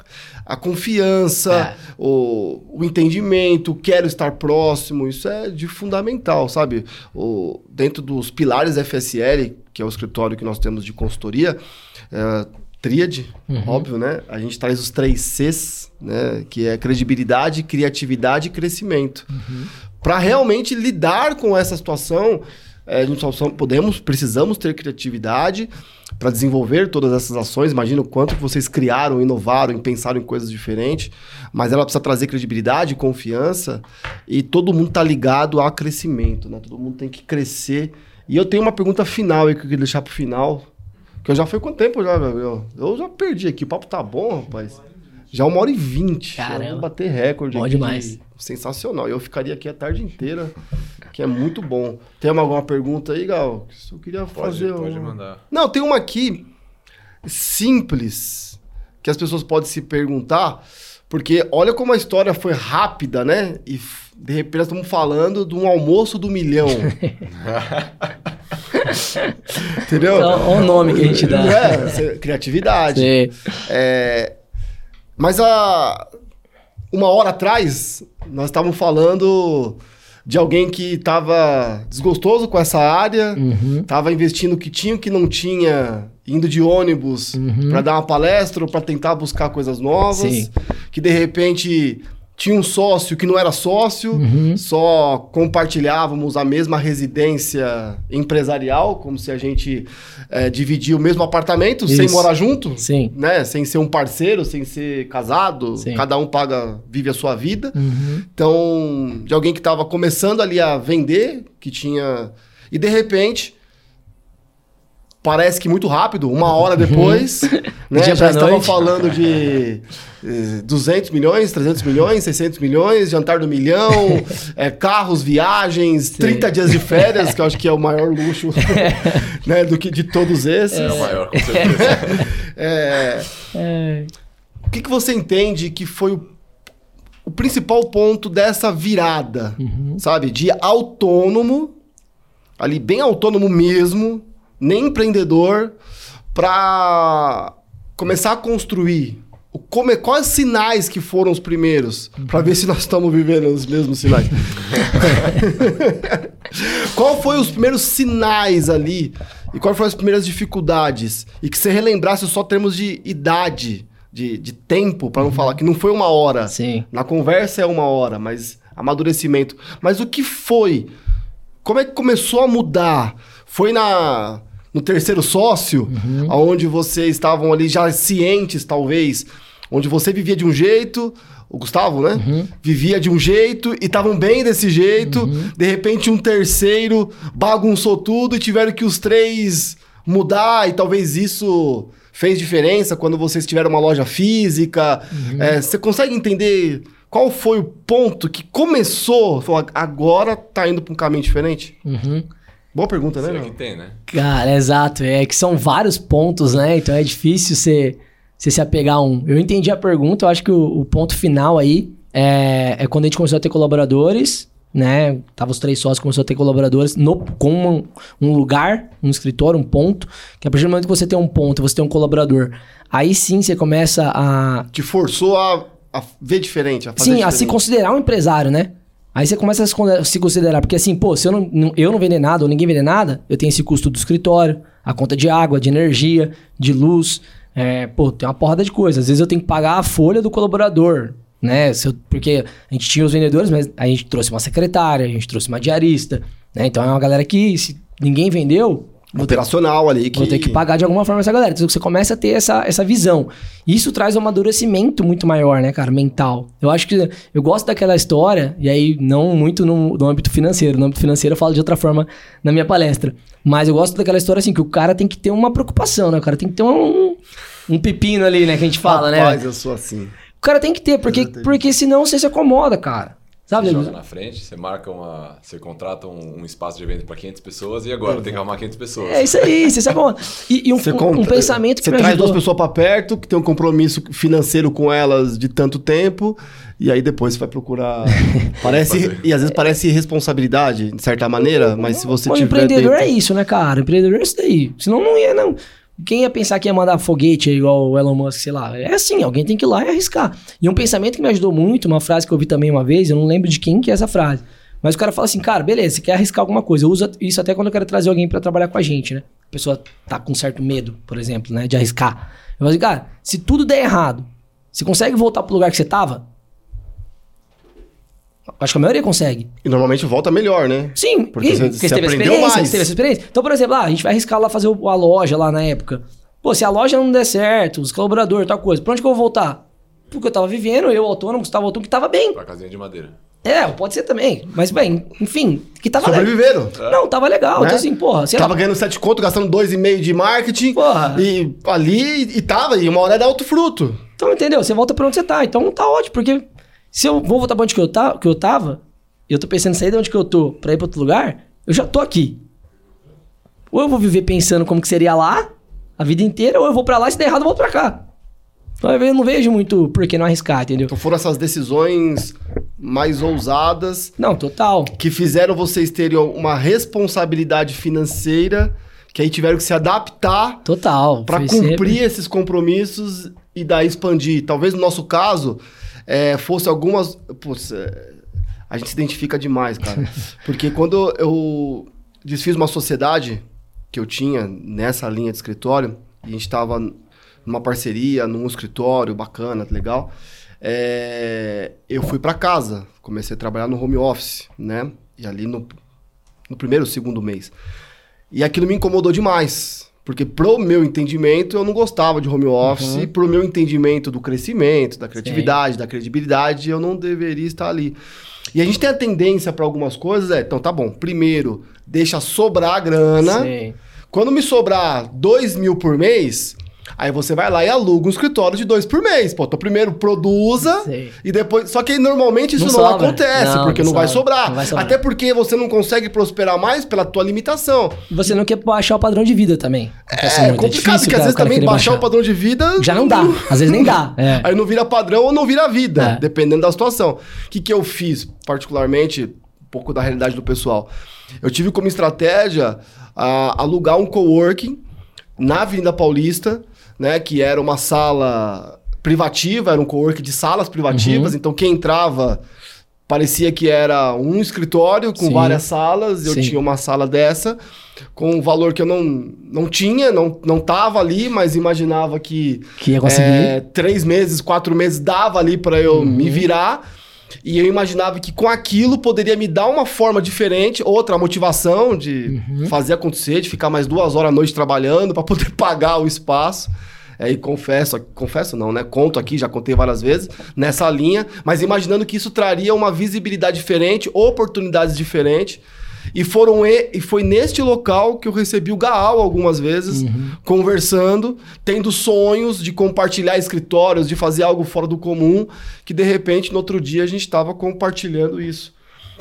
[SPEAKER 1] a confiança,
[SPEAKER 3] É.
[SPEAKER 1] o, o entendimento, o quero estar próximo, isso é de fundamental, sabe? O, dentro dos pilares FSL, que é o escritório que nós temos de consultoria, é, tríade,
[SPEAKER 3] Uhum.
[SPEAKER 1] óbvio, né? A gente traz os três Cs, né? Que é credibilidade, criatividade e crescimento.
[SPEAKER 3] Uhum.
[SPEAKER 1] Para realmente lidar com essa situação, é, a gente só podemos, precisamos ter criatividade para desenvolver todas essas ações. Imagina o quanto vocês criaram, inovaram, e pensaram em coisas diferentes. Mas ela precisa trazer credibilidade, confiança e todo mundo tá ligado a crescimento, né? Todo mundo tem que crescer. E eu tenho uma pergunta final aí que eu queria deixar pro final. Que eu já foi quanto tempo já, meu? Eu já perdi aqui. O papo tá bom, rapaz. Já uma hora e vinte.
[SPEAKER 3] Caramba.
[SPEAKER 1] Vou bater recorde
[SPEAKER 3] Bom
[SPEAKER 1] aqui
[SPEAKER 3] demais.
[SPEAKER 1] de- Sensacional. Eu ficaria aqui a tarde inteira, que é muito bom. Tem alguma pergunta aí, Gal? Eu queria
[SPEAKER 2] Pode,
[SPEAKER 1] fazer.
[SPEAKER 2] pode mandar.
[SPEAKER 1] Não, tem uma aqui simples que as pessoas podem se perguntar, porque olha como a história foi rápida, né? E de repente nós estamos falando de um almoço do milhão. Entendeu?
[SPEAKER 3] Olha o nome que a gente dá.
[SPEAKER 1] É, criatividade. É, mas há uma hora atrás, nós estávamos falando de alguém que estava desgostoso com essa área,
[SPEAKER 3] Uhum.
[SPEAKER 1] estava investindo o que tinha, o que não tinha, indo de ônibus
[SPEAKER 3] Uhum.
[SPEAKER 1] para dar uma palestra ou para tentar buscar coisas novas,
[SPEAKER 3] Sim.
[SPEAKER 1] que de repente tinha um sócio que não era sócio,
[SPEAKER 3] Uhum.
[SPEAKER 1] só compartilhávamos a mesma residência empresarial, como se a gente eh, dividia o mesmo apartamento sem
[SPEAKER 3] Isso.
[SPEAKER 1] morar junto,
[SPEAKER 3] Sim.
[SPEAKER 1] né? Sem ser um parceiro, sem ser casado,
[SPEAKER 3] Sim.
[SPEAKER 1] cada um paga, vive a sua vida.
[SPEAKER 3] Uhum.
[SPEAKER 1] Então, de alguém que estava começando ali a vender, que tinha. E de repente, parece que muito rápido, uma hora depois, né?
[SPEAKER 3] Dia
[SPEAKER 1] Já estavam falando de eh, 200 milhões, 300 milhões, 600 milhões, jantar do milhão, eh, carros, viagens, 30 dias de férias, que eu acho que é o maior luxo né, do que de todos esses.
[SPEAKER 2] É o maior, com certeza.
[SPEAKER 1] É,
[SPEAKER 3] É,
[SPEAKER 1] o que, que você entende que foi o, o principal ponto dessa virada, sabe? De autônomo, ali bem autônomo mesmo, nem empreendedor, para começar a construir. O come, quais sinais que foram os primeiros? Para ver se nós estamos vivendo os mesmos sinais. Qual foi os primeiros sinais ali? E quais foram as primeiras dificuldades? E que você relembrasse só termos de idade, de, de tempo, para não falar que não foi uma hora.
[SPEAKER 3] sim.
[SPEAKER 1] Na conversa é uma hora, mas amadurecimento. Mas o que foi? Como é que começou a mudar? Foi na no terceiro sócio, onde vocês estavam ali já cientes, talvez, onde você vivia de um jeito, o Gustavo, né? Vivia de um jeito e estavam bem desse jeito. De repente, um terceiro bagunçou tudo e tiveram que os três mudar, e talvez isso fez diferença quando vocês tiveram uma loja física. É, você consegue entender qual foi o ponto que começou? Falou, agora tá indo para um caminho diferente?
[SPEAKER 3] Uhum.
[SPEAKER 1] Boa pergunta, né?
[SPEAKER 2] Será que tem, né?
[SPEAKER 3] Cara, exato. É que são vários pontos, né? Então é difícil você, você se apegar a um. Eu entendi a pergunta, eu acho que o, o ponto final aí é, é quando a gente começou a ter colaboradores, né? Tava os três sócios, começou a ter colaboradores no, com um, um lugar, um escritório, um ponto. Que a partir do momento que você tem um ponto, você tem um colaborador, aí sim você começa a
[SPEAKER 1] Te forçou a, a ver diferente, a fazer
[SPEAKER 3] Sim, a
[SPEAKER 1] diferente.
[SPEAKER 3] se considerar um empresário, né? Aí você começa a se con- se considerar, porque assim, pô, se eu não, eu não vender nada ou ninguém vender nada, eu tenho esse custo do escritório, a conta de água, de energia, de luz, é, pô, tem uma porrada de coisas. Às vezes eu tenho que pagar a folha do colaborador, né? Eu- porque a gente tinha os vendedores, mas a gente trouxe uma secretária, a gente trouxe uma diarista, né? Então é uma galera que, se ninguém vendeu,
[SPEAKER 1] Operacional ali. Que...
[SPEAKER 3] Vou ter que pagar de alguma forma essa galera. Então você começa a ter essa, essa visão. E isso traz um amadurecimento muito maior, né, cara? Mental. Eu acho que eu gosto daquela história, e aí não muito no, no âmbito financeiro. No âmbito financeiro eu falo de outra forma na minha palestra. Mas eu gosto daquela história assim, que o cara tem que ter uma preocupação, né? O cara tem que ter um, um pepino ali, né? Que a gente fala, né?
[SPEAKER 1] Rapaz, eu sou assim.
[SPEAKER 3] O cara tem que ter, porque, porque senão você se acomoda, cara. Sabe?
[SPEAKER 2] Você joga na frente, você marca uma. Você contrata um, um espaço de evento para 500 pessoas e agora tem que arrumar 500 pessoas.
[SPEAKER 3] É isso aí, você se acomoda. E, e um,
[SPEAKER 1] Você
[SPEAKER 3] um- um pensamento que
[SPEAKER 1] Você
[SPEAKER 3] me
[SPEAKER 1] traz
[SPEAKER 3] ajudou.
[SPEAKER 1] duas pessoas pra perto, que tem um compromisso financeiro com elas de tanto tempo, e aí depois você vai procurar. Parece. E às vezes parece irresponsabilidade, de certa maneira, mas se você
[SPEAKER 3] O
[SPEAKER 1] tiver.
[SPEAKER 3] empreendedor
[SPEAKER 1] dentro-
[SPEAKER 3] é isso, né, cara? O empreendedor é isso daí. Senão não ia, não. Quem ia pensar que ia mandar foguete igual o Elon Musk, sei lá? É assim, alguém tem que ir lá e arriscar. E um pensamento que me ajudou muito, uma frase que eu vi também uma vez, eu não lembro de quem que é essa frase. Mas o cara fala assim, cara, beleza, você quer arriscar alguma coisa. Eu uso isso até quando eu quero trazer alguém pra trabalhar com a gente, né? A pessoa tá com certo medo, por exemplo, né, de arriscar. Eu falo assim, cara, se tudo der errado, você consegue voltar pro lugar que você tava? Acho que a maioria consegue.
[SPEAKER 1] E normalmente volta melhor, né?
[SPEAKER 3] Sim,
[SPEAKER 1] Porque
[SPEAKER 3] e-
[SPEAKER 1] você-
[SPEAKER 3] porque
[SPEAKER 1] você
[SPEAKER 3] teve
[SPEAKER 1] aprendeu
[SPEAKER 3] experiência,
[SPEAKER 1] mais.
[SPEAKER 3] você teve essa experiência. Então, por exemplo, ah, a gente vai arriscar lá fazer o- a loja lá na época. Pô, se a loja não der certo, os colaboradores, tal coisa, pra onde que eu vou voltar? Porque eu tava vivendo, eu autônomo, Gustavo autônomo, que tava bem.
[SPEAKER 2] Pra casinha de madeira.
[SPEAKER 3] É, pode ser também. Mas, bem, enfim, que tava legal.
[SPEAKER 1] Sobreviveram.
[SPEAKER 3] Não, tava legal.
[SPEAKER 1] Né?
[SPEAKER 3] Então, assim, porra, sei
[SPEAKER 1] Tava
[SPEAKER 3] lá.
[SPEAKER 1] ganhando sete conto, gastando dois e meio de marketing.
[SPEAKER 3] Porra.
[SPEAKER 1] E ali, e tava, e uma hora era alto fruto.
[SPEAKER 3] Então, entendeu? Você volta pra onde você tá. Então, tá ótimo, porque se eu vou voltar pra onde que eu, tá, que eu tava, e eu tô pensando em sair de onde que eu tô pra ir pra outro lugar, eu já tô aqui. Ou eu vou viver pensando como que seria lá a vida inteira, ou eu vou pra lá e se der errado eu volto pra cá. Então, eu não vejo muito por que não arriscar, entendeu?
[SPEAKER 1] Então foram essas decisões mais ousadas
[SPEAKER 3] Não, total.
[SPEAKER 1] que fizeram vocês terem uma responsabilidade financeira que aí tiveram que se adaptar
[SPEAKER 3] Total.
[SPEAKER 1] para cumprir
[SPEAKER 3] sempre-
[SPEAKER 1] esses compromissos e daí expandir. Talvez no nosso caso é, fosse algumas. Putz, é, a gente se identifica demais, cara. Porque quando eu desfiz uma sociedade que eu tinha nessa linha de escritório, e a gente estava numa parceria, num escritório bacana, legal. é, eu fui para casa, comecei a trabalhar no home office, né? E ali no, no primeiro, segundo mês. E aquilo me incomodou demais. Porque pro meu entendimento, eu não gostava de home office. Uhum. Pro meu entendimento do crescimento, da criatividade, Sim. da credibilidade, eu não deveria estar ali. E a gente tem a tendência para algumas coisas, é, então tá bom, primeiro, deixa sobrar a grana. Sim. Quando me sobrar dois mil por mês, Aí você vai lá e aluga um escritório de dois por mês. Pô, então primeiro produza Sei. e depois. Só que normalmente isso não, não acontece, não, porque não, não vai sobrar. vai sobrar. Até porque você não consegue prosperar mais pela tua limitação.
[SPEAKER 3] Você não quer baixar o padrão de vida também.
[SPEAKER 1] É, é complicado, é porque às vezes também baixar, baixar, o padrão de vida.
[SPEAKER 3] Já não dá. Às vezes nem dá.
[SPEAKER 1] É. Aí não vira padrão ou não vira vida, é. dependendo da situação. O que, que eu fiz, particularmente, um pouco da realidade do pessoal. Eu tive como estratégia uh, alugar um coworking na Avenida Paulista né? Que era uma sala privativa, era um co-work de salas privativas, uhum. então quem entrava parecia que era um escritório com Sim. várias salas, eu Sim. tinha uma sala dessa, com um valor que eu não, não tinha, não, não tava ali, mas imaginava que,
[SPEAKER 3] que ia conseguir. É,
[SPEAKER 1] três meses, quatro meses dava ali para eu uhum. me virar. E eu imaginava que com aquilo poderia me dar uma forma diferente, outra motivação de uhum. fazer acontecer, de ficar mais duas horas à noite trabalhando para poder pagar o espaço. É, e confesso, confesso não, né? Conto aqui, já contei várias vezes, nessa linha, mas imaginando que isso traria uma visibilidade diferente, oportunidades diferentes. E, foram e, e foi neste local que eu recebi o Gaal algumas vezes, uhum. conversando, tendo sonhos de compartilhar escritórios, de fazer algo fora do comum, que de repente no outro dia a gente estava compartilhando isso.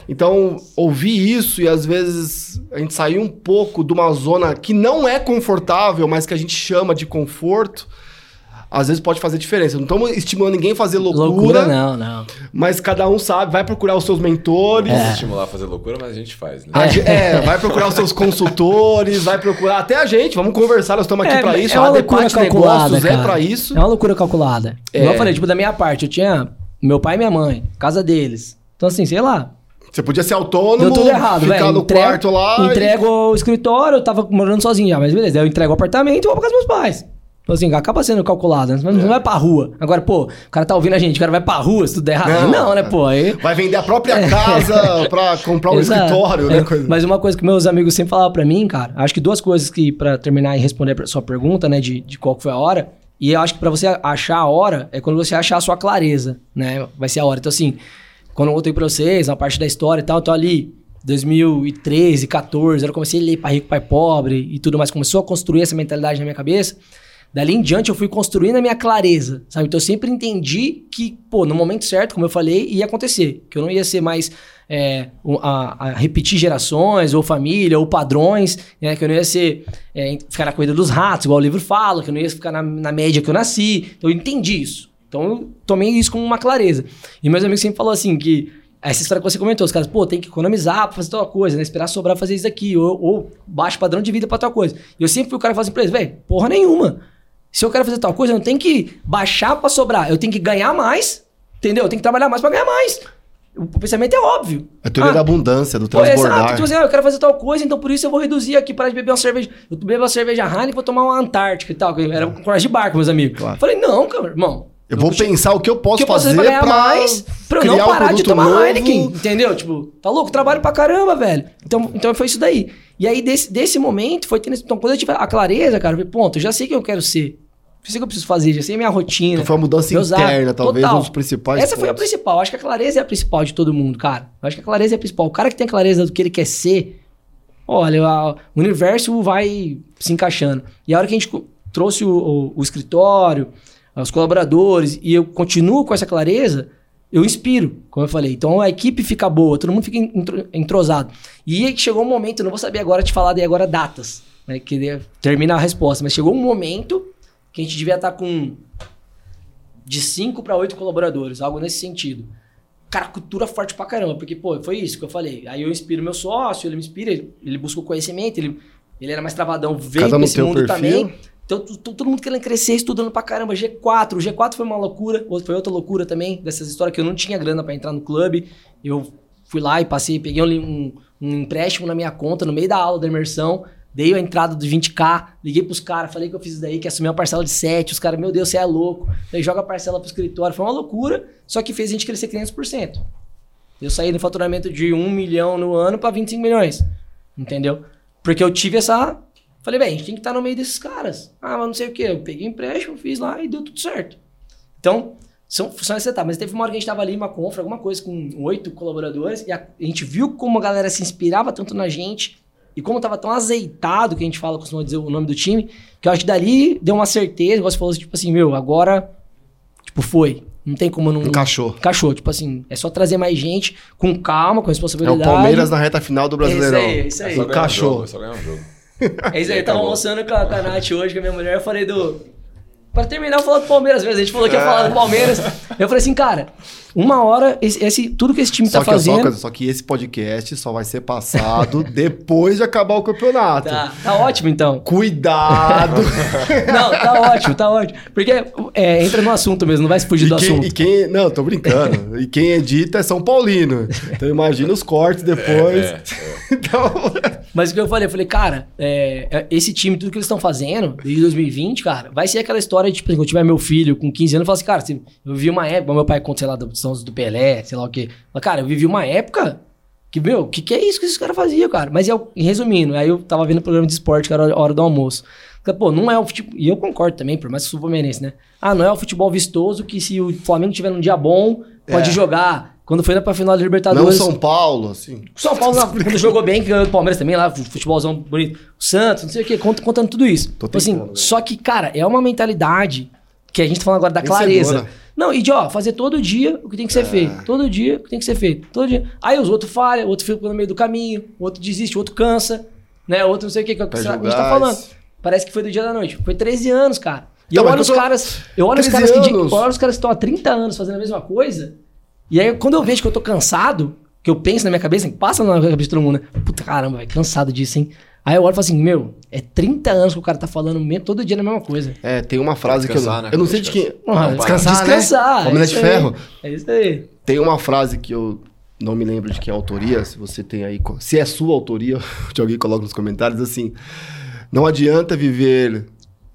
[SPEAKER 1] Então, ouvir isso e às vezes a gente sair um pouco de uma zona que não é confortável, mas que a gente chama de conforto, às vezes pode fazer diferença. Não estamos estimulando ninguém a fazer loucura. Loucura,
[SPEAKER 3] não, não.
[SPEAKER 1] Mas cada um sabe, vai procurar os seus mentores.
[SPEAKER 2] É. estimular a fazer loucura, mas a gente faz, né?
[SPEAKER 1] É, vai procurar os seus consultores, vai procurar até a gente. Vamos conversar, nós estamos aqui é, para isso.
[SPEAKER 3] É uma loucura calculada,
[SPEAKER 1] negócios, é para isso.
[SPEAKER 3] É uma loucura calculada. É. Igual eu falei, tipo, da minha parte, eu tinha meu pai e minha mãe, casa deles. Então, assim, sei lá,
[SPEAKER 1] você podia ser autônomo,
[SPEAKER 3] Deu tudo errado,
[SPEAKER 1] ficar véio. no entrego, quarto lá.
[SPEAKER 3] Entrego e... o escritório, eu tava morando sozinho já, mas beleza. Eu entrego o apartamento e vou pra casa dos meus pais. Então, assim, acaba sendo calculado, né? Não é. vai pra rua. Agora, pô, o cara tá ouvindo a gente, o cara vai pra rua se tudo der errado. Não, não né, pô? Aí...
[SPEAKER 1] Vai vender a própria é. casa pra comprar um escritório, né?
[SPEAKER 3] É. Mas uma coisa que meus amigos sempre falavam pra mim, cara, acho que duas coisas que, pra terminar e responder a sua pergunta, né, de, de qual foi a hora, e eu acho que pra você achar a hora é quando você achar a sua clareza, né? Vai ser a hora. Então, assim, quando eu voltei pra vocês, a parte da história e tal, então ali, 2013, 14, eu comecei a ler Pai Rico, Pai Pobre e tudo mais, começou a construir essa mentalidade na minha cabeça. Dali em diante eu fui construindo a minha clareza, sabe? Então eu sempre entendi que, pô, no momento certo, como eu falei, ia acontecer. Que eu não ia ser mais é, a, a, repetir gerações, ou família, ou padrões, né? Que eu não ia ser é, ficar na corrida dos ratos, igual o livro fala, que eu não ia ficar na, na média que eu nasci. Então eu entendi isso. Então eu tomei isso como uma clareza. E meus amigos sempre falaram assim que essa história que você comentou, os caras, pô, tem que economizar pra fazer tal coisa, né? Esperar sobrar fazer isso aqui, ou, ou baixo padrão de vida pra tal coisa. E eu sempre fui o cara que falava assim pra eles, velho, porra nenhuma. Se eu quero fazer tal coisa, eu não tenho que baixar pra sobrar, eu tenho que ganhar mais, entendeu? Eu tenho que trabalhar mais pra ganhar mais. O pensamento é óbvio.
[SPEAKER 1] A teoria ah, da abundância, do transbordar. Exato.
[SPEAKER 3] Tipo assim, ah, eu quero fazer tal coisa, então por isso eu vou reduzir aqui, parar de beber uma cerveja. Eu bebo uma cerveja Heineken e vou tomar uma Antártica e tal. Era com coragem de barco, meus amigos. Claro. Falei, não, cara, irmão.
[SPEAKER 1] Eu vou pensar o que eu posso
[SPEAKER 3] que
[SPEAKER 1] eu fazer, fazer
[SPEAKER 3] pra, pra mais, pra eu não parar de tomar novo. Heineken, entendeu? Tipo, tá louco? Trabalho pra caramba, velho. Então, então foi isso daí. E aí, desse, desse momento, foi tendo... Então, quando eu tive a clareza, cara, eu falei, ponto, eu já sei o que eu quero ser. Já sei o que eu preciso fazer, já sei a minha rotina. Então
[SPEAKER 1] foi uma mudança interna, talvez, Total. um dos principais
[SPEAKER 3] Essa pontos. foi a principal. Acho que a clareza é a principal de todo mundo, cara. Acho que a clareza é a principal. O cara que tem a clareza do que ele quer ser, olha, o universo vai se encaixando. E a hora que a gente trouxe o, o, o escritório os colaboradores, e eu continuo com essa clareza, eu inspiro, como eu falei. Então a equipe fica boa, todo mundo fica entrosado. E aí chegou um momento, eu não vou saber agora te falar daí agora datas, né? Que termina a resposta, mas chegou um momento que a gente devia estar com de 5 para 8 colaboradores, algo nesse sentido. Cara, cultura forte pra caramba, porque, pô, foi isso que eu falei. Aí eu inspiro meu sócio, ele me inspira, ele, ele busca o conhecimento, ele, ele era mais travadão, veio pra esse mundo perfil. também. Então, todo mundo querendo crescer, estudando pra caramba. G4, o G4 foi uma loucura, foi outra loucura também, dessas histórias que eu não tinha grana para entrar no clube. Eu fui lá e passei, peguei um, um, empréstimo na minha conta, no meio da aula da imersão, Dei a entrada do 20k, liguei pros caras, falei que eu fiz isso daí, que assumi uma parcela de 7. Os caras, meu Deus, você é louco. Daí joga a parcela pro escritório. Foi uma loucura, só que fez a gente crescer 500%. Eu saí do faturamento de 1 milhão no ano para 25 milhões. Entendeu? Porque eu tive essa. Falei, bem, a gente tem que estar no meio desses caras. Ah, mas não sei o quê. Eu peguei empréstimo, fiz lá e deu tudo certo. Então, são, são essas etapas. Mas teve uma hora que a gente tava ali, uma confra, alguma coisa, com oito colaboradores, e a, a gente viu como a galera se inspirava tanto na gente, e como tava tão azeitado, que a gente fala, costuma dizer o nome do time, que eu acho que dali deu uma certeza, você falou, tipo assim, meu, agora, tipo, foi. Não tem como não.
[SPEAKER 1] Encaixou.
[SPEAKER 3] Encaixou. Tipo assim, é só trazer mais gente com calma, com
[SPEAKER 1] É
[SPEAKER 3] responsabilidade.
[SPEAKER 1] o Palmeiras na reta final do Brasileirão.
[SPEAKER 3] É isso aí, é isso aí.
[SPEAKER 2] É
[SPEAKER 1] Encaixou.
[SPEAKER 2] é só ganhar um jogo.
[SPEAKER 3] É isso aí, eu tava almoçando com a, com a Nath hoje, com a minha mulher, eu falei do. Pra terminar, eu falar do Palmeiras mesmo. A gente falou que ia falar do Palmeiras. Eu falei assim, cara, uma hora, esse, esse- tudo que esse time
[SPEAKER 1] Só
[SPEAKER 3] tá
[SPEAKER 1] que, só,
[SPEAKER 3] fazendo.
[SPEAKER 1] que- só que esse podcast só vai ser passado depois de acabar o campeonato.
[SPEAKER 3] Tá, tá ótimo então.
[SPEAKER 1] Cuidado!
[SPEAKER 3] Não, tá ótimo, tá ótimo. Porque é, entra no assunto mesmo, não vai se fugir
[SPEAKER 1] e,
[SPEAKER 3] do
[SPEAKER 1] quem,
[SPEAKER 3] assunto.
[SPEAKER 1] e quem. Não, tô brincando. E quem edita é São Paulino. Então imagina os cortes depois.
[SPEAKER 2] É, é.
[SPEAKER 1] Então.
[SPEAKER 3] Mas o que eu falei, eu falei, cara, é, é, esse time, tudo que eles estão fazendo desde 2020, cara, vai ser aquela história de, tipo, quando eu tiver meu filho com 15 anos, eu falo assim, cara, você- eu vivi uma época, meu pai conta, sei lá, do, são os do Pelé, sei lá o quê. Mas, cara, eu vivi uma época que, meu, o que, que é isso que esses caras faziam, cara? Mas, eu, resumindo, aí eu tava vendo o programa de esporte, que era a hora do almoço. Pô, não é o futebol. E eu concordo também, por mais que eu sou palmeirense, né? Ah, não é o futebol vistoso que se o Flamengo tiver num dia bom, pode
[SPEAKER 1] É.
[SPEAKER 3] jogar. Quando foi pra final da
[SPEAKER 1] Não
[SPEAKER 3] Libertadores.
[SPEAKER 1] São Paulo, assim.
[SPEAKER 3] São Paulo, lá, quando jogou bem, que ganhou do Palmeiras também, lá, futebolzão bonito. O Santos, não sei o quê, cont- contando tudo isso.
[SPEAKER 1] Tô
[SPEAKER 3] Tipo assim,
[SPEAKER 1] tentando, velho.
[SPEAKER 3] só que, cara, é uma mentalidade que a gente tá falando agora da clareza. Não, e de, ó, fazer todo dia o que tem que ser feito. Todo dia o que tem que ser feito. Todo dia. Aí os outros falham, outro fica no meio do caminho, outro desiste, outro cansa, né? Outro não sei o que, que é
[SPEAKER 1] Perde
[SPEAKER 3] a gente tá falando. Parece que foi do dia da noite. Foi 13 anos, cara. E
[SPEAKER 1] Então,
[SPEAKER 3] eu olho os
[SPEAKER 1] eu tô-
[SPEAKER 3] caras. Eu olho os
[SPEAKER 1] 13
[SPEAKER 3] caras que. Eu olho os caras que estão há 30 anos fazendo a mesma coisa. E aí, quando eu vejo que eu tô cansado, que eu penso na minha cabeça, passa na cabeça de todo mundo, né? Puta caramba, vai cansado disso, hein? Aí eu olho e falo assim, meu, é 30 anos que o cara tá falando mesmo, todo dia na mesma coisa.
[SPEAKER 1] É, tem uma frase que eu,
[SPEAKER 2] né?
[SPEAKER 1] eu não sei de quem. Descansar,
[SPEAKER 3] descansar.
[SPEAKER 1] né? Homem
[SPEAKER 3] é
[SPEAKER 1] de
[SPEAKER 3] isso
[SPEAKER 1] ferro.
[SPEAKER 3] aí. É isso aí.
[SPEAKER 1] Tem uma frase que eu não me lembro de quem é a autoria, se você tem aí, se é sua autoria, de alguém coloca nos comentários assim, não adianta viver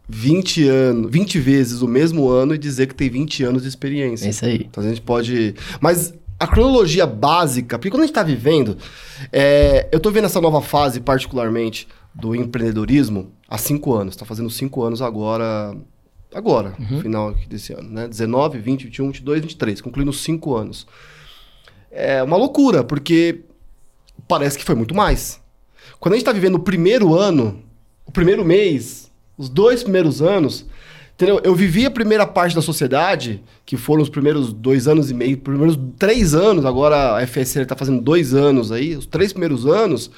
[SPEAKER 1] 20 anos, 20 vezes o mesmo ano e dizer que tem 20 anos de experiência.
[SPEAKER 3] É isso aí.
[SPEAKER 1] Então a gente pode, mas a cronologia básica, porque quando a gente está vivendo, é, eu tô vendo essa nova fase particularmente do empreendedorismo há cinco anos, tá fazendo cinco anos agora, agora, no final desse ano, né? 19, 20, 21, 22, 23, concluindo cinco anos. É uma loucura, porque parece que foi muito mais. Quando a gente tá vivendo o primeiro ano, o primeiro mês, os dois primeiros anos, entendeu? Eu vivi a primeira parte da sociedade, que foram os primeiros dois anos e meio, primeiros três anos, agora a FSL tá fazendo dois anos aí, os três primeiros anos,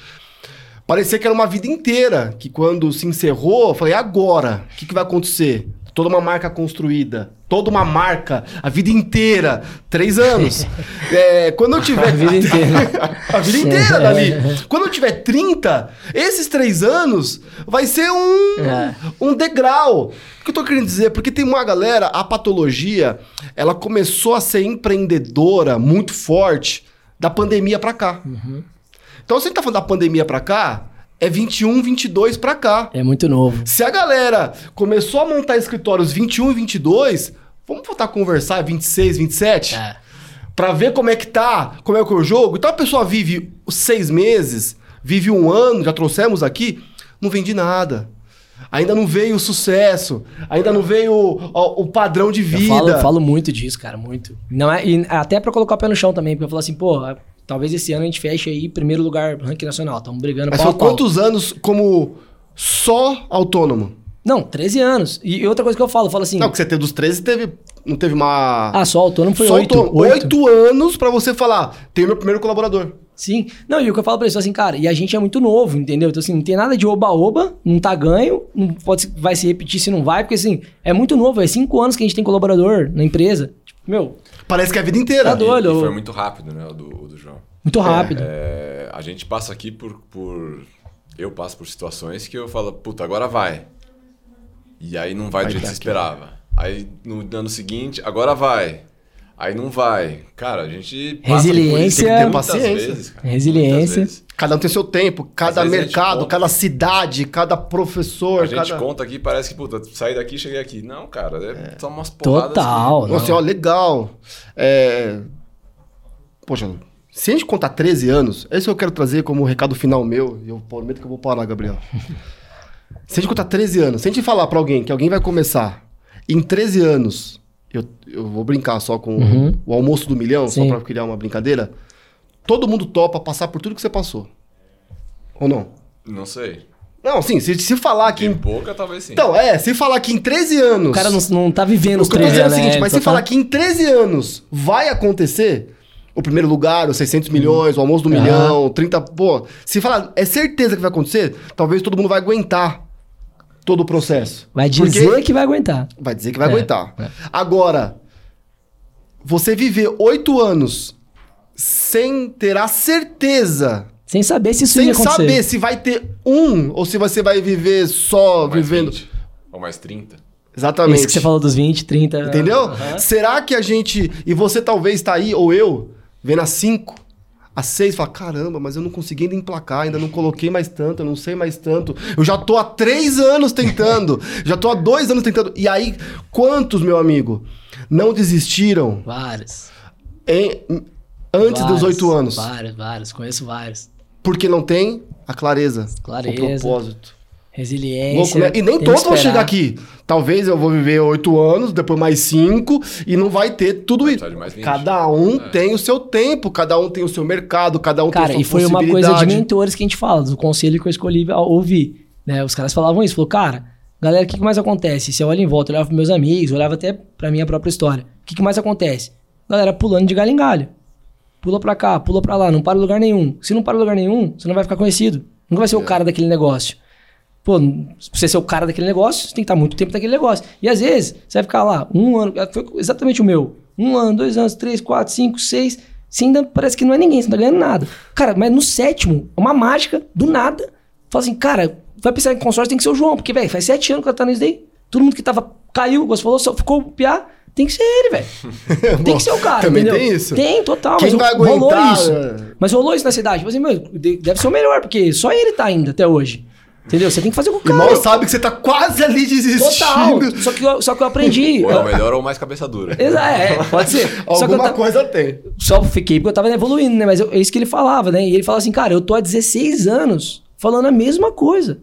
[SPEAKER 1] parecia que era uma vida inteira, que quando se encerrou, eu falei, "E agora, o que, que vai acontecer? Toda uma marca construída, toda uma marca, a vida inteira, três anos. É, quando eu tiver...
[SPEAKER 3] A vida inteira.
[SPEAKER 1] a vida inteira dali. Quando eu tiver 30, esses três anos vai ser um,
[SPEAKER 3] É.
[SPEAKER 1] um degrau. O que eu tô querendo dizer? Porque tem uma galera, a patologia, ela começou a ser empreendedora muito forte da pandemia pra cá. Então, se a gente tá falando da pandemia pra cá, é 21, 22 pra cá.
[SPEAKER 3] É muito novo.
[SPEAKER 1] Se a galera começou a montar escritórios 21 e 22, vamos voltar a conversar 26, 27?
[SPEAKER 3] É.
[SPEAKER 1] Pra ver como é que tá, como é que é o jogo. Então a pessoa vive os seis meses, vive um ano, já trouxemos aqui, não vendi nada. Ainda não veio o sucesso, ainda não veio o, o- padrão de
[SPEAKER 3] Eu
[SPEAKER 1] vida.
[SPEAKER 3] falo, eu falo muito disso, cara, muito. Não é, e até pra colocar o pé no chão também, porque eu falo assim, pô, talvez esse ano a gente feche aí primeiro lugar ranking nacional. Estamos brigando
[SPEAKER 1] Mas
[SPEAKER 3] pau pau.
[SPEAKER 1] quantos anos como só autônomo?
[SPEAKER 3] Não, 13 anos. E outra coisa que eu falo, eu falo assim.
[SPEAKER 1] Não, que você teve dos 13, teve, não teve uma...
[SPEAKER 3] Ah, só autônomo foi
[SPEAKER 1] só
[SPEAKER 3] 8.
[SPEAKER 1] autônomo. Oito anos pra você falar, tenho meu primeiro colaborador.
[SPEAKER 3] Sim. Não, e o que eu falo pra eles, assim, cara, e a gente é muito novo, entendeu? Então, assim, não tem nada de oba-oba, não tá ganho, não pode, vai se repetir se não vai, porque, assim, é muito novo, é cinco anos que a gente tem colaborador na empresa. Tipo, meu,
[SPEAKER 1] Parece que é a vida inteira.
[SPEAKER 3] Tá doido.
[SPEAKER 2] E, e foi muito rápido, né, o do, o do João.
[SPEAKER 3] muito rápido.
[SPEAKER 2] É, a gente passa aqui por, por. Eu passo por situações que eu falo, puta, agora vai. E aí não vai,
[SPEAKER 1] Vai
[SPEAKER 2] do jeito que você esperava. Aí no ano seguinte, agora vai. Aí não vai. Cara, a gente passa
[SPEAKER 3] Resiliência.
[SPEAKER 2] por isso
[SPEAKER 1] Tem que ter paciência.
[SPEAKER 2] vezes, cara.
[SPEAKER 3] Resiliência.
[SPEAKER 1] Cada um tem seu tempo, cada mercado,
[SPEAKER 2] conta.
[SPEAKER 1] cada cidade, cada professor,
[SPEAKER 2] A gente
[SPEAKER 1] cada...
[SPEAKER 2] conta aqui, parece que, puta, saí daqui, cheguei aqui. Não, cara, é, só umas porradas.
[SPEAKER 3] Total.
[SPEAKER 2] que-
[SPEAKER 3] Não.
[SPEAKER 1] Nossa, ó, legal. É... Poxa, se a gente contar 13 anos, esse eu quero trazer como recado final meu, e eu prometo que eu vou parar, Gabriel. se a gente contar 13 anos, se a gente falar pra alguém que alguém vai começar em 13 anos, eu, eu vou brincar só com
[SPEAKER 3] Uhum.
[SPEAKER 1] o almoço do milhão,
[SPEAKER 3] Sim.
[SPEAKER 1] só pra criar uma brincadeira, todo mundo topa passar por tudo que você passou. Ou não?
[SPEAKER 2] Não sei.
[SPEAKER 1] Não, sim, se, se falar que... Em...
[SPEAKER 2] boca, talvez sim.
[SPEAKER 1] Então, é, se falar que em 13 anos...
[SPEAKER 3] O cara não, não tá vivendo os
[SPEAKER 1] O que eu tô
[SPEAKER 3] três
[SPEAKER 1] dizendo é o
[SPEAKER 3] anos,
[SPEAKER 1] seguinte,
[SPEAKER 3] né?
[SPEAKER 1] mas se
[SPEAKER 3] tá-
[SPEAKER 1] falar que em 13 anos vai acontecer o primeiro lugar, os 600 milhões, o almoço do
[SPEAKER 3] Aham.
[SPEAKER 1] milhão, 30... Pô, se falar, é certeza que vai acontecer, talvez todo mundo vai aguentar todo o processo.
[SPEAKER 3] Vai dizer
[SPEAKER 1] Porque-
[SPEAKER 3] que vai aguentar.
[SPEAKER 1] Vai dizer que vai
[SPEAKER 3] É,
[SPEAKER 1] aguentar.
[SPEAKER 3] é.
[SPEAKER 1] Agora, você viver oito anos sem ter a certeza,
[SPEAKER 3] Sem saber se isso
[SPEAKER 1] sem
[SPEAKER 3] ia acontecer.
[SPEAKER 1] saber se vai ter um ou se você vai viver só
[SPEAKER 2] Ou mais
[SPEAKER 1] vivendo...
[SPEAKER 2] 20, ou mais 30.
[SPEAKER 1] Exatamente.
[SPEAKER 3] Isso que você falou dos 20, 30.
[SPEAKER 1] Entendeu?
[SPEAKER 3] Aham.
[SPEAKER 1] Será que a gente. E você talvez tá aí, ou eu, vendo a 5, a 6, fala: caramba, mas eu não consegui ainda emplacar, ainda não coloquei mais tanto, eu não sei mais tanto. Eu já tô há 3 anos tentando, já tô há 2 anos tentando. E aí, quantos, meu amigo, não desistiram
[SPEAKER 3] Vários.
[SPEAKER 1] em- antes dos
[SPEAKER 3] Vários,
[SPEAKER 1] 8 anos?
[SPEAKER 3] Vários, vários. Conheço vários.
[SPEAKER 1] Porque não tem a clareza,
[SPEAKER 3] Clareza.
[SPEAKER 1] o propósito.
[SPEAKER 3] Resiliência.
[SPEAKER 1] Louco, né? E nem todos vão chegar aqui. Talvez eu vou viver oito anos, depois mais cinco, e não vai ter tudo isso.
[SPEAKER 2] precisar de mais 20.
[SPEAKER 1] Cada um
[SPEAKER 2] É.
[SPEAKER 1] tem o seu tempo, cada um tem o seu mercado, cada um
[SPEAKER 3] Cara,
[SPEAKER 1] tem a
[SPEAKER 3] e
[SPEAKER 1] sua
[SPEAKER 3] foi uma coisa de mentores que a gente fala, do conselho que eu escolhi ouvir. Né? Os caras falavam isso, falou, cara, galera, o que, que mais acontece? Se eu olho em volta, eu olhava pros meus amigos, eu olhava até pra minha própria história. O que, que mais acontece? Galera pulando de galho em galho. Pula pra cá, pula pra lá, não para em lugar nenhum. Se não para em lugar nenhum, você não vai ficar conhecido. Nunca vai ser o cara daquele negócio. Pô, você ser o cara daquele negócio, você tem que estar muito tempo naquele negócio. E às vezes, você vai ficar lá um ano, foi exatamente o meu. Um ano, dois anos, três, quatro, cinco, seis. Você ainda parece que não é ninguém, você não tá ganhando nada. Cara, mas no sétimo, é uma mágica, do nada. Fala assim, cara, vai pensar em consórcio, tem que ser o João, porque, velho, faz sete anos que ela tá nisso daí. Todo mundo que tava, caiu, você falou, só ficou piar, tem que ser ele, velho. Tem que ser o cara,
[SPEAKER 1] Também
[SPEAKER 3] entendeu?
[SPEAKER 1] tem isso?
[SPEAKER 3] Tem, total.
[SPEAKER 1] Quem
[SPEAKER 3] mas
[SPEAKER 1] vai
[SPEAKER 3] rolou
[SPEAKER 1] aguentar,
[SPEAKER 3] isso.
[SPEAKER 1] né?
[SPEAKER 3] Mas rolou isso na cidade. Tipo assim, meu, de- deve ser o melhor, porque só ele tá ainda até hoje. Entendeu? Você tem que fazer com o
[SPEAKER 1] E
[SPEAKER 3] cara.
[SPEAKER 1] mal sabe que você tá quase ali desistindo.
[SPEAKER 3] Total. Só que, eu, só que eu aprendi.
[SPEAKER 2] Ou é o melhor ou mais cabeça dura.
[SPEAKER 3] Exa- é, pode ser. só que eu
[SPEAKER 1] Alguma
[SPEAKER 3] ta-
[SPEAKER 1] coisa tem.
[SPEAKER 3] só fiquei porque eu tava evoluindo, né? Mas eu- é isso que ele falava, né? E ele fala assim, cara, eu tô há 16 anos falando a mesma coisa.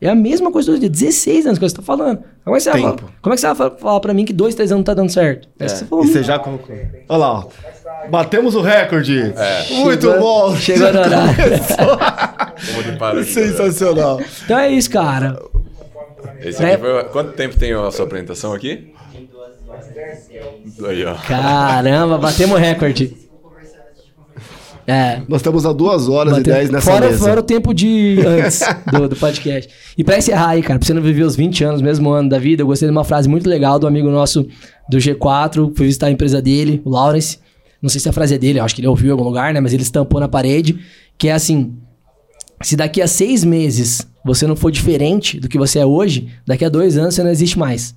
[SPEAKER 3] É a mesma coisa todo dia. 16 anos que você tá falando. Como é que você, vai
[SPEAKER 1] Tempo.
[SPEAKER 3] falar, como é que você vai fa- falar pra mim que 2, 3 anos não tá dando certo? É, isso que você falou.
[SPEAKER 1] e você já colocou. Olha lá, ó. Batemos o recorde. Muito
[SPEAKER 3] Chegou-
[SPEAKER 1] bom.
[SPEAKER 3] chegou no horário.
[SPEAKER 2] Aqui,
[SPEAKER 1] Sensacional.
[SPEAKER 3] Então é isso, cara.
[SPEAKER 2] Esse aqui foi... Quanto tempo tem a sua apresentação aqui? Aí, ó.
[SPEAKER 3] Caramba, batemos recorde. É.
[SPEAKER 1] Nós estamos a duas horas
[SPEAKER 3] Bateu-
[SPEAKER 1] e dez nessa
[SPEAKER 3] fora,
[SPEAKER 1] mesa.
[SPEAKER 3] fora o tempo de antes do, do podcast. E pra encerrar aí, cara, pra você não viver os 20 anos, mesmo ano da vida, eu gostei de uma frase muito legal do amigo nosso do G4, fui visitar a empresa dele, o Lawrence. Não sei se a frase é dele, acho que ele ouviu em algum lugar, né? Mas ele estampou na parede, que é assim: se daqui a seis meses você não for diferente do que você é hoje, daqui a dois anos você não existe mais.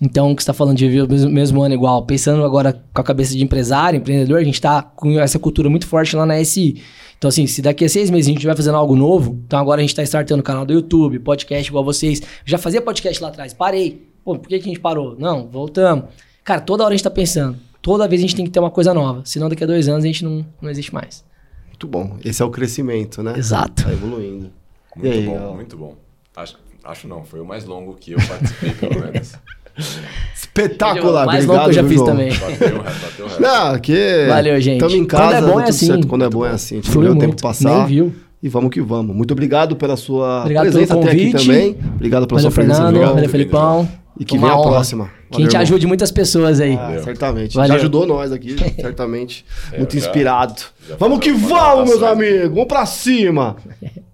[SPEAKER 3] Então, o que está falando de viver o mesmo, mesmo ano igual, pensando agora com a cabeça de empresário, empreendedor, a gente está com essa cultura muito forte lá na SI. Então, assim, se daqui a seis meses a gente vai fazendo algo novo, então agora a gente está startando o canal do YouTube, podcast igual vocês. Já fazia podcast lá atrás, parei. Pô, por que, que a gente parou? Não, voltamos. Cara, toda hora a gente está pensando. Toda vez a gente tem que ter uma coisa nova. Senão daqui a dois anos a gente não, não existe mais.
[SPEAKER 1] Muito bom. Esse é o crescimento, né?
[SPEAKER 3] Exato.
[SPEAKER 1] Tá evoluindo.
[SPEAKER 2] Muito
[SPEAKER 1] aí,
[SPEAKER 2] bom,
[SPEAKER 1] Gal?
[SPEAKER 2] muito bom. Acho, acho não, foi o mais longo que eu participei, pelo menos.
[SPEAKER 1] Espetacular.
[SPEAKER 3] Mais
[SPEAKER 1] Obrigado,
[SPEAKER 3] longo que eu já fiz
[SPEAKER 1] João?
[SPEAKER 3] também.
[SPEAKER 2] Bateu, o resto, bateu o resto.
[SPEAKER 1] Não, aqui.
[SPEAKER 3] Valeu, gente.
[SPEAKER 1] Estamos em
[SPEAKER 3] Quando
[SPEAKER 1] casa,
[SPEAKER 3] é bom é
[SPEAKER 1] tudo
[SPEAKER 3] assim.
[SPEAKER 1] certo. Quando é bom é assim. A gente
[SPEAKER 3] Flui
[SPEAKER 1] deu tempo passar.
[SPEAKER 3] Nem viu.
[SPEAKER 1] E vamos que vamos. Muito obrigado pela sua
[SPEAKER 3] Obrigado
[SPEAKER 1] presença até aqui também. Obrigado pela
[SPEAKER 3] Valeu,
[SPEAKER 1] sua presença,
[SPEAKER 3] Fernando.
[SPEAKER 1] João.
[SPEAKER 3] Valeu, Felipão.
[SPEAKER 1] E que venha a
[SPEAKER 3] honra.
[SPEAKER 1] próxima.
[SPEAKER 3] Que a
[SPEAKER 1] Valeu,
[SPEAKER 3] gente
[SPEAKER 1] irmão.
[SPEAKER 3] ajude muitas pessoas aí.
[SPEAKER 1] Ah, certamente.
[SPEAKER 3] Valeu.
[SPEAKER 1] Já ajudou nós aqui, certamente. Muito
[SPEAKER 2] já-
[SPEAKER 1] inspirado.
[SPEAKER 2] já
[SPEAKER 1] vamos que vamos, meus amigos. Vamos pra cima.